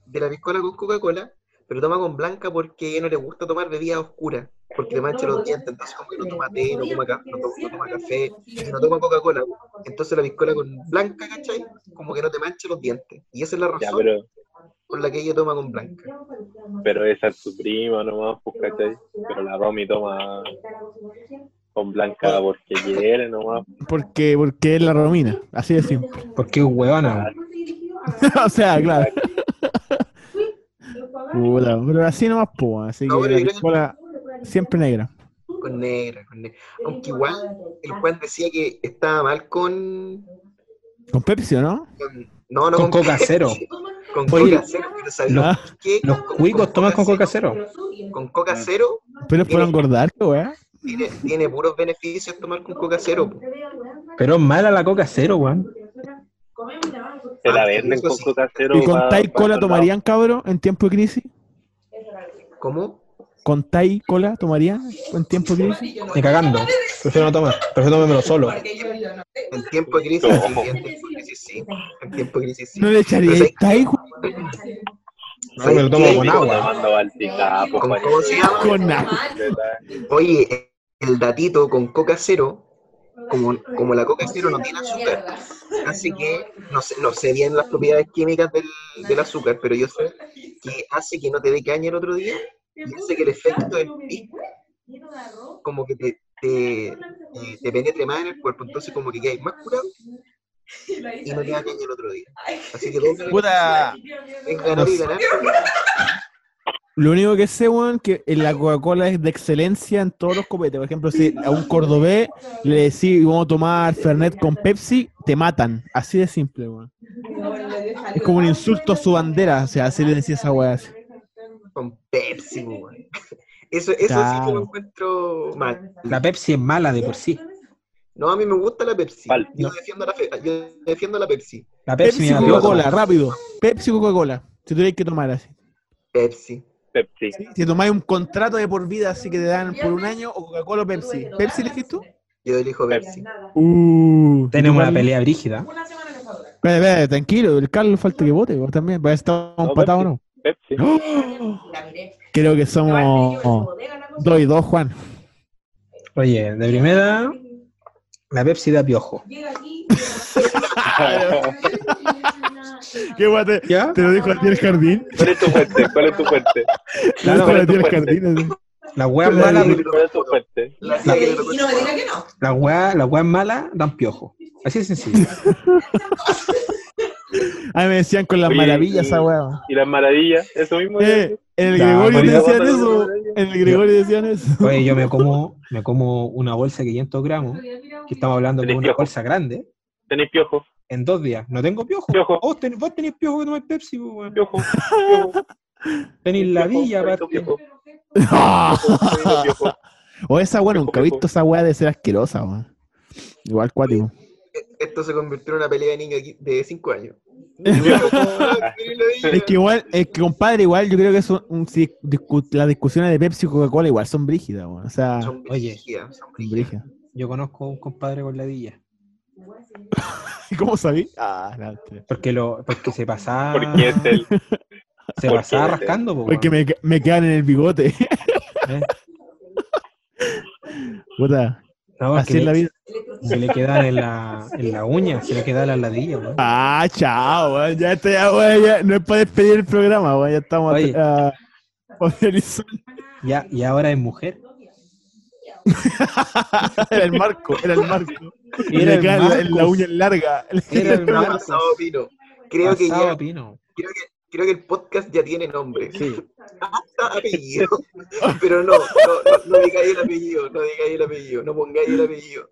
de la piscola con Coca-Cola, pero toma con blanca porque no le gusta tomar bebidas oscuras, porque le mancha los dientes, entonces como que no toma té, no toma, no to- no toma café, no toma Coca-Cola. Entonces la piscola con blanca, ¿cachai? Como que no te mancha los dientes. Y esa es la Ya, razón pero, por la que ella toma con blanca. pero esa es tu prima nomás, pues, ¿cachai? Pero la Romy toma con blanca porque quiere nomás. Porque, porque es la Romina, así de simple. Porque es huevona. o sea, claro. Puta, pero así nomás, po, así No, que la siempre negra. Con negra, con negra. Aunque igual el Juan decía que estaba mal con. Con Pepsi, ¿o ¿no? con- no, no Con Coca Cero. Con Oye, Coca Cero, pero ¿sabes qué? Los cuicos toman con Coca Cero. Con Coca Cero pero es por engordar, weá. tiene, tiene puros beneficios tomar con Coca Cero. po. Pero es mala la coca cero, weón. La Ah, venden eso con sí. coca cero. ¿Y con Tai Cola tomarían, cabrón, en tiempo de crisis? ¿Cómo? ¿Con Tai Cola tomarían en tiempo de crisis? Ni cagando. Prefiero no tomar. Prefiero tomármelo solo. En tiempo de crisis, No. sí. En tiempo de crisis, sí. En tiempo de crisis, sí. ¿No le echaría Pero ¿sabes Tai? No, me lo tomo ¿Sabes con qué? agua. Tomando Baltica, pues, ¿Con- Juanito. ¿Cómo se llama? con agua? Oye, el datito con Coca Cero, como, como la Coca Cero no tiene azúcar, así que no sé, no sé bien las propiedades químicas del, del azúcar, pero yo sé que hace que no te dé caña el otro día y hace que el efecto del como que te, te, te- te penetre más en el cuerpo, entonces como que quedáis más curado y no te da caña el otro día. Así que Puta. es ganar y ganar. Lo único que sé, weón, que en la Coca-Cola es de excelencia en todos los copetes. Por ejemplo, si a un cordobés le decís vamos a tomar Fernet con Pepsi, te matan. Así de simple, weón. Es como un insulto a su bandera, o sea, así le decía esa weá. así. Con Pepsi, weón. Eso, eso sí que Claro. lo encuentro mal. La Pepsi es mala de por sí. No, a mí me gusta la Pepsi. Vale. Yo, defiendo la fe- yo defiendo la Pepsi. La Pepsi, Pepsi, me la Coca-Cola, rápido. Pepsi, Coca-Cola. Si tuvierais que tomar así. Pepsi. Pepsi. Si tomáis un contrato de por vida, así que te dan por un año, o Coca-Cola o Pepsi. ¿Pepsi elegís tú? Yo elijo Pepsi. Uh, Tenemos una pelea brígida. Espera, espera, tranquilo, el Carlos falta que vote vos también, ver si estamos No, empatados o no. Pepsi. Creo que somos dos y dos, Juan. Oye, de primera, La Pepsi da piojo. ¿Qué weón te, ¿Ya? te lo dijo a ti el jardín? ¿Cuál es tu fuente? ¿Cuál es tu fuente? Te lo dijo ¿cuál a es ti el jardín. así. Las weas La malas, de- ¿Cuál es tu fuente? La tía Y no me diga que no. las weas, las weas malas dan piojo. Así de sencillo. A mí me decían con las Oye, maravillas esa weón. Y las maravillas, eso mismo. Eh, en el Gregorio decían eso. En el Gregorio decían eso. Oye, yo me como, me como una bolsa de 500 gramos, que estamos hablando de una piojo. bolsa grande, Tenéis piojo, en dos días. No tengo piojo. Piojo. Vos, ten- vos tenés piojo que tomar Pepsi, pues, weón. piojo, piojo. Tenéis la villa, aparte. piojo, perrito piojo. o esa weón, nunca he visto esa weá de ser asquerosa, weón. Igual cuático. Esto se convirtió en una pelea de niños de 5 años. Es que igual, es que compadre, igual yo creo que eso, un- si discu- las discusiones de Pepsi y Coca-Cola igual son brígidas, weón. O sea, son Son Oye. brígidas, son brígidas. brígidas. Yo conozco un compadre con la villa. ¿Cómo sabí? Ah, la. Porque, lo, porque se pasaba. Porque es el. Se ¿Por pasaba qué? rascando, po, Porque me, me quedan en el bigote. ¿Eh? Puta, No, es así que es la vida. Se le quedan en la, en la uña, se le queda la ladilla, weón. Ah, chao, weón. Ya está, ya, weón, ya no es para despedir el programa, weón. Ya estamos Oye. a, a y ahora es mujer. Era el marco, era el marco. Y Era el la, la uña larga. Era el pino. Creo que Pasado ya, pino. creo que, creo que el podcast ya tiene nombre. Sí. Hasta apellido. Pero no, no, no, no digáis el apellido, no digáis el apellido, no pongáis el apellido.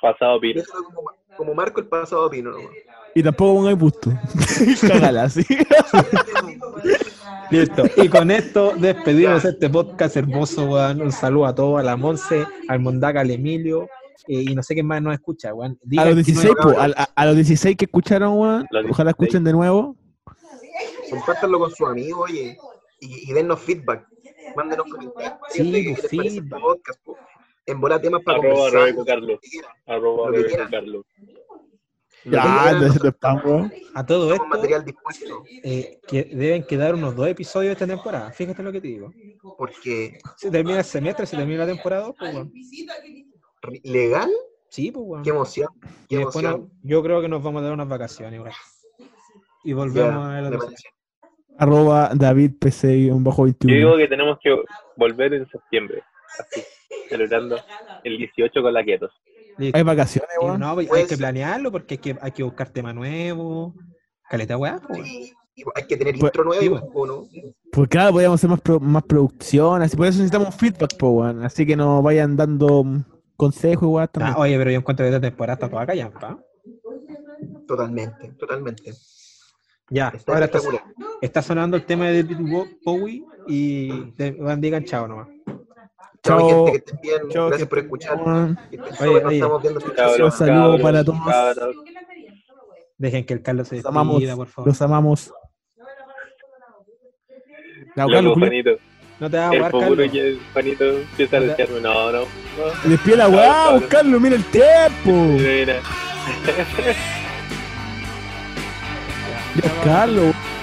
Pasado pino. Como, como Marco el pasado pino nomás. Y tampoco pongáis busto. Cágala, así. Listo. Y con esto despedimos este podcast hermoso, weón. Un saludo a todos, a la Monse, al Mondaca, al Emilio, eh, y no sé quién más nos escucha, weón. A los que no 16, es- po, a, a- a los 16 que escucharon, weón. Ojalá 16. escuchen de nuevo. Compártanlo con sus amigos, oye, y, y dennos feedback. Mándenos comentarios. Sí, qué pues, el feedback. podcast, po. En volar temas para Arroba conversar. Rebeco Carlos. Arroba. Carlos. Ya, quieran, de de spam. A todo esto, material dispuesto. eh, que deben quedar unos dos episodios de esta temporada. Fíjate lo que te digo. Porque Se termina el semestre, se termina la temporada, pues, weón. legal, Sí, pues, weón. qué emoción. Qué emoción. yo creo que nos vamos a dar unas vacaciones. Y volvemos Ya, a la. Arroba David PC bajo Yo 21. digo que tenemos que volver en septiembre. Así. Celebrando el 18 con la Quietos. Hay vacaciones, weón. no, pues, hay Pues- que planearlo porque hay que, hay que buscar tema nuevo. Caleta weá, pues, weón. Sí, y hay que tener Pues- intro nuevo, sí, ¿o no? Pues claro, podríamos hacer más, pro- más producción, así por eso necesitamos feedback, po, weón. Así que nos vayan dando consejos, weón. Ah, oye, pero yo encuentro que esta temporada está toda callampa. Totalmente, totalmente. Ya, Está ahora está, está sonando el tema de David Bowie y de, van, digan chao nomás. Chao, Chao. gente, que estén bien. Chao, Gracias que por escuchar. Cabros, saludo para todos. cabros. Dejen que el Carlos se Los amamos, despida, por favor. los amamos. Carlos. No te vas a jugar, Carlos. que Juanito empieza a desearme. No, no. no. despide la weá, Carlos, mira el tiempo. Mira. Ya, Carlos.